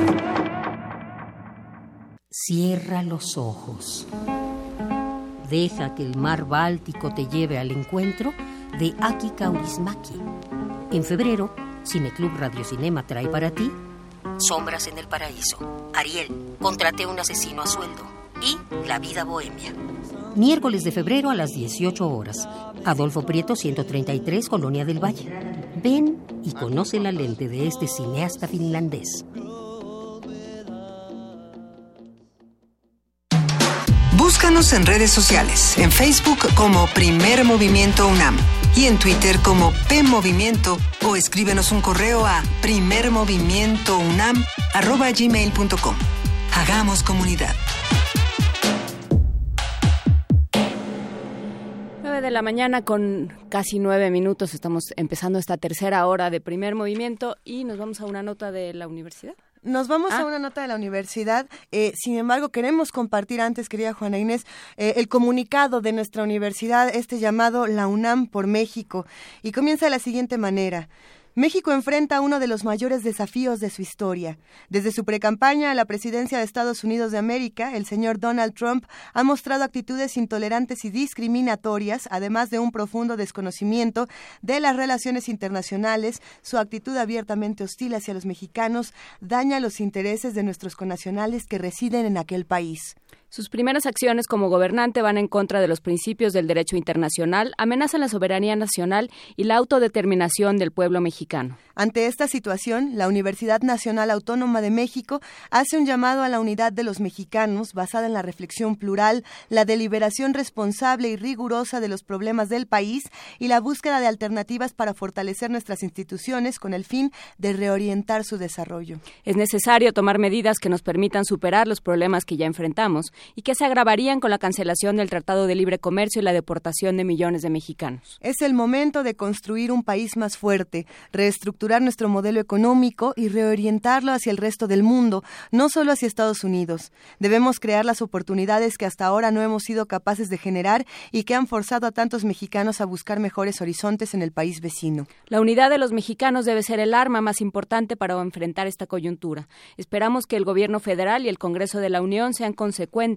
Cierra los ojos. Deja que el mar Báltico te lleve al encuentro de Aki Kaurismaki. En febrero, Cineclub Radio Cinema trae para ti Sombras en el Paraíso, Ariel, Contraté un asesino a sueldo y La vida bohemia. Miércoles de febrero a las 18 horas. Adolfo Prieto 133, Colonia del Valle. Ven y conoce la lente de este cineasta finlandés. Búscanos en redes sociales, en Facebook como Primer Movimiento UNAM y en Twitter como P Movimiento o escríbenos un correo a primermovimientounam@gmail.com. Hagamos comunidad. 9 de la mañana con casi nueve minutos estamos empezando esta tercera hora de primer movimiento y nos vamos a una nota de la universidad. Nos vamos Ah. a una nota de la universidad. Eh, sin embargo, queremos compartir antes, querida Juana Inés, eh, el comunicado de nuestra universidad, este llamado La UNAM por México. Y comienza de la siguiente manera. México enfrenta uno de los mayores desafíos de su historia. Desde su precampaña a la presidencia de Estados Unidos de América, el señor Donald Trump ha mostrado actitudes intolerantes y discriminatorias, además de un profundo desconocimiento de las relaciones internacionales. Su actitud abiertamente hostil hacia los mexicanos daña los intereses de nuestros connacionales que residen en aquel país. Sus primeras acciones como gobernante van en contra de los principios del derecho internacional, amenazan la soberanía nacional y la autodeterminación del pueblo mexicano. Ante esta situación, la Universidad Nacional Autónoma de México hace un llamado a la unidad de los mexicanos basada en la reflexión plural, la deliberación responsable y rigurosa de los problemas del país y la búsqueda de alternativas para fortalecer nuestras instituciones con el fin de reorientar su desarrollo. Es necesario tomar medidas que nos permitan superar los problemas que ya enfrentamos y que se agravarían con la cancelación del Tratado de Libre Comercio y la deportación de millones de mexicanos. Es el momento de construir un país más fuerte, reestructurar nuestro modelo económico y reorientarlo hacia el resto del mundo, no solo hacia Estados Unidos. Debemos crear las oportunidades que hasta ahora no hemos sido capaces de generar y que han forzado a tantos mexicanos a buscar mejores horizontes en el país vecino. La unidad de los mexicanos debe ser el arma más importante para enfrentar esta coyuntura. Esperamos que el gobierno federal y el Congreso de la Unión sean consecuentes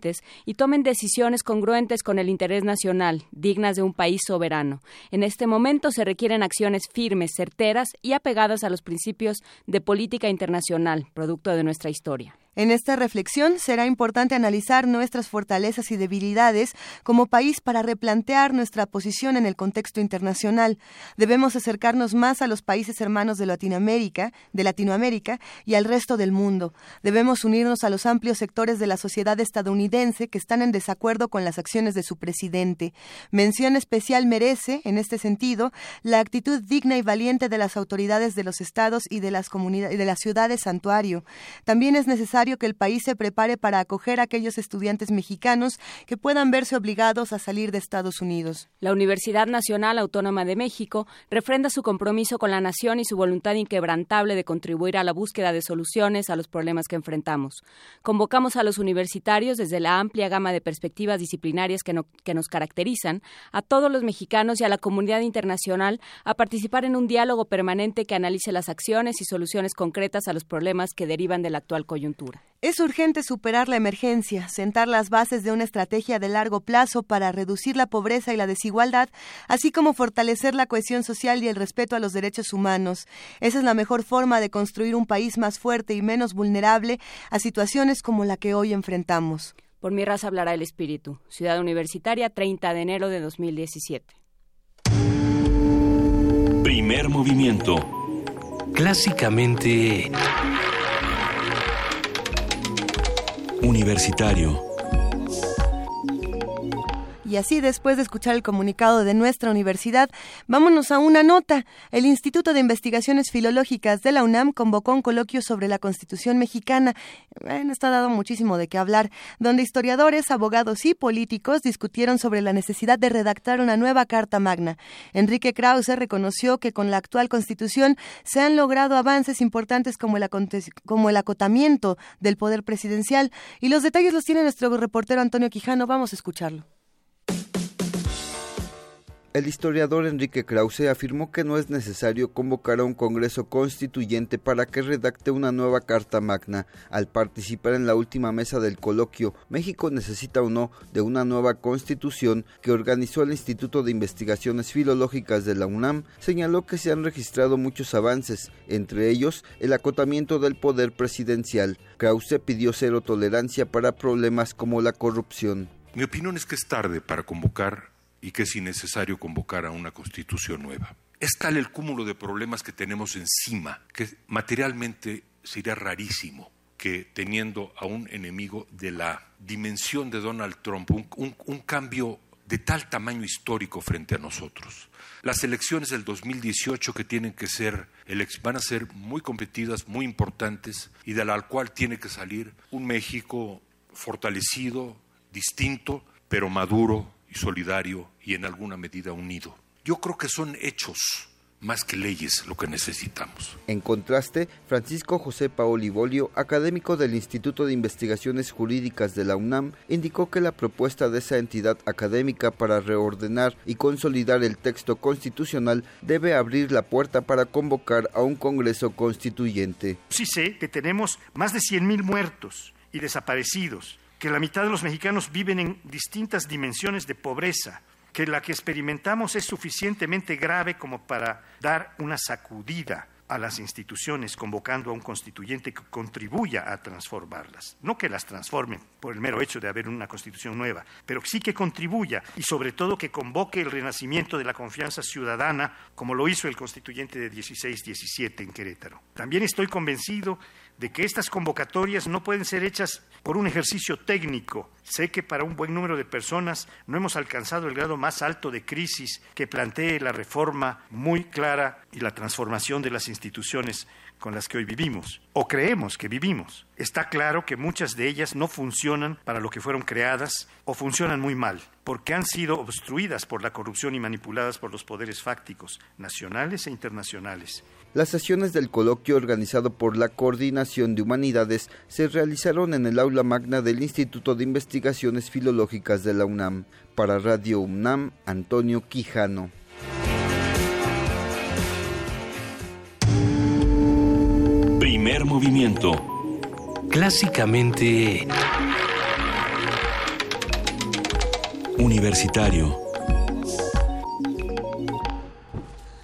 y tomen decisiones congruentes con el interés nacional, dignas de un país soberano. En este momento se requieren acciones firmes, certeras y apegadas a los principios de política internacional, producto de nuestra historia. En esta reflexión será importante analizar nuestras fortalezas y debilidades como país para replantear nuestra posición en el contexto internacional. Debemos acercarnos más a los países hermanos de Latinoamérica, de Latinoamérica y al resto del mundo. Debemos unirnos a los amplios sectores de la sociedad estadounidense que están en desacuerdo con las acciones de su presidente. Mención especial merece, en este sentido, la actitud digna y valiente de las autoridades de los estados y de las comunidades de las ciudades santuario. También es necesario que el país se prepare para acoger a aquellos estudiantes mexicanos que puedan verse obligados a salir de Estados Unidos. La Universidad Nacional Autónoma de México refrenda su compromiso con la nación y su voluntad inquebrantable de contribuir a la búsqueda de soluciones a los problemas que enfrentamos. Convocamos a los universitarios desde la amplia gama de perspectivas disciplinarias que, que nos caracterizan, a todos los mexicanos y a la comunidad internacional a participar en un diálogo permanente que analice las acciones y soluciones concretas a los problemas que derivan de la actual coyuntura. Es urgente superar la emergencia, sentar las bases de una estrategia de largo plazo para reducir la pobreza y la desigualdad, así como fortalecer la cohesión social y el respeto a los derechos humanos. Esa es la mejor forma de construir un país más fuerte y menos vulnerable a situaciones como la que hoy enfrentamos. Por mi raza hablará el espíritu. Ciudad Universitaria, 30 de enero de 2017. Primer movimiento. Clásicamente Universitario y así, después de escuchar el comunicado de nuestra universidad, vámonos a una nota. El Instituto de Investigaciones Filológicas de la UNAM convocó un coloquio sobre la Constitución mexicana. Bueno, está dado muchísimo de qué hablar, donde historiadores, abogados y políticos discutieron sobre la necesidad de redactar una nueva Carta Magna. Enrique Krause reconoció que con la actual Constitución se han logrado avances importantes como el, como el acotamiento del poder presidencial. Y los detalles los tiene nuestro reportero Antonio Quijano. Vamos a escucharlo. El historiador Enrique Krause afirmó que no es necesario convocar a un Congreso constituyente para que redacte una nueva Carta Magna. Al participar en la última mesa del coloquio, México necesita o no de una nueva constitución que organizó el Instituto de Investigaciones Filológicas de la UNAM, señaló que se han registrado muchos avances, entre ellos el acotamiento del poder presidencial. Krause pidió cero tolerancia para problemas como la corrupción. Mi opinión es que es tarde para convocar y que es innecesario convocar a una constitución nueva. Es tal el cúmulo de problemas que tenemos encima que materialmente sería rarísimo que teniendo a un enemigo de la dimensión de Donald Trump, un, cambio de tal tamaño histórico frente a nosotros. Las elecciones del 2018 que tienen que ser, van a ser muy competidas, muy importantes y de la cual tiene que salir un México fortalecido, distinto, pero maduro, solidario y en alguna medida unido. Yo creo que son hechos más que leyes lo que necesitamos. En contraste, Francisco José Paoli Bolio, académico del Instituto de Investigaciones Jurídicas de la UNAM, indicó que la propuesta de esa entidad académica para reordenar y consolidar el texto constitucional debe abrir la puerta para convocar a un Congreso constituyente. Sí sé que tenemos más de 100.000 muertos y desaparecidos que la mitad de los mexicanos viven en distintas dimensiones de pobreza, que la que experimentamos es suficientemente grave como para dar una sacudida a las instituciones convocando a un constituyente que contribuya a transformarlas. No que las transforme por el mero hecho de haber una constitución nueva, pero sí que contribuya y sobre todo que convoque el renacimiento de la confianza ciudadana como lo hizo el constituyente de 16-17 en Querétaro. También estoy convencido de que estas convocatorias no pueden ser hechas por un ejercicio técnico. Sé que para un buen número de personas no hemos alcanzado el grado más alto de crisis que plantee la reforma muy clara y la transformación de las instituciones con las que hoy vivimos, o creemos que vivimos. Está claro que muchas de ellas no funcionan para lo que fueron creadas o funcionan muy mal, porque han sido obstruidas por la corrupción y manipuladas por los poderes fácticos, nacionales e internacionales. Las sesiones del coloquio organizado por la Coordinación de Humanidades se realizaron en el aula magna del Instituto de Investigaciones Filológicas de la UNAM. Para Radio UNAM, Antonio Quijano. Movimiento. Clásicamente... Universitario.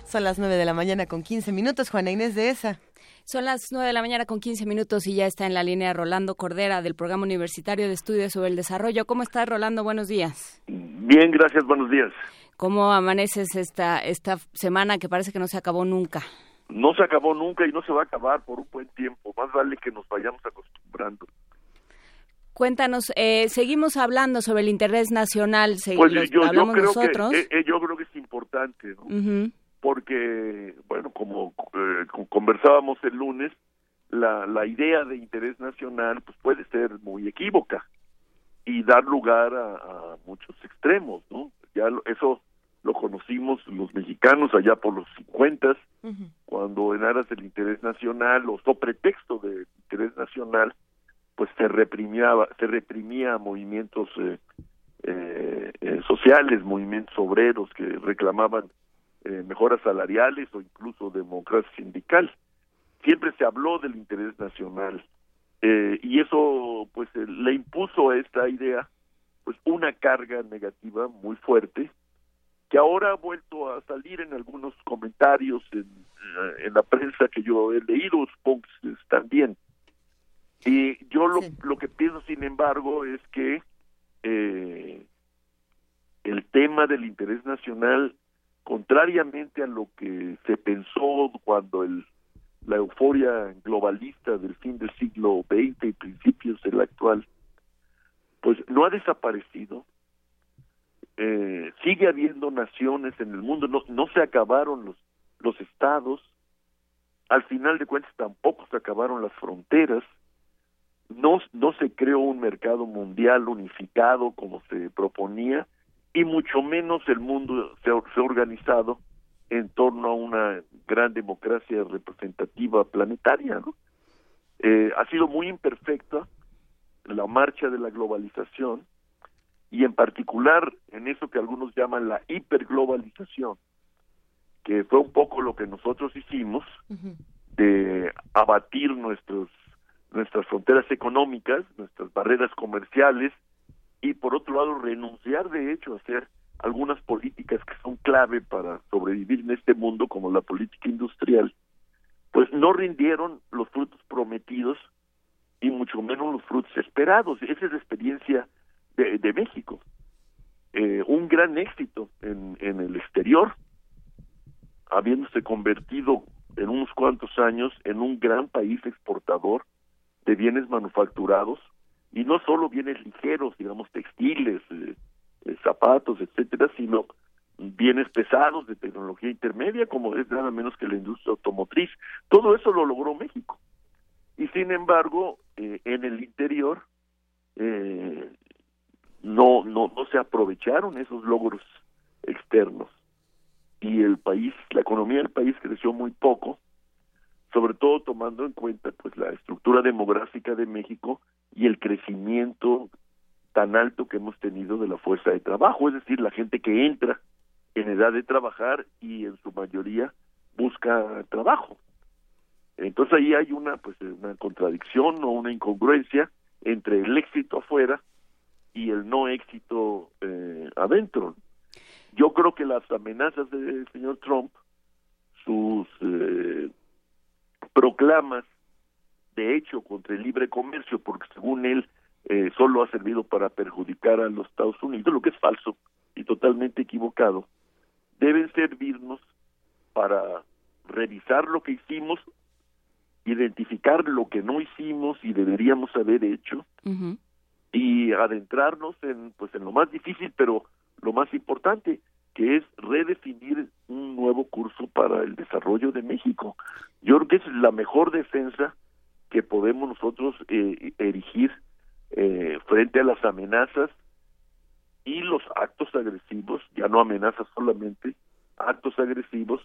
Son las 9 de la mañana con 15 minutos. Juana Inés de esa. Son las 9 de la mañana con 15 minutos y ya está en la línea Rolando Cordera del Programa Universitario de Estudios sobre el Desarrollo. ¿Cómo estás, Rolando? Buenos días. Bien, gracias. Buenos días. ¿Cómo amaneces esta, esta semana que parece que no se acabó nunca? No se acabó nunca y no se va a acabar por un buen tiempo. Más vale que nos vayamos acostumbrando. Cuéntanos, eh, seguimos hablando sobre el interés nacional. pues yo, yo, creo que eh, eh, yo creo que es importante, ¿no? porque, bueno, como eh, conversábamos el lunes, la, la idea de interés nacional pues puede ser muy equívoca y dar lugar a, muchos extremos, ¿no? Ya eso lo conocimos los mexicanos allá por los 50, cuando en aras del interés nacional o sobre pretexto del interés nacional, pues se reprimía, se reprimía movimientos eh, eh, sociales, movimientos obreros que reclamaban eh, mejoras salariales o incluso democracia sindical. Siempre se habló del interés nacional eh, y eso pues eh, le impuso a esta idea pues una carga negativa muy fuerte que ahora ha vuelto a salir en algunos comentarios en, en la prensa que yo he leído, supongo también. Y yo lo, lo que pienso, sin embargo, es que eh, el tema del interés nacional contrariamente a lo que se pensó cuando el, la euforia globalista del fin del siglo XX y principios del actual, pues no ha desaparecido. Eh, sigue habiendo naciones en el mundo, no, no se acabaron los, los estados, al final de cuentas tampoco se acabaron las fronteras, no, no se creó un mercado mundial unificado como se proponía, y mucho menos el mundo se ha, organizado en torno a una gran democracia representativa planetaria, ¿no? Eh, ha sido muy imperfecta la marcha de la globalización y en particular en eso que algunos llaman la hiperglobalización, que fue un poco lo que nosotros hicimos de abatir nuestros nuestras fronteras económicas, nuestras barreras comerciales, y por otro lado renunciar de hecho a hacer algunas políticas que son clave para sobrevivir en este mundo como la política industrial pues no rindieron los frutos prometidos y mucho menos los frutos esperados. Esa es la experiencia de, de México eh, un gran éxito en, en el exterior habiéndose convertido en unos cuantos años en un gran país exportador de bienes manufacturados y no solo bienes ligeros, digamos textiles, eh, eh, zapatos, etcétera, sino bienes pesados de tecnología intermedia, como es nada menos que la industria automotriz. Todo eso lo logró México. Y sin embargo, eh, en el interior no, no, no se aprovecharon esos logros externos. Y el país, la economía del país creció muy poco, sobre todo tomando en cuenta pues la estructura demográfica de México y el crecimiento tan alto que hemos tenido de la fuerza de trabajo, es decir, la gente que entra en edad de trabajar y en su mayoría busca trabajo. Entonces ahí hay una pues una contradicción o una incongruencia entre el éxito afuera y el no éxito eh, adentro. Yo creo que las amenazas del señor Trump, sus eh, proclamas de hecho contra el libre comercio, porque según él eh, solo ha servido para perjudicar a los Estados Unidos, lo que es falso y totalmente equivocado, deben servirnos para revisar lo que hicimos, identificar lo que no hicimos y deberíamos haber hecho y adentrarnos en pues en lo más difícil pero lo más importante que es redefinir un nuevo curso para el desarrollo de México. Yo creo que es la mejor defensa que podemos nosotros eh, erigir eh, frente a las amenazas y los actos agresivos, ya no amenazas solamente, actos agresivos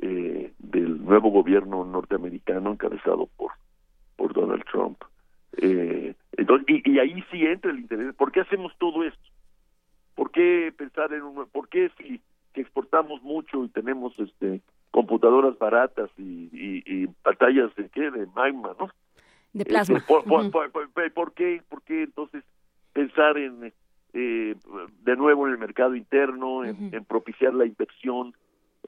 eh, del nuevo gobierno norteamericano encabezado por, por Donald Trump. Eh, entonces, y, ahí sí entra el interés. ¿Por qué hacemos todo esto? ¿Por qué pensar en un, por qué si exportamos mucho y tenemos este computadoras baratas y, y, pantallas de qué de magma, ¿no? De plasma. Este, por, qué, ¿Por qué entonces pensar en eh, de nuevo en el mercado interno, en, propiciar la inversión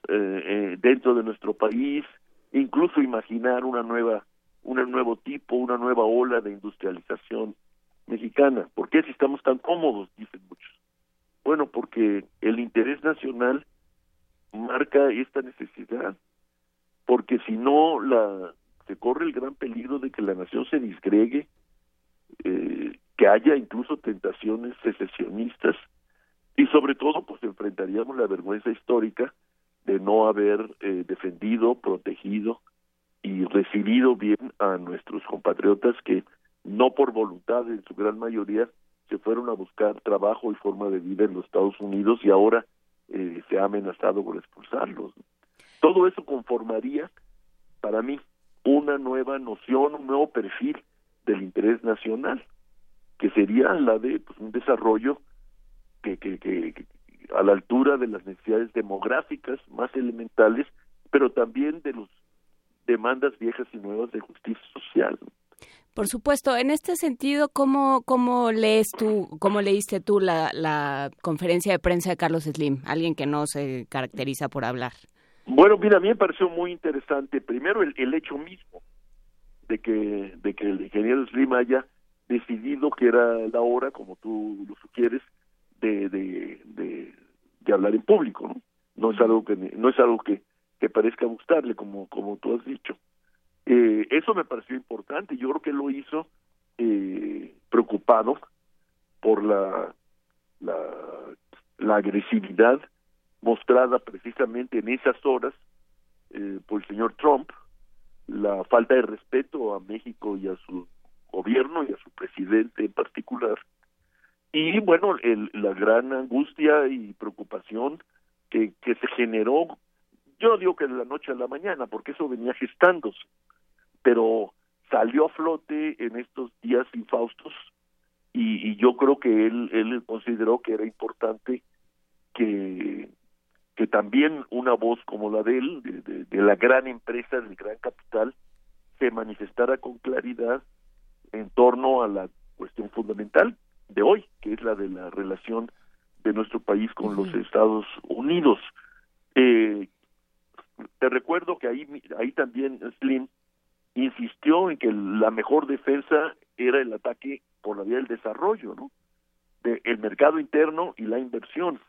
eh, eh, dentro de nuestro país, incluso imaginar una nueva, un nuevo tipo, una nueva ola de industrialización mexicana. ¿Por qué si estamos tan cómodos? Dicen muchos. Bueno, porque el interés nacional marca esta necesidad, porque si no la se corre el gran peligro de que la nación se disgregue, eh, que haya incluso tentaciones secesionistas y sobre todo pues enfrentaríamos la vergüenza histórica de no haber eh, defendido, protegido y recibido bien a nuestros compatriotas que no por voluntad en su gran mayoría se fueron a buscar trabajo y forma de vida en los Estados Unidos y ahora eh, se ha amenazado con expulsarlos. Todo eso conformaría para mí una nueva noción, un nuevo perfil del interés nacional, que sería la de pues, un desarrollo que, que, que, a la altura de las necesidades demográficas más elementales, pero también de las demandas viejas y nuevas de justicia social. Por supuesto, en este sentido, ¿cómo, cómo lees tú, cómo leíste tú la, la conferencia de prensa de Carlos Slim, alguien que no se caracteriza por hablar? Bueno, mira, a mí me pareció muy interesante, primero el, el hecho mismo de que, de que el ingeniero Slim haya decidido que era la hora, como tú lo sugieres, de, de, de, hablar en público, ¿no? No es algo que no es algo que, que parezca gustarle, como, como tú has dicho. Eh, eso me pareció importante. Yo creo que lo hizo eh, preocupado por la, la, la agresividad mostrada precisamente en esas horas eh, por el señor Trump, la falta de respeto a México y a su gobierno y a su presidente en particular, y bueno, el, la gran angustia y preocupación que, que se generó, yo digo que de la noche a la mañana, porque eso venía gestándose, pero salió a flote en estos días infaustos y, y yo creo que él, él consideró que era importante que que también una voz como la de él, de, la gran empresa, del gran capital, se manifestara con claridad en torno a la cuestión fundamental de hoy, que es la de la relación de nuestro país con los Estados Unidos. Eh, te recuerdo que ahí, ahí también Slim insistió en que la mejor defensa era el ataque por la vía del desarrollo, ¿no? De el mercado interno y la inversión.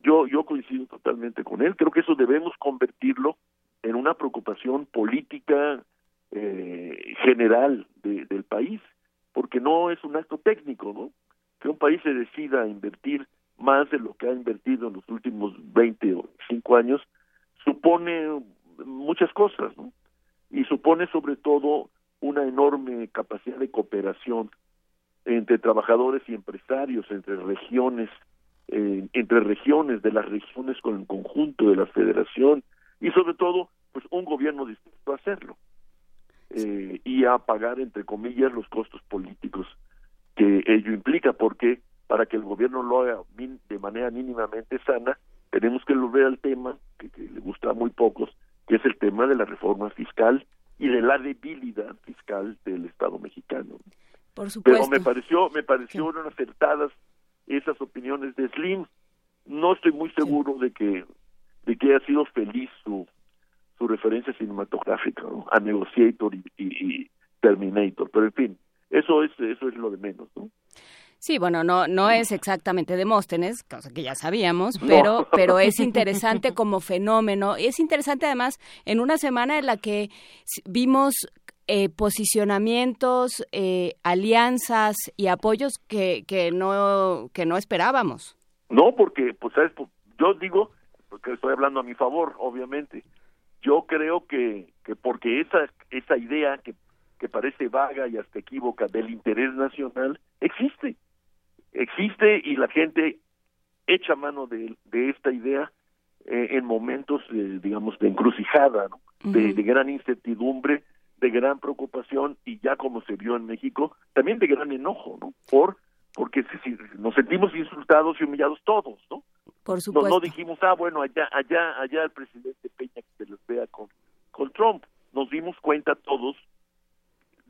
Yo, yo coincido totalmente con él. Creo que eso debemos convertirlo en una preocupación política eh, general del país, porque no es un acto técnico, ¿no? Que un país se decida a invertir más de lo que ha invertido en los últimos 20 o 5 años supone muchas cosas, ¿no? Y supone sobre todo una enorme capacidad de cooperación entre trabajadores y empresarios, entre regiones, eh, entre regiones, de las regiones con el conjunto de la federación y sobre todo, pues un gobierno dispuesto a hacerlo eh, y a pagar, entre comillas, los costos políticos que ello implica, porque para que el gobierno lo haga de manera mínimamente sana, tenemos que volver al tema que, le gusta a muy pocos, que es el tema de la reforma fiscal y de la debilidad fiscal del Estado mexicano. Por supuesto. Pero me pareció, me parecieron acertadas esas opiniones de Slim. No estoy muy seguro de que de que haya sido feliz su su referencia cinematográfica, a Negotiator y, Terminator, pero en fin, eso es eso es lo de menos, ¿no? Sí, bueno, no no es exactamente Demóstenes, cosa que ya sabíamos, pero pero es <laughs> interesante como fenómeno. Es interesante además en una semana en la que vimos eh, posicionamientos, eh, alianzas y apoyos que, que no que no esperábamos. No, porque pues sabes, yo digo porque estoy hablando a mi favor, obviamente. Yo creo que, que porque esa esa idea que que parece vaga y hasta equívoca del interés nacional existe existe y la gente echa mano de, de esta idea eh, en momentos, digamos, de encrucijada, de, gran incertidumbre, de gran preocupación y ya como se vio en México, también de gran enojo, ¿no? Por porque si, nos sentimos insultados y humillados todos, ¿no? Por supuesto. No, dijimos, ah, bueno, allá, allá, allá el presidente Peña que se les vea con, con Trump. Nos dimos cuenta todos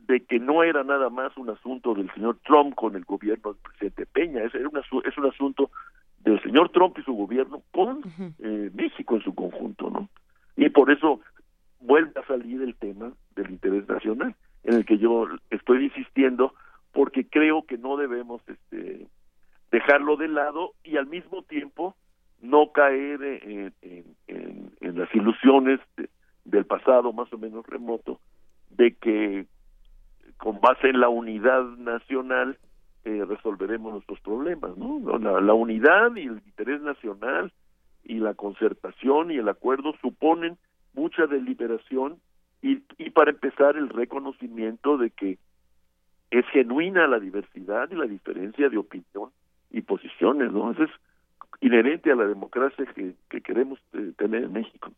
de que no era nada más un asunto del señor Trump con el gobierno del presidente Peña, es, era es un asunto del señor Trump y su gobierno con eh, México en su conjunto, ¿no? Y por eso vuelve a salir el tema del interés nacional, en el que yo estoy insistiendo, porque creo que no debemos este, dejarlo de lado y al mismo tiempo no caer en, en, las ilusiones del pasado más o menos remoto de que con base en la unidad nacional eh, resolveremos nuestros problemas, ¿no? La, la, unidad y el interés nacional y la concertación y el acuerdo suponen mucha deliberación y, y para empezar el reconocimiento de que es genuina la diversidad y la diferencia de opinión y posiciones, ¿no? Eso es inherente a la democracia que, que queremos eh, tener en México.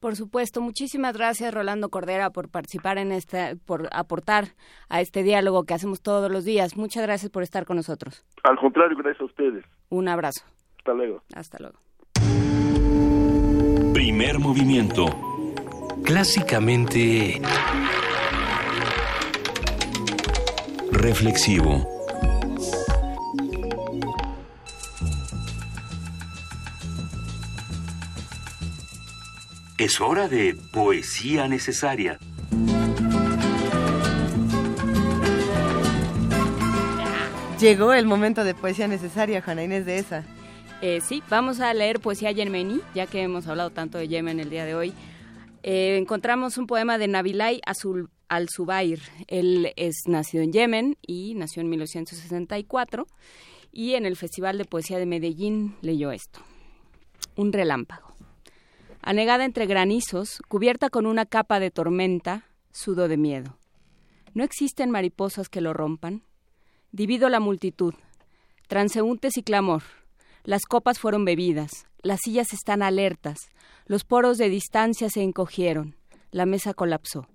Por supuesto, muchísimas gracias Rolando Cordera por participar en esta, por aportar a este diálogo que hacemos todos los días. Muchas gracias por estar con nosotros. Al contrario, gracias a ustedes. Un abrazo. Hasta luego. Hasta luego. Primer movimiento. Clásicamente... Reflexivo. Es hora de poesía necesaria. Llegó el momento de poesía necesaria, Juana Inés de esa. Eh, sí, vamos a leer poesía yemení, ya que hemos hablado tanto de Yemen el día de hoy. Eh, encontramos un poema de Nabilay Azul al-Zubair. Él es nacido en Yemen y nació en 1964 y en el Festival de Poesía de Medellín leyó esto. Un relámpago. Anegada entre granizos, cubierta con una capa de tormenta, sudo de miedo. ¿No existen mariposas que lo rompan? Divido la multitud, transeúntes y clamor. Las copas fueron bebidas, las sillas están alertas, los poros de distancia se encogieron, la mesa colapsó.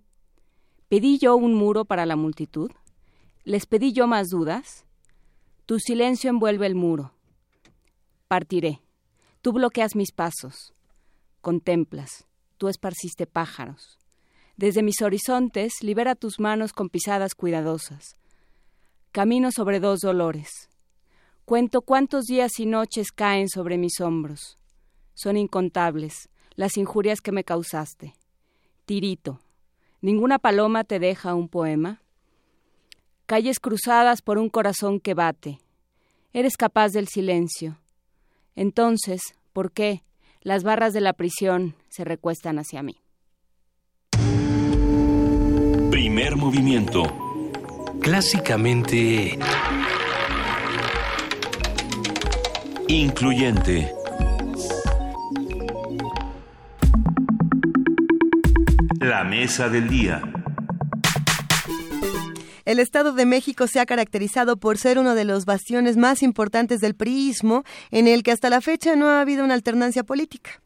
¿Pedí yo un muro para la multitud? ¿Les pedí yo más dudas? Tu silencio envuelve el muro. Partiré. Tú bloqueas mis pasos contemplas, tú esparciste pájaros. Desde mis horizontes libera tus manos con pisadas cuidadosas. Camino sobre dos dolores. Cuento cuántos días y noches caen sobre mis hombros. Son incontables las injurias que me causaste. Tirito, ¿ninguna paloma te deja un poema? Calles cruzadas por un corazón que bate. Eres capaz del silencio. Entonces, ¿por qué, las barras de la prisión se recuestan hacia mí. Primer movimiento. Clásicamente... Incluyente. La mesa del día. El Estado de México se ha caracterizado por ser uno de los bastiones más importantes del priismo, en el que hasta la fecha no ha habido una alternancia política.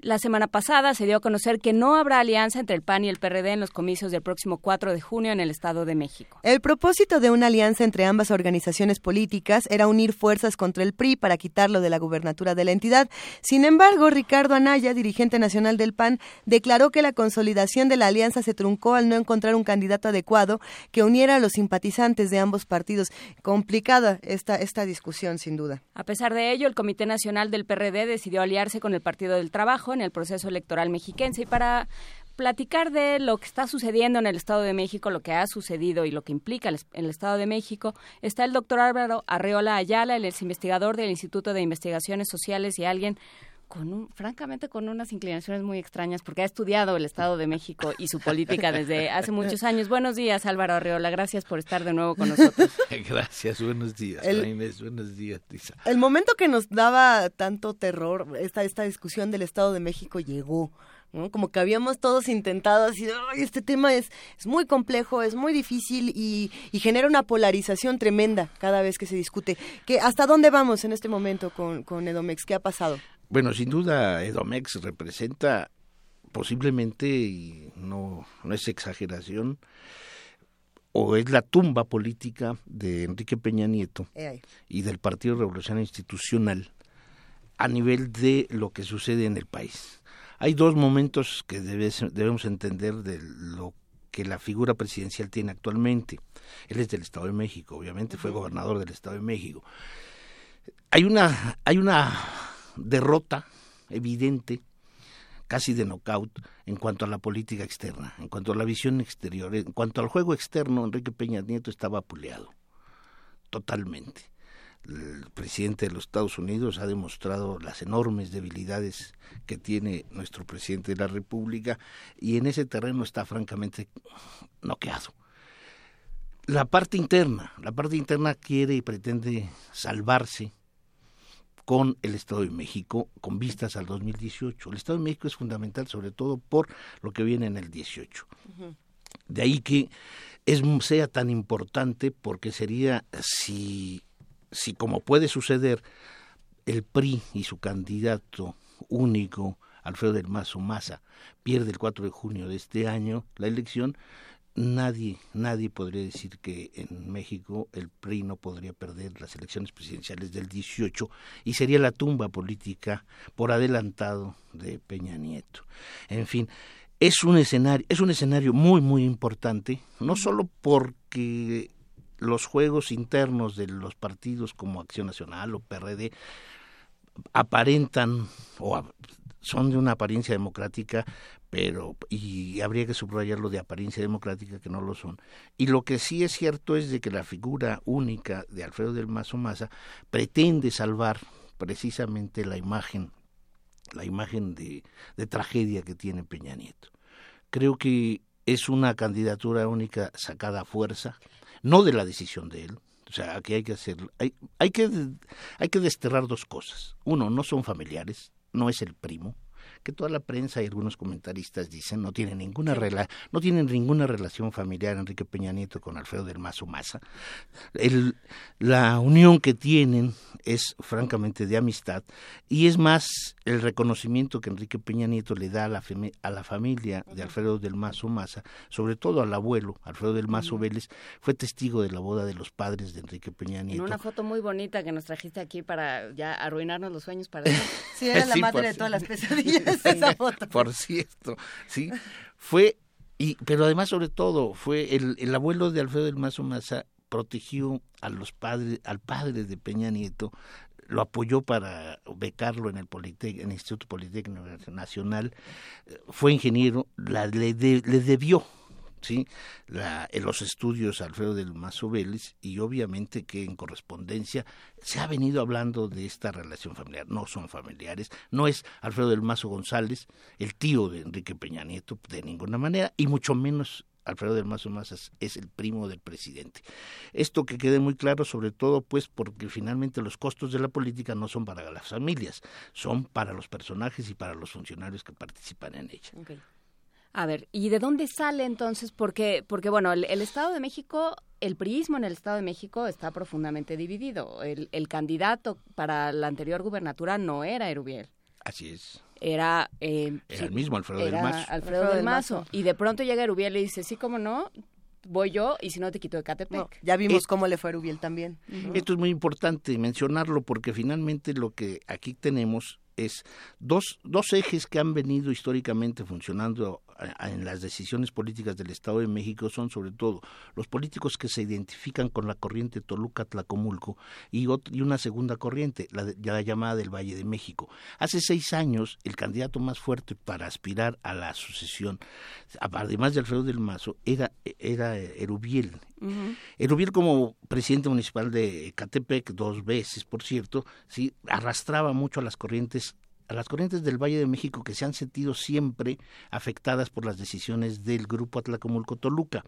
La semana pasada se dio a conocer que no habrá alianza entre el PAN y el PRD en los comicios del próximo 4 de junio en el Estado de México. El propósito de una alianza entre ambas organizaciones políticas era unir fuerzas contra el PRI para quitarlo de la gubernatura de la entidad. Sin embargo, Ricardo Anaya, dirigente nacional del PAN, declaró que la consolidación de la alianza se truncó al no encontrar un candidato adecuado que uniera a los simpatizantes de ambos partidos. Complicada esta, esta discusión, sin duda. A pesar de ello, el Comité Nacional del PRD decidió aliarse con el Partido del Trabajo en el proceso electoral mexiquense. Y para platicar de lo que está sucediendo en el Estado de México, lo que ha sucedido y lo que implica el, el Estado de México, está el doctor Álvaro Arreola Ayala, el ex investigador del Instituto de Investigaciones Sociales y alguien con un, francamente con unas inclinaciones muy extrañas porque ha estudiado el Estado de México y su política desde hace muchos años. Buenos días, Álvaro Arreola. Gracias por estar de nuevo con nosotros. <laughs> Gracias, buenos días. El, buenos días, Lisa. El momento que nos daba tanto terror, esta, esta discusión del Estado de México llegó. Como que habíamos todos intentado así, este tema es, es muy complejo, es muy difícil y, y, genera una polarización tremenda cada vez que se discute. ¿Qué, ¿Hasta dónde vamos en este momento con, con Edomex? ¿Qué ha pasado? Bueno, sin duda Edomex representa posiblemente, y no, no es exageración, o es la tumba política de Enrique Peña Nieto y del Partido Revolucionario Institucional a nivel de lo que sucede en el país. Hay dos momentos que debemos entender de lo que la figura presidencial tiene actualmente. Él es del Estado de México, obviamente, fue gobernador del Estado de México. Hay una, hay una derrota evidente, casi de knockout, en cuanto a la política externa, en cuanto a la visión exterior, en cuanto al juego externo, Enrique Peña Nieto estaba apuleado, totalmente. El presidente de los Estados Unidos ha demostrado las enormes debilidades que tiene nuestro presidente de la República y en ese terreno está francamente noqueado. La parte interna, la parte interna quiere y pretende salvarse con el Estado de México con vistas al 2018. El Estado de México es fundamental sobre todo por lo que viene en el 18. De ahí que es, sea tan importante porque sería si, si como puede suceder el PRI y su candidato único Alfredo del Mazo Maza pierde el 4 de junio de este año la elección, nadie, nadie podría decir que en México el PRI no podría perder las elecciones presidenciales del 18 y sería la tumba política por adelantado de Peña Nieto. En fin, es un escenario, es un escenario muy muy importante, no solo porque los juegos internos de los partidos como Acción Nacional o PRD aparentan o son de una apariencia democrática, pero y habría que subrayarlo de apariencia democrática que no lo son. Y lo que sí es cierto es de que la figura única de Alfredo del Mazo Maza pretende salvar precisamente la imagen la imagen de, tragedia que tiene Peña Nieto. Creo que es una candidatura única sacada a fuerza, no de la decisión de él, o sea, aquí hay que hacer, hay, hay que hay que desterrar dos cosas. Uno, no son familiares, no es el primo, que toda la prensa y algunos comentaristas dicen no tiene ninguna rela no tienen ninguna relación familiar Enrique Peña Nieto con Alfredo del Mazo Maza. El, la unión que tienen es francamente de amistad y es más el reconocimiento que Enrique Peña Nieto le da a la, a la familia de Alfredo del Mazo Maza, sobre todo al abuelo Alfredo del Mazo Vélez, fue testigo de la boda de los padres de Enrique Peña Nieto. En una foto muy bonita que nos trajiste aquí para ya arruinarnos los sueños para <laughs> Sí, era la madre de todas las <laughs> pesadillas <laughs> esa foto. Por cierto, sí. Fue y pero además sobre todo fue el, el abuelo de Alfredo del Mazo Maza protegió a los padres, al padre de Peña Nieto, lo apoyó para becarlo en el, en el Instituto Politécnico Nacional, fue ingeniero, la, le, le debió ¿sí? La, los estudios Alfredo del Mazo Vélez y obviamente que en correspondencia se ha venido hablando de esta relación familiar. No son familiares, no es Alfredo del Mazo González, el tío de Enrique Peña Nieto, de ninguna manera, y mucho menos Alfredo del Mazo Mazas es el primo del presidente. Esto que quede muy claro, sobre todo, pues porque finalmente los costos de la política no son para las familias, son para los personajes y para los funcionarios que participan en ella. A ver, ¿y de dónde sale entonces? Porque, porque bueno, el, Estado de México, el priismo en el Estado de México está profundamente dividido. El, el candidato para la anterior gubernatura no era Erubiel. Así es. Era, eh, era el mismo Alfredo del Mazo. Alfredo, del Mazo. Y de pronto llega Erubiel y dice, sí, cómo no, voy yo y si no te quito de Catepec. ya vimos cómo le fue a Erubiel también. Esto es muy importante mencionarlo porque finalmente lo que aquí tenemos es dos, dos ejes que han venido históricamente funcionando en las decisiones políticas del Estado de México son sobre todo los políticos que se identifican con la corriente Toluca-Tlacomulco y, y una segunda corriente, la, la llamada del Valle de México. Hace seis años, el candidato más fuerte para aspirar a la sucesión, además de Alfredo del Mazo, era, era Erubiel. Erubiel como presidente municipal de Catepec, dos veces, por cierto, sí, arrastraba mucho a las corrientes a las corrientes del Valle de México que se han sentido siempre afectadas por las decisiones del grupo Atlacomulco Toluca.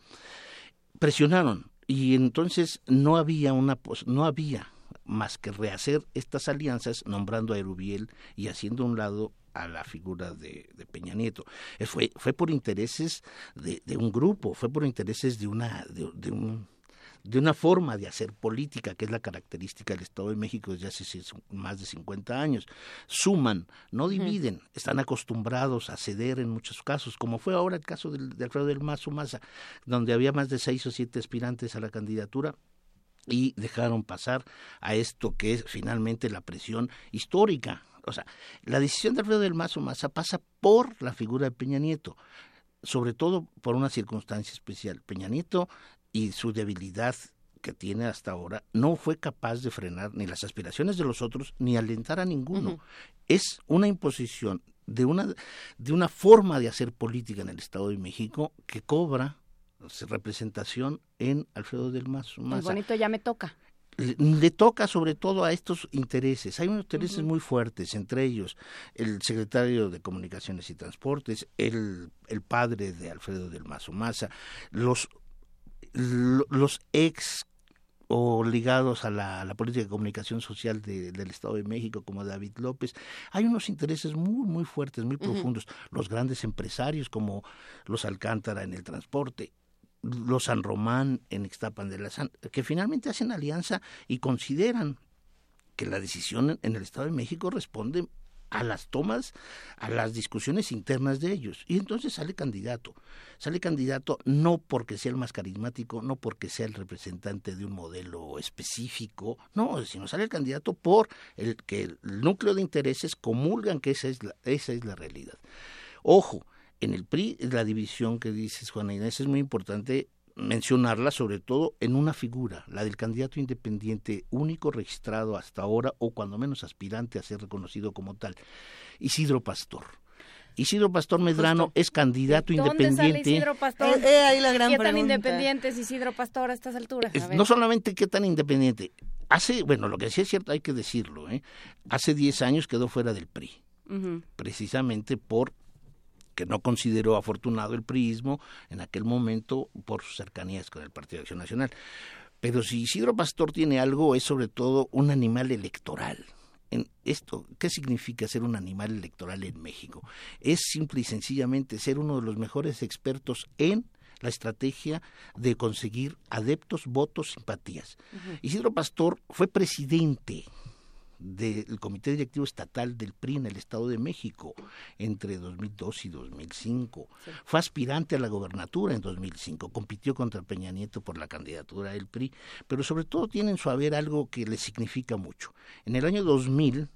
Presionaron y entonces no había una no había más que rehacer estas alianzas nombrando a Erubiel y haciendo un lado a la figura de, Peña Nieto. Eh, fue, fue por intereses de, un grupo, fue por intereses de una, de un de una forma de hacer política, que es la característica del Estado de México desde hace más de 50 años. Suman, no dividen, están acostumbrados a ceder en muchos casos, como fue ahora el caso del, de Alfredo del Mazo Maza, donde había más de seis o siete aspirantes a la candidatura y dejaron pasar a esto que es finalmente la presión histórica. O sea, la decisión de Alfredo del Mazo Maza pasa por la figura de Peña Nieto sobre todo por una circunstancia especial. Peña Nieto y su debilidad que tiene hasta ahora no fue capaz de frenar ni las aspiraciones de los otros ni alentar a ninguno. Es una imposición de una de una forma de hacer política en el Estado de México que cobra representación en Alfredo del Mazo. El bonito ya me toca. Le, toca sobre todo a estos intereses. Hay unos intereses muy fuertes, entre ellos el secretario de Comunicaciones y Transportes, el, el padre de Alfredo del Mazo Maza, los los ex o ligados a la, política de comunicación social del Estado de México, como David López, hay unos intereses muy, muy fuertes, muy profundos. Los grandes empresarios, como los Alcántara en el transporte, los San Román en Ixtapan de la San, que finalmente hacen alianza y consideran que la decisión en el Estado de México responde a las tomas, a las discusiones internas de ellos. Y entonces sale candidato. Sale candidato no porque sea el más carismático, no porque sea el representante de un modelo específico, no, sino sale el candidato por el que el núcleo de intereses comulgan que esa es la, esa es la realidad. Ojo, en el PRI, la división que dices, Juana Inés, es muy importante mencionarla sobre todo en una figura, la del candidato independiente único registrado hasta ahora o cuando menos aspirante a ser reconocido como tal, Isidro Pastor. Isidro Pastor Medrano es candidato independiente. Sale Isidro Pastor? Eh, eh, ahí la gran ¿Qué tan independiente es Isidro Pastor a estas alturas? no solamente qué tan independiente. Hace, bueno, lo que sí es cierto hay que decirlo, ¿eh? hace 10 años quedó fuera del PRI, precisamente por que no consideró afortunado el priismo en aquel momento por sus cercanías con el Partido de Acción Nacional. Pero si Isidro Pastor tiene algo, es sobre todo un animal electoral. En esto, ¿qué significa ser un animal electoral en México? Es simple y sencillamente ser uno de los mejores expertos en la estrategia de conseguir adeptos, votos, simpatías. Isidro Pastor fue presidente del Comité Directivo Estatal del PRI en el Estado de México entre 2002 y 2005. Fue aspirante a la gobernatura en 2005, compitió contra Peña Nieto por la candidatura del PRI, pero sobre todo tiene en su haber algo que le significa mucho. En el año 2000,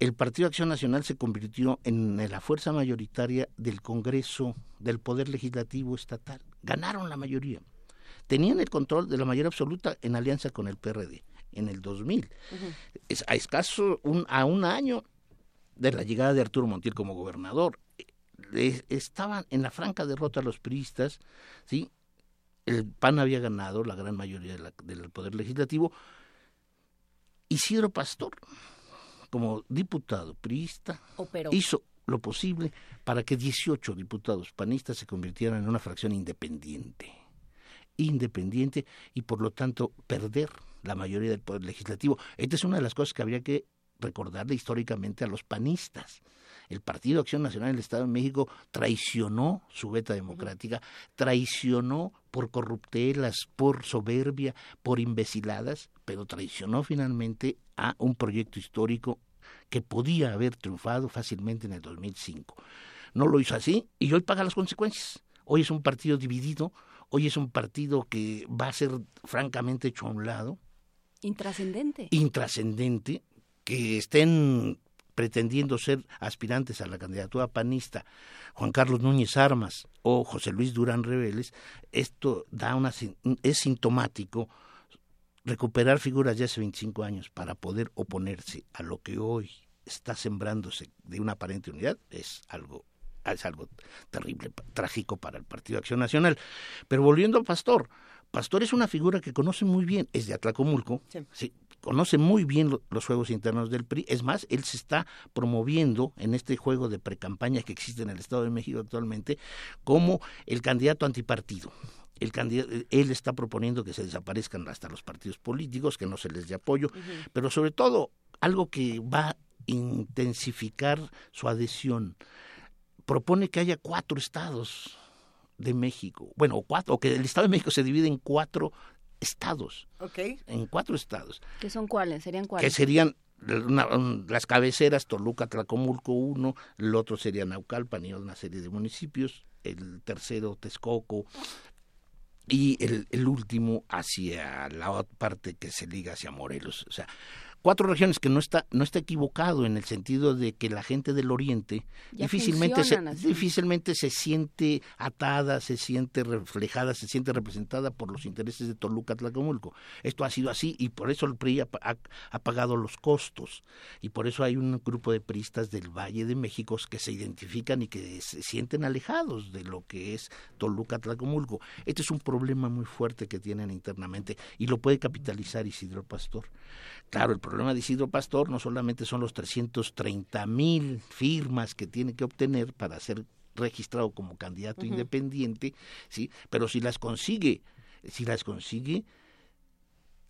el Partido Acción Nacional se convirtió en la fuerza mayoritaria del Congreso del Poder Legislativo Estatal. Ganaron la mayoría. Tenían el control de la mayoría absoluta en alianza con el PRD en el 2000. es, a escaso un, a un año de la llegada de Arturo Montiel como gobernador. estaban en la franca derrota los priistas, ¿sí? El PAN había ganado la gran mayoría del poder legislativo. Isidro Pastor, como diputado priista, hizo lo posible para que 18 diputados panistas se convirtieran en una fracción independiente. Independiente y por lo tanto perder la mayoría del poder legislativo. Esta es una de las cosas que habría que recordarle históricamente a los panistas. El Partido Acción Nacional del Estado de México traicionó su beta democrática, traicionó por corruptelas, por soberbia, por imbeciladas, pero traicionó finalmente a un proyecto histórico que podía haber triunfado fácilmente en el 2005. No lo hizo así y hoy paga las consecuencias. Hoy es un partido dividido, hoy es un partido que va a ser francamente hecho a un lado, Intrascendente. Intrascendente, que estén pretendiendo ser aspirantes a la candidatura panista, Juan Carlos Núñez Armas o José Luis Durán Reveles, esto da una, es sintomático recuperar figuras de hace 25 años para poder oponerse a lo que hoy está sembrándose de una aparente unidad es algo es algo terrible, trágico para el Partido Acción Nacional. Pero volviendo a Pastor, Pastor es una figura que conoce muy bien, es de Atlacomulco, sí. conoce muy bien los juegos internos del PRI. Es más, él se está promoviendo en este juego de precampaña que existe en el Estado de México actualmente como el candidato antipartido. El candidato, él está proponiendo que se desaparezcan hasta los partidos políticos, que no se les dé apoyo, pero sobre todo algo que va a intensificar su adhesión. Propone que haya cuatro estados de México, bueno, o cuatro, o que el Estado de México se divide en cuatro estados. En cuatro estados. ¿Qué son cuáles? ¿Serían cuáles? Que serían las cabeceras, Toluca, Tlacomulco, uno, el otro sería Naucalpan y una serie de municipios, el tercero Texcoco, y el, el último hacia la parte que se liga hacia Morelos. O sea, cuatro regiones que no está no está equivocado en el sentido de que la gente del oriente difícilmente se, difícilmente se siente atada, se siente reflejada, se siente representada por los intereses de Toluca Tlacomulco. Esto ha sido así y por eso el PRI ha, pagado los costos y por eso hay un grupo de priistas del Valle de México que se identifican y que se sienten alejados de lo que es Toluca Tlacomulco. Este es un problema muy fuerte que tienen internamente y lo puede capitalizar Isidro Pastor. Claro, el problema de Isidro Pastor no solamente son los 330 mil firmas que tiene que obtener para ser registrado como candidato independiente, sí, pero si las consigue, si las consigue,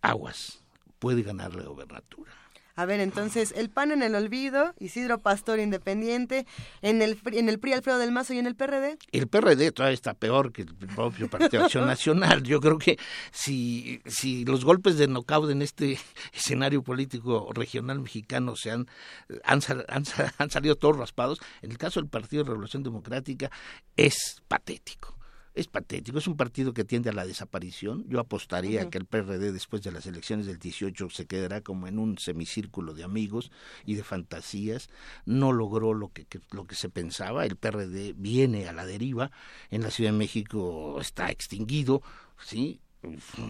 aguas, puede ganar la gobernatura. A ver, entonces, el PAN en el olvido, Isidro Pastor Independiente, en el, en el PRI Alfredo del Mazo y en el PRD. El PRD todavía está peor que el propio Partido Acción <laughs> Nacional. Yo creo que si, si los golpes de nocaut en este <laughs> escenario político regional mexicano se han, han, han, han salido todos raspados, en el caso del Partido de Revolución Democrática es patético es patético, es un partido que tiende a la desaparición. Yo apostaría que el PRD después de las elecciones del 18 se quedará como en un semicírculo de amigos y de fantasías. No logró lo que, lo que se pensaba. El PRD viene a la deriva. En la Ciudad de México está extinguido, ¿sí?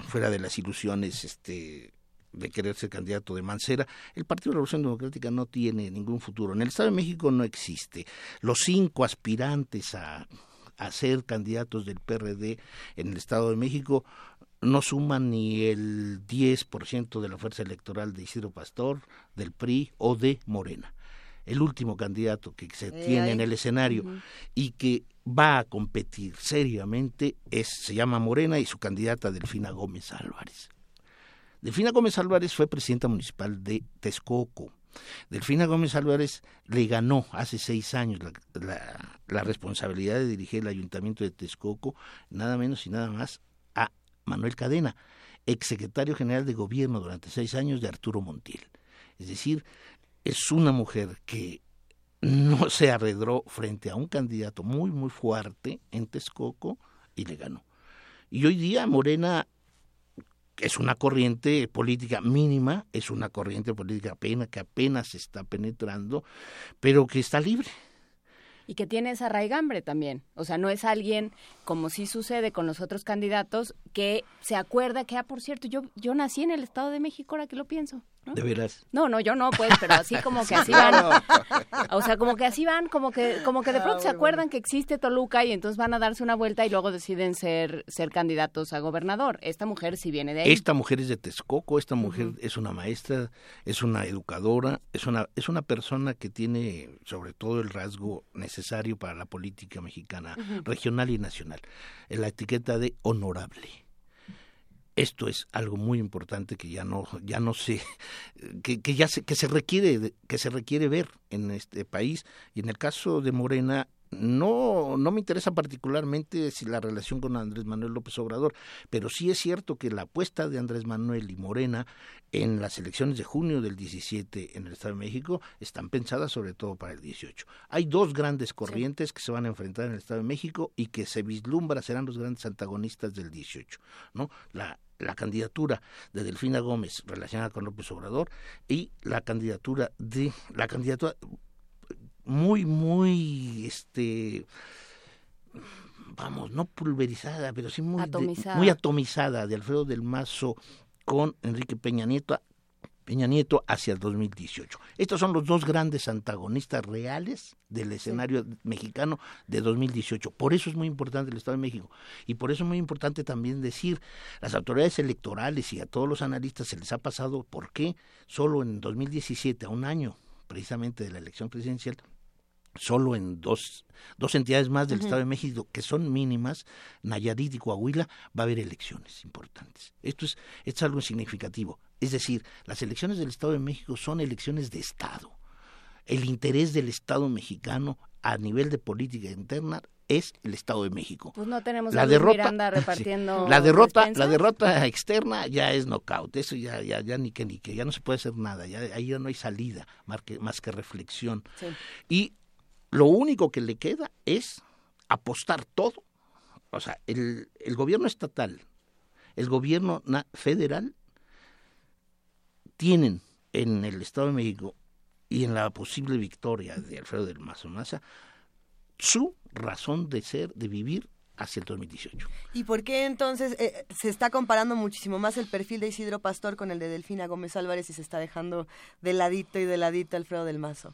Fuera de las ilusiones este de querer ser candidato de Mancera, el Partido de Revolución Democrática no tiene ningún futuro. En el Estado de México no existe. Los cinco aspirantes a a ser candidatos del PRD en el Estado de México no suman ni el 10% de la fuerza electoral de Isidro Pastor, del PRI o de Morena. El último candidato que se eh, tiene en el escenario y que va a competir seriamente es se llama Morena y su candidata Delfina Gómez Álvarez. Delfina Gómez Álvarez fue presidenta municipal de Texcoco Delfina Gómez Álvarez le ganó hace seis años la, responsabilidad de dirigir el ayuntamiento de Texcoco, nada menos y nada más a Manuel Cadena, exsecretario general de gobierno durante seis años de Arturo Montiel. Es decir, es una mujer que no <laughs> se arredró frente a un candidato muy, muy fuerte en Texcoco y le ganó. Y hoy día Morena es una corriente política mínima, es una corriente política apenas, que apenas está penetrando, pero que está libre. Y que tiene esa raigambre también. O sea, no es alguien, como sí sucede con los otros candidatos, que se acuerda que, ah, por cierto, yo, yo nací en el Estado de México, ahora que lo pienso. ¿De veras? No, no, yo no, pues, pero así como que así van. <laughs> o sea, como que así van, como que, como que de pronto se acuerdan que existe Toluca y entonces van a darse una vuelta y luego deciden ser, ser candidatos a gobernador. Esta mujer sí viene de ahí. Esta mujer es de Texcoco, esta mujer es una maestra, es una educadora, es una, es una persona que tiene sobre todo el rasgo necesario para la política mexicana, regional y nacional, en la etiqueta de honorable esto es algo muy importante que ya no ya no se <laughs> que, que ya se, que se requiere que se requiere ver en este país. Y en el caso de Morena no, no me interesa particularmente si la relación con Andrés Manuel López Obrador, pero sí es cierto que la apuesta de Andrés Manuel y Morena en las elecciones de junio del 17 en el Estado de México están pensadas sobre todo para el 18. Hay dos grandes corrientes que se van a enfrentar en el Estado de México y que se vislumbra serán los grandes antagonistas del 18, ¿no? La la candidatura de Delfina Gómez relacionada con López Obrador y la candidatura de la candidatura muy muy este vamos no pulverizada pero sí muy atomizada. muy atomizada de Alfredo del Mazo con Enrique Peña Nieto Peña Nieto hacia el 2018. Estos son los dos grandes antagonistas reales del escenario mexicano de 2018. Por eso es muy importante el Estado de México. Y por eso es muy importante también decir, las autoridades electorales y a todos los analistas se les ha pasado por qué solo en 2017, a un año precisamente de la elección presidencial, solo en dos, dos entidades más del Estado de México que son mínimas, Nayarit y Coahuila, va a haber elecciones importantes. Esto es, esto es algo significativo. Es decir, las elecciones del Estado de México son elecciones de Estado. El interés del Estado mexicano a nivel de política interna es el Estado de México. Pues no tenemos la derrota, <laughs> repartiendo la derrota, la derrota externa ya es knockout, eso ya, ya, ya ni que ni que, ya no se puede hacer nada, ya ahí ya no hay salida más que, más que reflexión. Y lo único que le queda es apostar todo. O sea, el, el gobierno estatal, el gobierno federal, tienen en el Estado de México y en la posible victoria de Alfredo del Mazo Maza su razón de ser, de vivir hacia el 2018. ¿Y por qué entonces eh, se está comparando muchísimo más el perfil de Isidro Pastor con el de Delfina Gómez Álvarez y se está dejando de ladito y de ladito Alfredo del Mazo?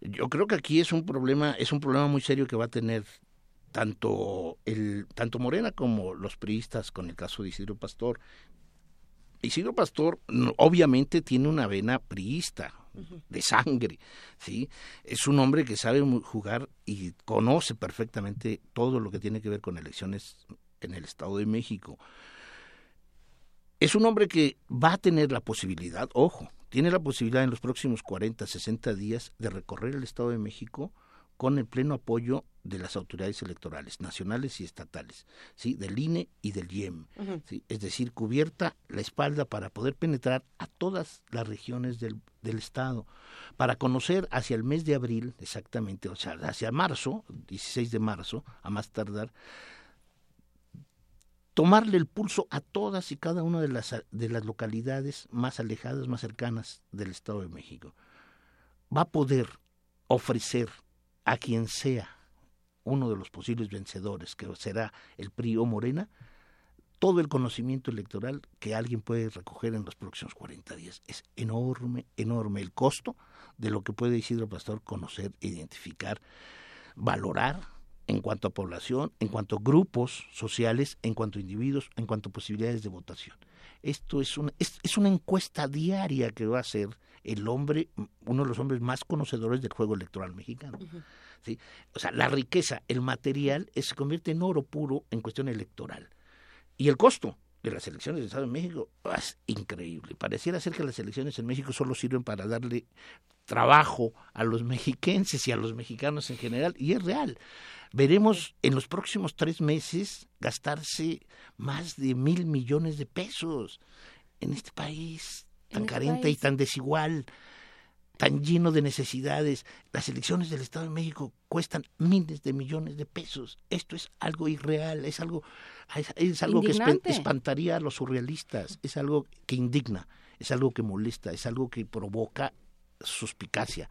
Yo creo que aquí es un problema, es un problema muy serio que va a tener tanto el tanto Morena como los priistas con el caso de Isidro Pastor. Isidro Pastor obviamente tiene una vena priista de sangre, ¿sí? Es un hombre que sabe jugar y conoce perfectamente todo lo que tiene que ver con elecciones en el Estado de México. Es un hombre que va a tener la posibilidad, ojo, tiene la posibilidad en los próximos 40, 60 días de recorrer el Estado de México con el pleno apoyo de las autoridades electorales, nacionales y estatales, ¿sí? del INE y del IEM. Es decir, cubierta la espalda para poder penetrar a todas las regiones del, del Estado, para conocer hacia el mes de abril, exactamente, o sea, hacia marzo, 16 de marzo, a más tardar, tomarle el pulso a todas y cada una de las, de las localidades más alejadas, más cercanas del Estado de México. Va a poder ofrecer a quien sea uno de los posibles vencedores, que será el PRI o Morena, todo el conocimiento electoral que alguien puede recoger en los próximos 40 días. Es enorme, enorme el costo de lo que puede Isidro Pastor conocer, identificar, valorar en cuanto a población, en cuanto a grupos sociales, en cuanto a individuos, en cuanto a posibilidades de votación. Esto es una, es, una encuesta diaria que va a hacer el hombre, uno de los hombres más conocedores del juego electoral mexicano. ¿sí? O sea, la riqueza, el material, se convierte en oro puro en cuestión electoral. Y el costo de las elecciones del Estado de México. Es increíble. Pareciera ser que las elecciones en México solo sirven para darle trabajo a los mexiquenses y a los mexicanos en general, y es real. Veremos en los próximos tres meses gastarse más de mil millones de pesos en este país tan este carente y tan desigual, tan lleno de necesidades. Las elecciones del Estado de México cuestan miles de millones de pesos. Esto es algo irreal, es algo, es, algo que espantaría a los surrealistas, es algo que indigna, es algo que molesta, es algo que provoca suspicacia.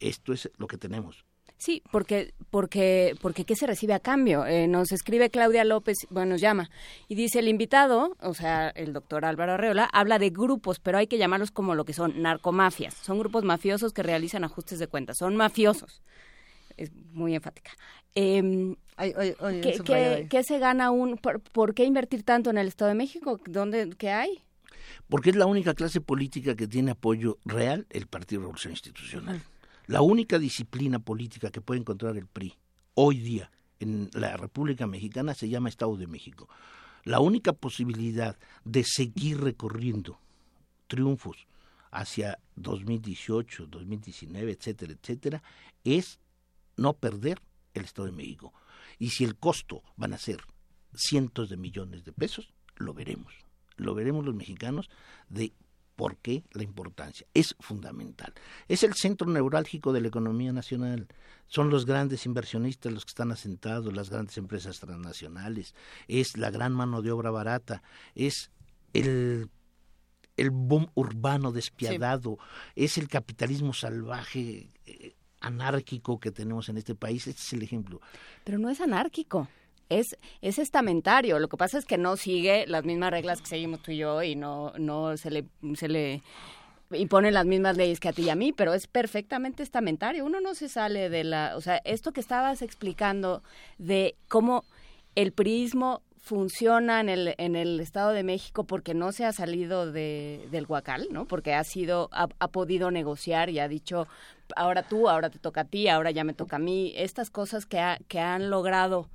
Esto es lo que tenemos. Sí, porque, porque, porque ¿qué se recibe a cambio? Eh, nos escribe Claudia López, bueno, nos llama, y dice el invitado, o sea, el doctor Álvaro Arreola, habla de grupos, pero hay que llamarlos como lo que son narcomafias. Son grupos mafiosos que realizan ajustes de cuentas, son mafiosos. Es muy enfática. Eh, ¿qué, se gana un, por, qué invertir tanto en el Estado de México? ¿Dónde, ¿Qué hay? Porque es la única clase política que tiene apoyo real el Partido Revolución Institucional. La única disciplina política que puede encontrar el PRI hoy día en la República Mexicana se llama Estado de México. La única posibilidad de seguir recorriendo triunfos hacia 2018, 2019, etcétera, etcétera, es no perder el Estado de México. Y si el costo van a ser cientos de millones de pesos, lo veremos. Lo veremos los mexicanos de ¿Por qué la importancia? Es fundamental. Es el centro neurálgico de la economía nacional. Son los grandes inversionistas los que están asentados, las grandes empresas transnacionales. Es la gran mano de obra barata. Es el el boom urbano despiadado, es el capitalismo salvaje, eh, anárquico que tenemos en este país. Este es el ejemplo. Pero no es anárquico. Es, es estamentario. Lo que pasa es que no sigue las mismas reglas que seguimos tú y yo y no, no se le, se le imponen las mismas leyes que a ti y a mí, pero es perfectamente estamentario. Uno no se sale de la, o sea, esto que estabas explicando de cómo el prismo funciona en el, en el Estado de México porque no se ha salido de, del Huacal, ¿no? Porque ha sido, ha, podido negociar y ha dicho, ahora tú, ahora te toca a ti, ahora ya me toca a mí. Estas cosas que, ha, que han logrado,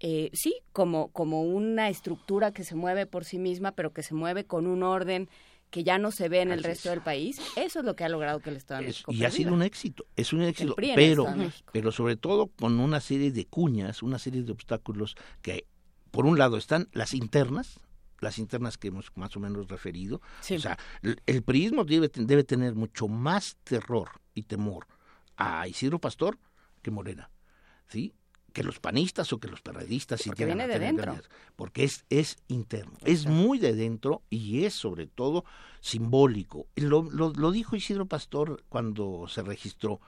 eh, sí, como, como una estructura que se mueve por sí misma, pero que se mueve con un orden que ya no se ve en el resto del país, eso es lo que ha logrado que el Estado de México. Y ha sido un éxito, es un éxito, pero, pero sobre todo con una serie de cuñas, una serie de obstáculos que por un lado están las internas, las internas que hemos más o menos referido. O sea, el, priismo debe, debe tener mucho más terror y temor a Isidro Pastor que Morena, ¿sí? Que los panistas o que los periodistas. porque viene de dentro. porque es, es interno, es muy de dentro y es sobre todo simbólico. Lo, lo, lo dijo Isidro Pastor cuando se registró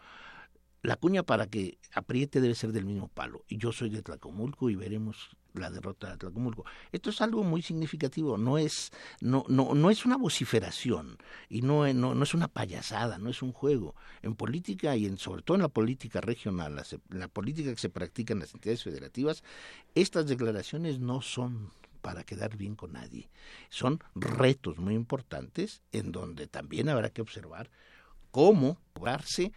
la cuña para que apriete debe ser del mismo palo. Y yo soy de Tlacomulco y veremos la derrota de Tlacomulco. Esto es algo muy significativo, no es, no, no, no es una vociferación y no, no, no es una payasada, no es un juego. En política y en, sobre todo en la política regional, la, la política que se practica en las entidades federativas, estas declaraciones no son para quedar bien con nadie. Son retos muy importantes en donde también habrá que observar cómo jugarse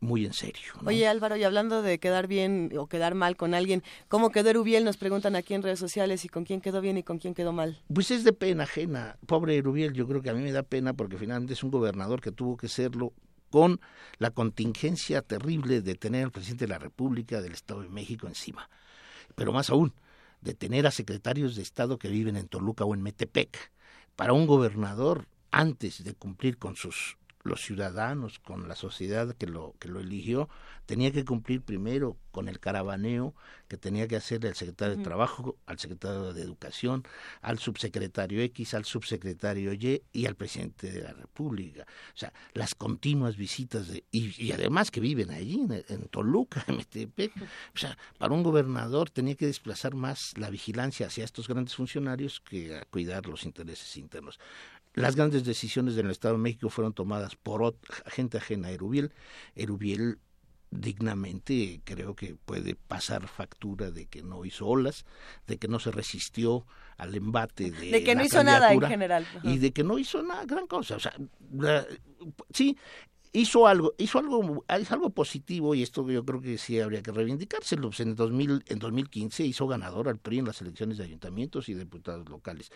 muy en serio. Oye Álvaro, y hablando de quedar bien o quedar mal con alguien, ¿cómo quedó Erubiel? Nos preguntan aquí en redes sociales y con quién quedó bien y con quién quedó mal. Pues es de pena ajena. Pobre Erubiel, yo creo que a mí me da pena porque finalmente es un gobernador que tuvo que serlo con la contingencia terrible de tener al presidente de la República del Estado de México encima. Pero más aún, de tener a secretarios de Estado que viven en Toluca o en Metepec. Para un gobernador, antes de cumplir con sus los ciudadanos, con la sociedad que lo, que lo eligió, tenía que cumplir primero con el caravaneo que tenía que hacer el secretario de Trabajo, al secretario de Educación, al subsecretario X, al subsecretario Y y al presidente de la República. O sea, las continuas visitas de, y, además que viven allí, en, Toluca, <laughs> en Metepec. O sea, para un gobernador tenía que desplazar más la vigilancia hacia estos grandes funcionarios que a cuidar los intereses internos. Las grandes decisiones del Estado de México fueron tomadas por gente ajena a Erubiel. Erubiel dignamente creo que puede pasar factura de que no hizo olas, de que no se resistió al embate de, de que no hizo nada en general y de que no hizo nada gran cosa, o sea, sí, hizo algo, hizo algo, es algo positivo y esto yo creo que sí habría que reivindicárselo. Pues en 2000, en 2015 hizo ganador al PRI en las elecciones de ayuntamientos y diputados locales.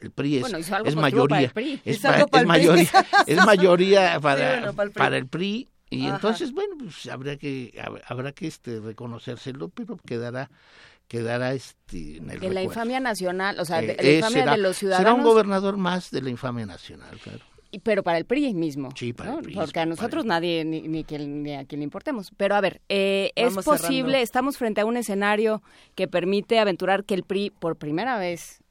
el PRI es, es mayoría, es, <laughs> mayoría, es mayoría para, para, el PRI. y entonces bueno pues habría que habrá que este reconocérselo pero quedará quedará este en, el la infamia nacional o sea eh, la infamia de los ciudadanos será un gobernador más de la infamia nacional claro pero para el PRI mismo. Sí, para el PRI. Porque a nosotros nadie, ni, ni, a quien le importemos. Pero a ver, eh, es posible, estamos frente a un escenario que permite aventurar que el PRI por primera vez,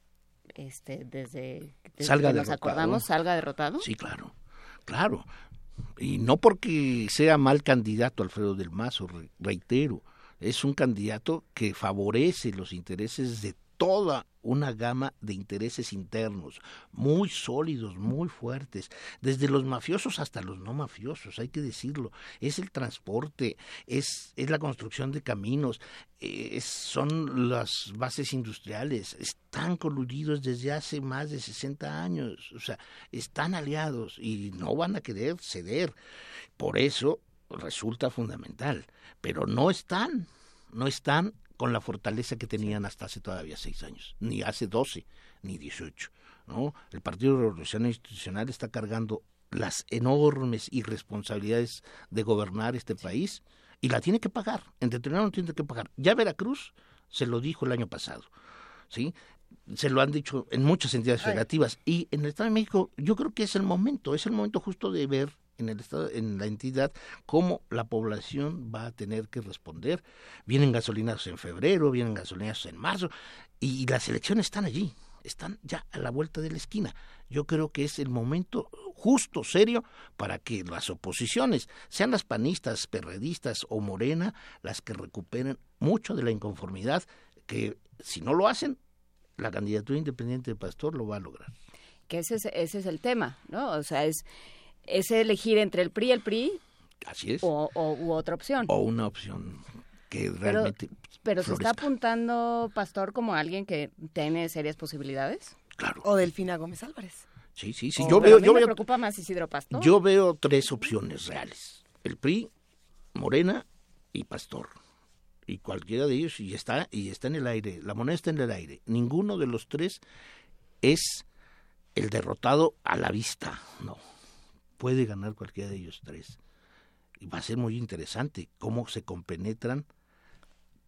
este, desde, salga que nos acordamos, salga derrotado. Sí, claro, claro. Y no porque sea mal candidato Alfredo del Mazo, reitero, es un candidato que favorece los intereses de toda una gama de intereses internos muy sólidos, muy fuertes, desde los mafiosos hasta los no mafiosos, hay que decirlo. Es el transporte, es, es la construcción de caminos, es, son las bases industriales, están coludidos desde hace más de 60 años, o sea, están aliados y no van a querer ceder. Por eso resulta fundamental, pero no están, no están con la fortaleza que tenían hasta hace todavía seis años, ni hace doce, ni dieciocho. ¿no? El Partido Revolucionario Institucional está cargando las enormes irresponsabilidades de gobernar este país y la tiene que pagar. En determinado momento tiene que pagar. Ya Veracruz se lo dijo el año pasado. ¿sí? se lo han dicho en muchas entidades federativas y en el Estado de México yo creo que es el momento, es el momento justo de ver en el estado, en la entidad, cómo la población va a tener que responder. Vienen gasolinas en febrero, vienen gasolinas en marzo, y las elecciones están allí. están ya a la vuelta de la esquina. Yo creo que es el momento justo, serio, para que las oposiciones, sean las panistas, perredistas o morena, las que recuperen mucho de la inconformidad, que si no lo hacen, la candidatura independiente de Pastor lo va a lograr. Que ese es, ese es el tema, ¿no? O sea, es, es elegir entre el PRI y el PRI. Así es. O, u otra opción. O una opción que realmente. Pero, se está apuntando Pastor como alguien que tiene serias posibilidades. Claro. O Delfina Gómez Álvarez. Sí, sí, sí. yo veo, yo me preocupa más Isidro Pastor. Yo veo tres opciones reales: el PRI, Morena y Pastor. Y cualquiera de ellos y está y está en el aire. La moneda está en el aire. Ninguno de los tres es el derrotado a la vista. No. Puede ganar cualquiera de ellos tres. Y va a ser muy interesante cómo se compenetran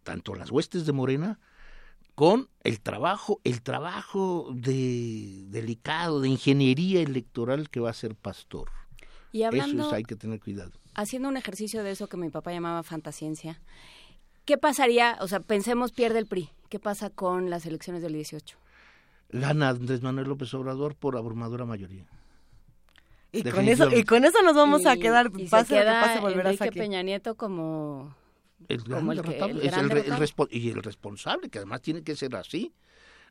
tanto las huestes de Morena con el trabajo, el trabajo de delicado, de ingeniería electoral que va a ser Pastor. Y hablando, eso hay que tener cuidado. Haciendo un ejercicio de eso que mi papá llamaba fantasciencia, ¿qué pasaría? O sea, pensemos pierde el PRI. ¿Qué pasa con las elecciones del 18? Gana Andrés Manuel López Obrador por abrumadora mayoría. Y con eso y con eso nos vamos a quedar y pase queda que pase volverás Enrique Peña Nieto como el gran y el responsable, que además tiene que ser así.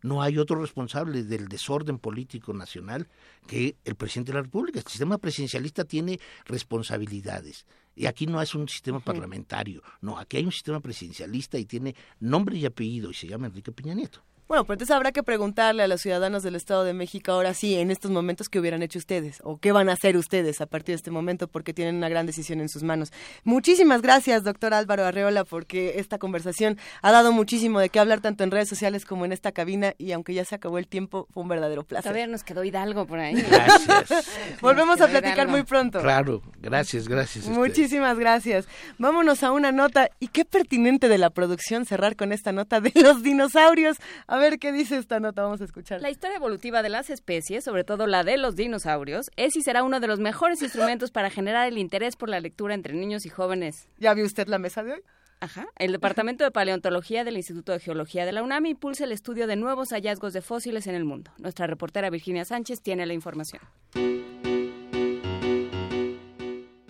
No hay otro responsable del desorden político nacional que el presidente de la República. El sistema presidencialista tiene responsabilidades. Y aquí no es un sistema parlamentario, no, aquí hay un sistema presidencialista y tiene nombre y apellido y se llama Enrique Peña Nieto. Bueno, pues entonces habrá que preguntarle a los ciudadanos del Estado de México ahora sí, en estos momentos, qué hubieran hecho ustedes o qué van a hacer ustedes a partir de este momento porque tienen una gran decisión en sus manos. Muchísimas gracias, doctor Álvaro Arreola, porque esta conversación ha dado muchísimo de qué hablar tanto en redes sociales como en esta cabina y aunque ya se acabó el tiempo, fue un verdadero placer. Todavía nos quedó Hidalgo por ahí. Gracias. <laughs> Volvemos a platicar muy pronto. Claro, gracias, gracias. Muchísimas gracias. Vámonos a una nota y qué pertinente de la producción cerrar con esta nota de los dinosaurios. A ver qué dice esta nota, vamos a escuchar. La historia evolutiva de las especies, sobre todo la de los dinosaurios, es y será uno de los mejores instrumentos para generar el interés por la lectura entre niños y jóvenes. ¿Ya vio usted la mesa de hoy? Ajá. El Departamento de Paleontología del Instituto de Geología de la UNAM impulsa el estudio de nuevos hallazgos de fósiles en el mundo. Nuestra reportera Virginia Sánchez tiene la información.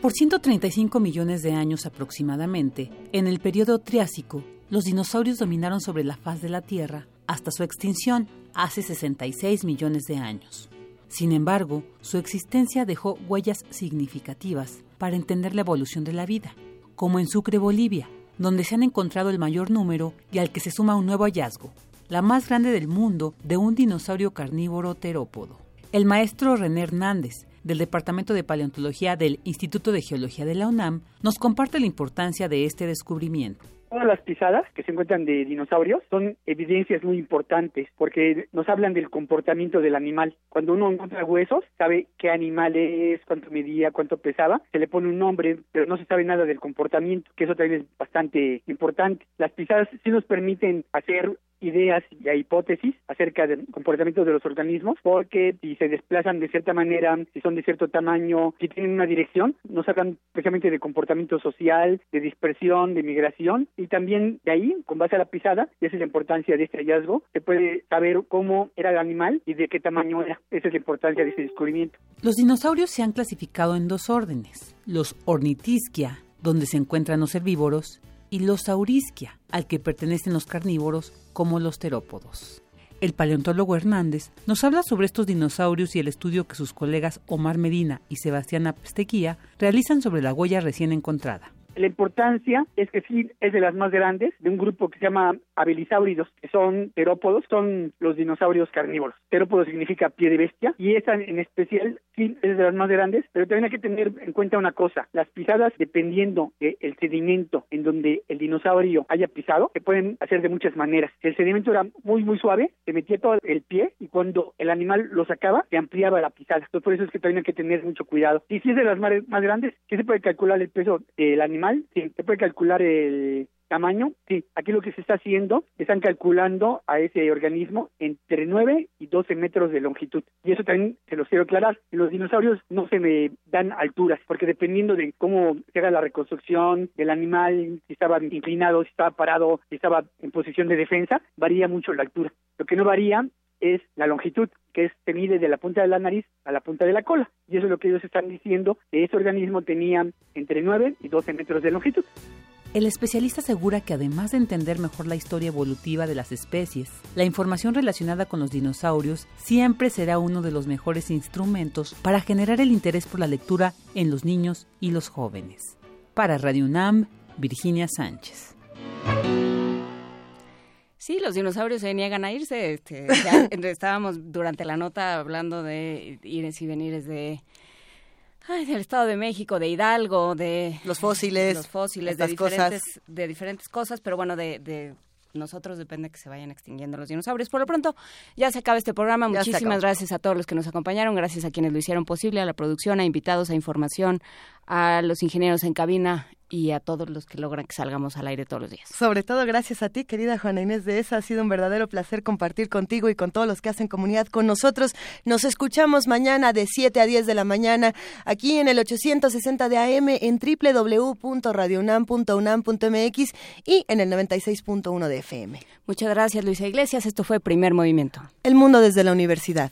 Por 135 millones de años aproximadamente, en el periodo Triásico, los dinosaurios dominaron sobre la faz de la Tierra hasta su extinción hace 66 millones de años. Sin embargo, su existencia dejó huellas significativas para entender la evolución de la vida, como en Sucre, Bolivia, donde se han encontrado el mayor número y al que se suma un nuevo hallazgo, la más grande del mundo de un dinosaurio carnívoro terópodo. El maestro René Hernández, del Departamento de Paleontología del Instituto de Geología de la UNAM, nos comparte la importancia de este descubrimiento. Todas las pisadas que se encuentran de dinosaurios son evidencias muy importantes porque nos hablan del comportamiento del animal. Cuando uno encuentra huesos, sabe qué animal es, cuánto medía, cuánto pesaba, se le pone un nombre, pero no se sabe nada del comportamiento, que eso también es bastante importante. Las pisadas sí nos permiten hacer ideas y hipótesis acerca del comportamiento de los organismos, porque si se desplazan de cierta manera, si son de cierto tamaño, si tienen una dirección, nos hablan precisamente de comportamiento social, de dispersión, de migración, y también de ahí, con base a la pisada, y esa es la importancia de este hallazgo, se puede saber cómo era el animal y de qué tamaño era. Esa es la importancia de este descubrimiento. Los dinosaurios se han clasificado en dos órdenes, los Ornitisquia, donde se encuentran los herbívoros, y los Saurisquia, al que pertenecen los carnívoros como los terópodos. El paleontólogo Hernández nos habla sobre estos dinosaurios y el estudio que sus colegas Omar Medina y Sebastián Apstequía realizan sobre la huella recién encontrada. La importancia es que sí es de las más grandes, de un grupo que se llama abelisáuridos, que son terópodos, son los dinosaurios carnívoros. Terópodo significa pie de bestia y esa en especial sí es de las más grandes, pero también hay que tener en cuenta una cosa, las pisadas dependiendo del sedimento en donde el dinosaurio haya pisado, se pueden hacer de muchas maneras. El sedimento era muy muy suave, se metía todo el pie y cuando el animal lo sacaba se ampliaba la pisada. Entonces por eso es que también hay que tener mucho cuidado. Y si es de las más, grandes, sí se puede calcular el peso del animal sí, se puede calcular el tamaño, sí, aquí lo que se está haciendo, están calculando a ese organismo entre 9 y 12 metros de longitud. Y eso también se los quiero aclarar, los dinosaurios no se me dan alturas, porque dependiendo de cómo se haga la reconstrucción del animal, si estaba inclinado, si estaba parado, si estaba en posición de defensa, varía mucho la altura. Lo que no varía es la longitud, que es, se mide de la punta de la nariz a la punta de la cola. Y eso es lo que ellos están diciendo, que ese organismo tenía entre 9 y 12 metros de longitud. El especialista asegura que además de entender mejor la historia evolutiva de las especies, la información relacionada con los dinosaurios siempre será uno de los mejores instrumentos para generar el interés por la lectura en los niños y los jóvenes. Para Radio UNAM, Virginia Sánchez. Sí, los dinosaurios se niegan a irse. Este, <laughs> estábamos durante la nota hablando de ires y venires de Ay, del Estado de México, de Hidalgo, de los fósiles, los fósiles de diferentes, de diferentes cosas, pero bueno, de, de nosotros depende que se vayan extinguiendo los dinosaurios. Por lo pronto, ya se acaba este programa. Muchísimas gracias a todos los que nos acompañaron, gracias a quienes lo hicieron posible, a la producción, a invitados, a información, a los ingenieros en cabina y a todos los que logran que salgamos al aire todos los días. Sobre todo gracias a ti, querida Juana Inés de esa. Ha sido un verdadero placer compartir contigo y con todos los que hacen comunidad con nosotros. Nos escuchamos mañana de 7 a 10 de la mañana aquí en el 860 de AM en www.radiounam.unam.mx y en el 96.1 de FM. Muchas gracias, Luisa Iglesias. Esto fue Primer Movimiento. El mundo desde la universidad.